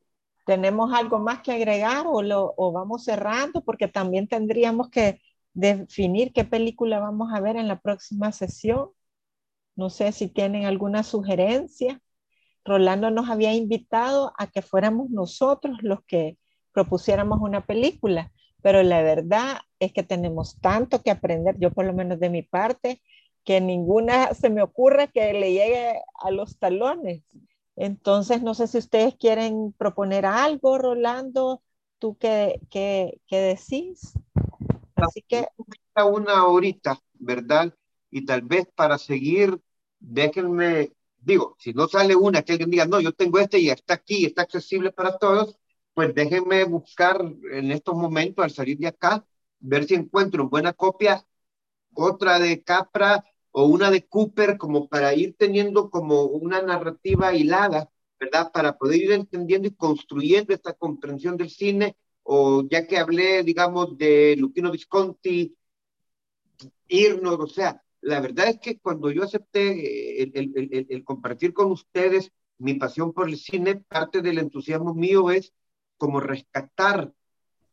tenemos algo más que agregar o, lo, o vamos cerrando, porque también tendríamos que definir qué película vamos a ver en la próxima sesión. No sé si tienen alguna sugerencia. Rolando nos había invitado a que fuéramos nosotros los que propusiéramos una película, pero la verdad es que tenemos tanto que aprender, yo por lo menos de mi parte, que ninguna se me ocurre que le llegue a los talones. Entonces, no sé si ustedes quieren proponer algo, Rolando, tú qué, qué, qué decís. Así que... Una horita, ¿verdad? Y tal vez para seguir, déjenme, digo, si no sale una que alguien diga, no, yo tengo este y está aquí, está accesible para todos, pues déjenme buscar en estos momentos, al salir de acá, ver si encuentro en buena copia otra de Capra o una de Cooper como para ir teniendo como una narrativa hilada, ¿verdad? Para poder ir entendiendo y construyendo esta comprensión del cine, o ya que hablé, digamos, de Luchino Visconti, irnos, o sea, la verdad es que cuando yo acepté el, el, el, compartir con ustedes mi pasión por el cine, parte del entusiasmo mío es como rescatar,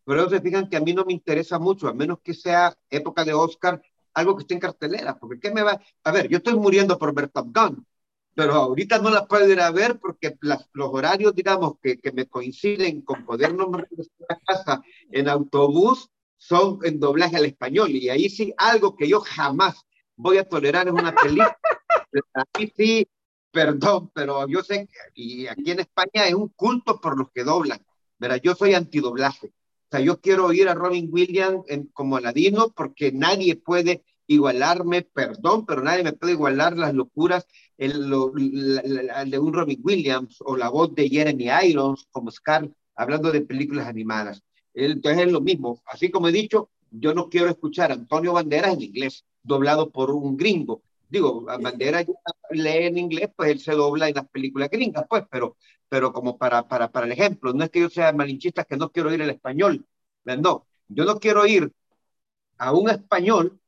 pero se fijan que a mí no me interesa mucho, a menos que sea época de Oscar, algo que esté en cartelera, porque ¿qué me va? A ver, yo estoy muriendo por ver Top Gun, pero ahorita no la puedo ir a ver porque los horarios, digamos, que, que me coinciden con poder no regresar a casa en autobús son en doblaje al español, y ahí sí, algo que yo jamás voy a tolerar en una película. Ahí sí, perdón, pero yo sé que y aquí en España es un culto por los que doblan. Verá, yo soy antidoblaje sea, yo quiero oír a Robin Williams en, como Aladino porque nadie puede igualarme, perdón, pero nadie me puede igualar las locuras el, de un Robin Williams o la voz de Jeremy Irons como Scar hablando de películas animadas. Entonces es lo mismo. Así como he dicho, yo no quiero escuchar a Antonio Banderas en inglés, doblado por un gringo. Digo, Banderas lee en inglés, pues él se dobla en las películas gringas, pues, pero, pero como para, para, para el ejemplo, no es que yo sea malinchista, que no quiero oír el español. No, yo no quiero ir a un español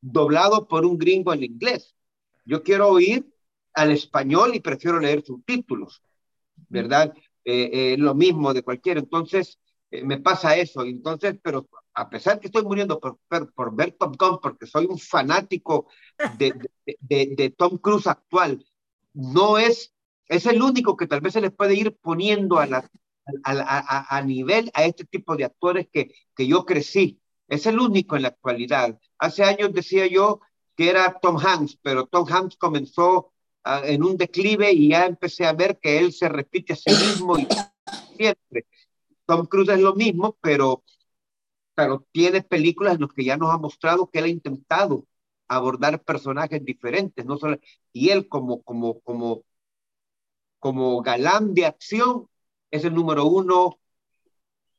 doblado por un gringo en inglés. Yo quiero oír al español y prefiero leer subtítulos, ¿verdad? Eh, eh, lo mismo de cualquiera. Entonces, eh, me pasa eso. Entonces, pero a pesar que estoy muriendo por, por, ver Top Gun, porque soy un fanático de, de, de, Tom Cruise actual, no es, es el único que tal vez se les puede ir poniendo a, la, a, a, a nivel a este tipo de actores que, que yo crecí. Es el único en la actualidad. Hace años decía yo que era Tom Hanks, pero Tom Hanks comenzó uh, en un declive y ya empecé a ver que él se repite a sí mismo y siempre. Tom Cruise es lo mismo, pero, pero tiene películas en las que ya nos ha mostrado que él ha intentado abordar personajes diferentes, no solo, y él como, como, como, como galán de acción es el número uno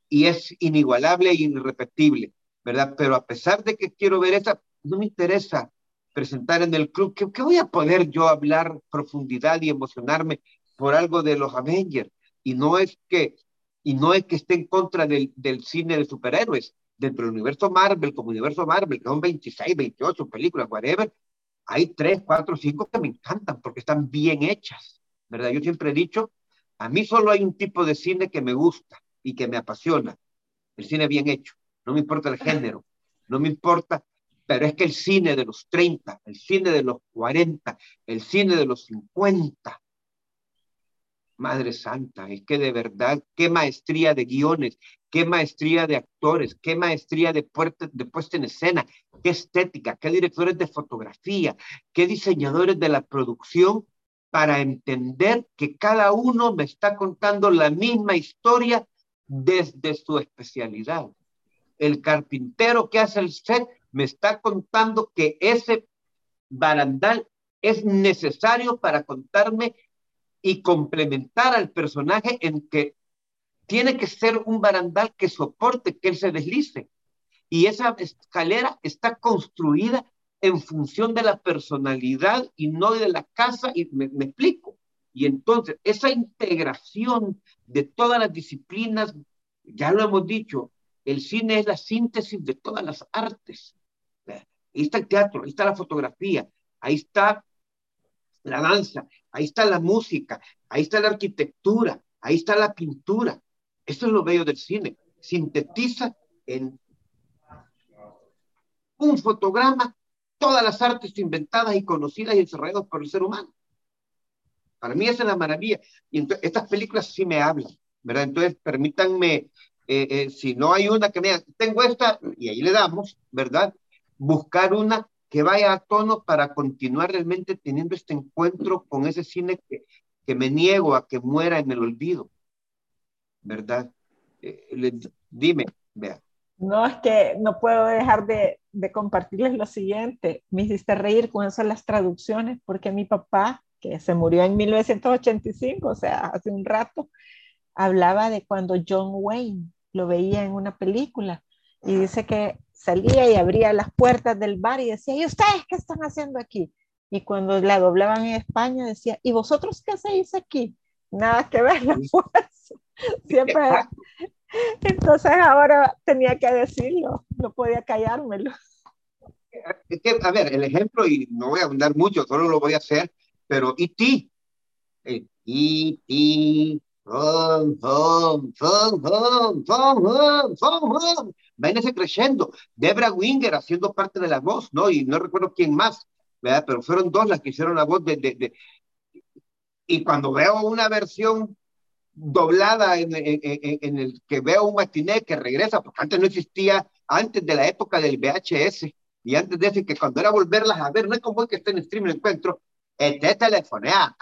y es inigualable e irrepetible. ¿verdad? Pero a pesar de que quiero ver esa, no me interesa presentar en el club. ¿Qué, voy a poder yo hablar profundidad y emocionarme por algo de los Avengers? Y no es que, y no es que esté en contra del, del cine de superhéroes. Dentro del universo Marvel, como universo Marvel, que son 26, 28 películas, whatever, hay 3, 4, 5 que me encantan porque están bien hechas, ¿verdad? Yo siempre he dicho, a mí solo hay un tipo de cine que me gusta y que me apasiona, el cine bien hecho no me importa el género, no me importa, pero es que el cine de los 30, el cine de los 40, el cine de los 50, Madre Santa, es que de verdad, qué maestría de guiones, qué maestría de actores, qué maestría de, de puesta en escena, qué estética, qué directores de fotografía, qué diseñadores de la producción para entender que cada uno me está contando la misma historia desde su especialidad. El carpintero que hace el set me está contando que ese barandal es necesario para contarme y complementar al personaje en que tiene que ser un barandal que soporte que él se deslice. Y esa escalera está construida en función de la personalidad y no de la casa, y me, explico. Y entonces, esa integración de todas las disciplinas, ya lo hemos dicho, el cine es la síntesis de todas las artes. Ahí está el teatro, ahí está la fotografía, ahí está la danza, ahí está la música, ahí está la arquitectura, ahí está la pintura. Esto es lo bello del cine. Sintetiza en un fotograma todas las artes inventadas y conocidas y desarrolladas por el ser humano. Para mí es la maravilla. Y entonces, estas películas sí me hablan, ¿verdad? Entonces, permítanme eh, eh, si no hay una que me tengo esta, y ahí le damos, ¿verdad? Buscar una que vaya a tono para continuar realmente teniendo este encuentro con ese cine que, que me niego a que muera en el olvido, ¿verdad? Eh, dime, vea. No, es que no puedo dejar de, de, compartirles lo siguiente. Me hiciste reír con eso las traducciones, porque mi papá, que se murió en 1985, o sea, hace un rato, hablaba de cuando John Wayne lo veía en una película y dice que salía y abría las puertas del bar y decía, ¿y ustedes qué están haciendo aquí? Y cuando la doblaban en España decía, ¿y vosotros qué hacéis aquí? Nada que ver, pues. Siempre. Entonces ahora tenía que decirlo, no podía callármelo. Es que, a ver, el ejemplo, y no voy a hablar mucho, solo lo voy a hacer, pero ¿y ti? ¿Y ti? Váyanse creciendo. Debra Winger haciendo parte de la voz, ¿no? Y no recuerdo quién más, ¿verdad? Pero fueron dos las que hicieron la voz de... de, de... Y cuando veo una versión doblada en, en, en, el que veo un matiné que regresa, porque antes no existía, antes de la época del VHS, y antes de eso, que cuando era volverlas a ver, no es como que esté en streaming encuentro, este telefonea,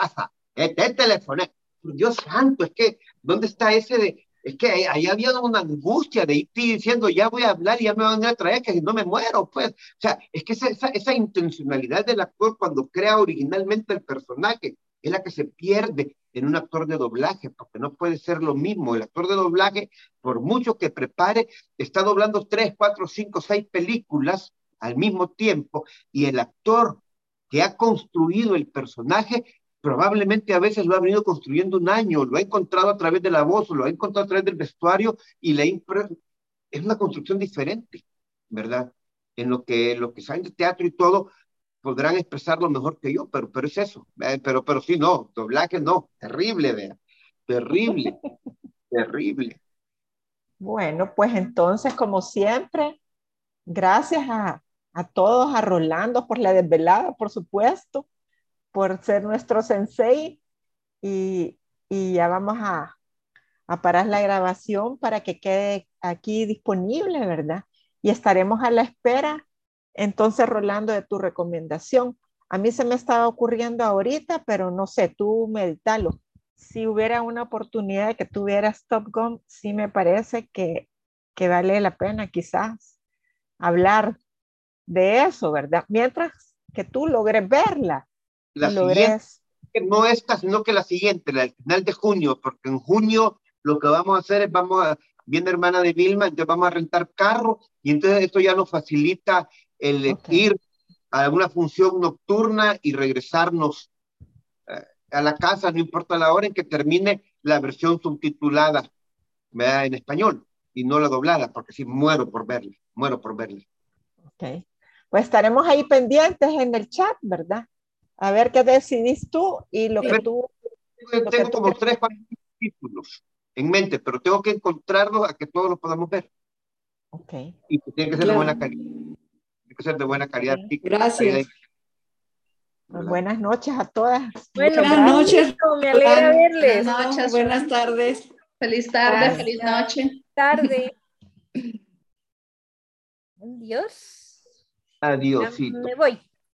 este telefonea, Dios santo, es que, ¿dónde está ese de, es que ahí, había una angustia de ir diciendo, ya voy a hablar y ya me van a traer, que no me muero, pues. O sea, es que esa, esa, intencionalidad del actor cuando crea originalmente el personaje es la que se pierde en un actor de doblaje, porque no puede ser lo mismo. El actor de doblaje por mucho que prepare, está doblando tres, cuatro, cinco, seis películas al mismo tiempo y el actor que ha construido el personaje probablemente a veces lo ha venido construyendo un año, lo ha encontrado a través de la voz, lo ha encontrado a través del vestuario y la es una construcción diferente, ¿verdad? En lo que, lo que saben de teatro y todo, podrán expresarlo mejor que yo, pero, pero es eso. Eh, pero, pero sí, no, doblaje no, terrible, vea, terrible, terrible. Bueno, pues entonces, como siempre, gracias a, a todos, a Rolando por la desvelada, por supuesto, por ser nuestro sensei y, y ya vamos a, a parar la grabación para que quede aquí disponible, ¿verdad? Y estaremos a la espera entonces, Rolando, de tu recomendación. A mí se me estaba ocurriendo ahorita, pero no sé, tú medítalo. Si hubiera una oportunidad de que tuvieras Top Gun, sí me parece que, que vale la pena quizás hablar de eso, ¿verdad? Mientras que tú logres verla. La siguiente, no esta, sino que la siguiente, la del final de junio, porque en junio lo que vamos a hacer es, vamos a, viene hermana de Vilma, entonces vamos a rentar carro y entonces esto ya nos facilita el ir a alguna función nocturna y regresarnos eh, a la casa, no importa la hora en que termine la versión subtitulada en español y no la doblada, porque sí muero por verla, muero por verla. Ok, pues estaremos ahí pendientes en el chat, ¿verdad? A ver qué decidís tú y lo que tú... tengo como tres títulos en mente, pero tengo que encontrarlos a que todos los podamos ver. Ok. Y que tiene que ser de buena calidad que ser de buena calidad. Gracias. Pues buenas noches a todas. buenas noches. Me alegra verles. Buenas noches. Buenas tardes. Feliz tarde, feliz noche. Tarde. Adiós. Adiós. Me voy.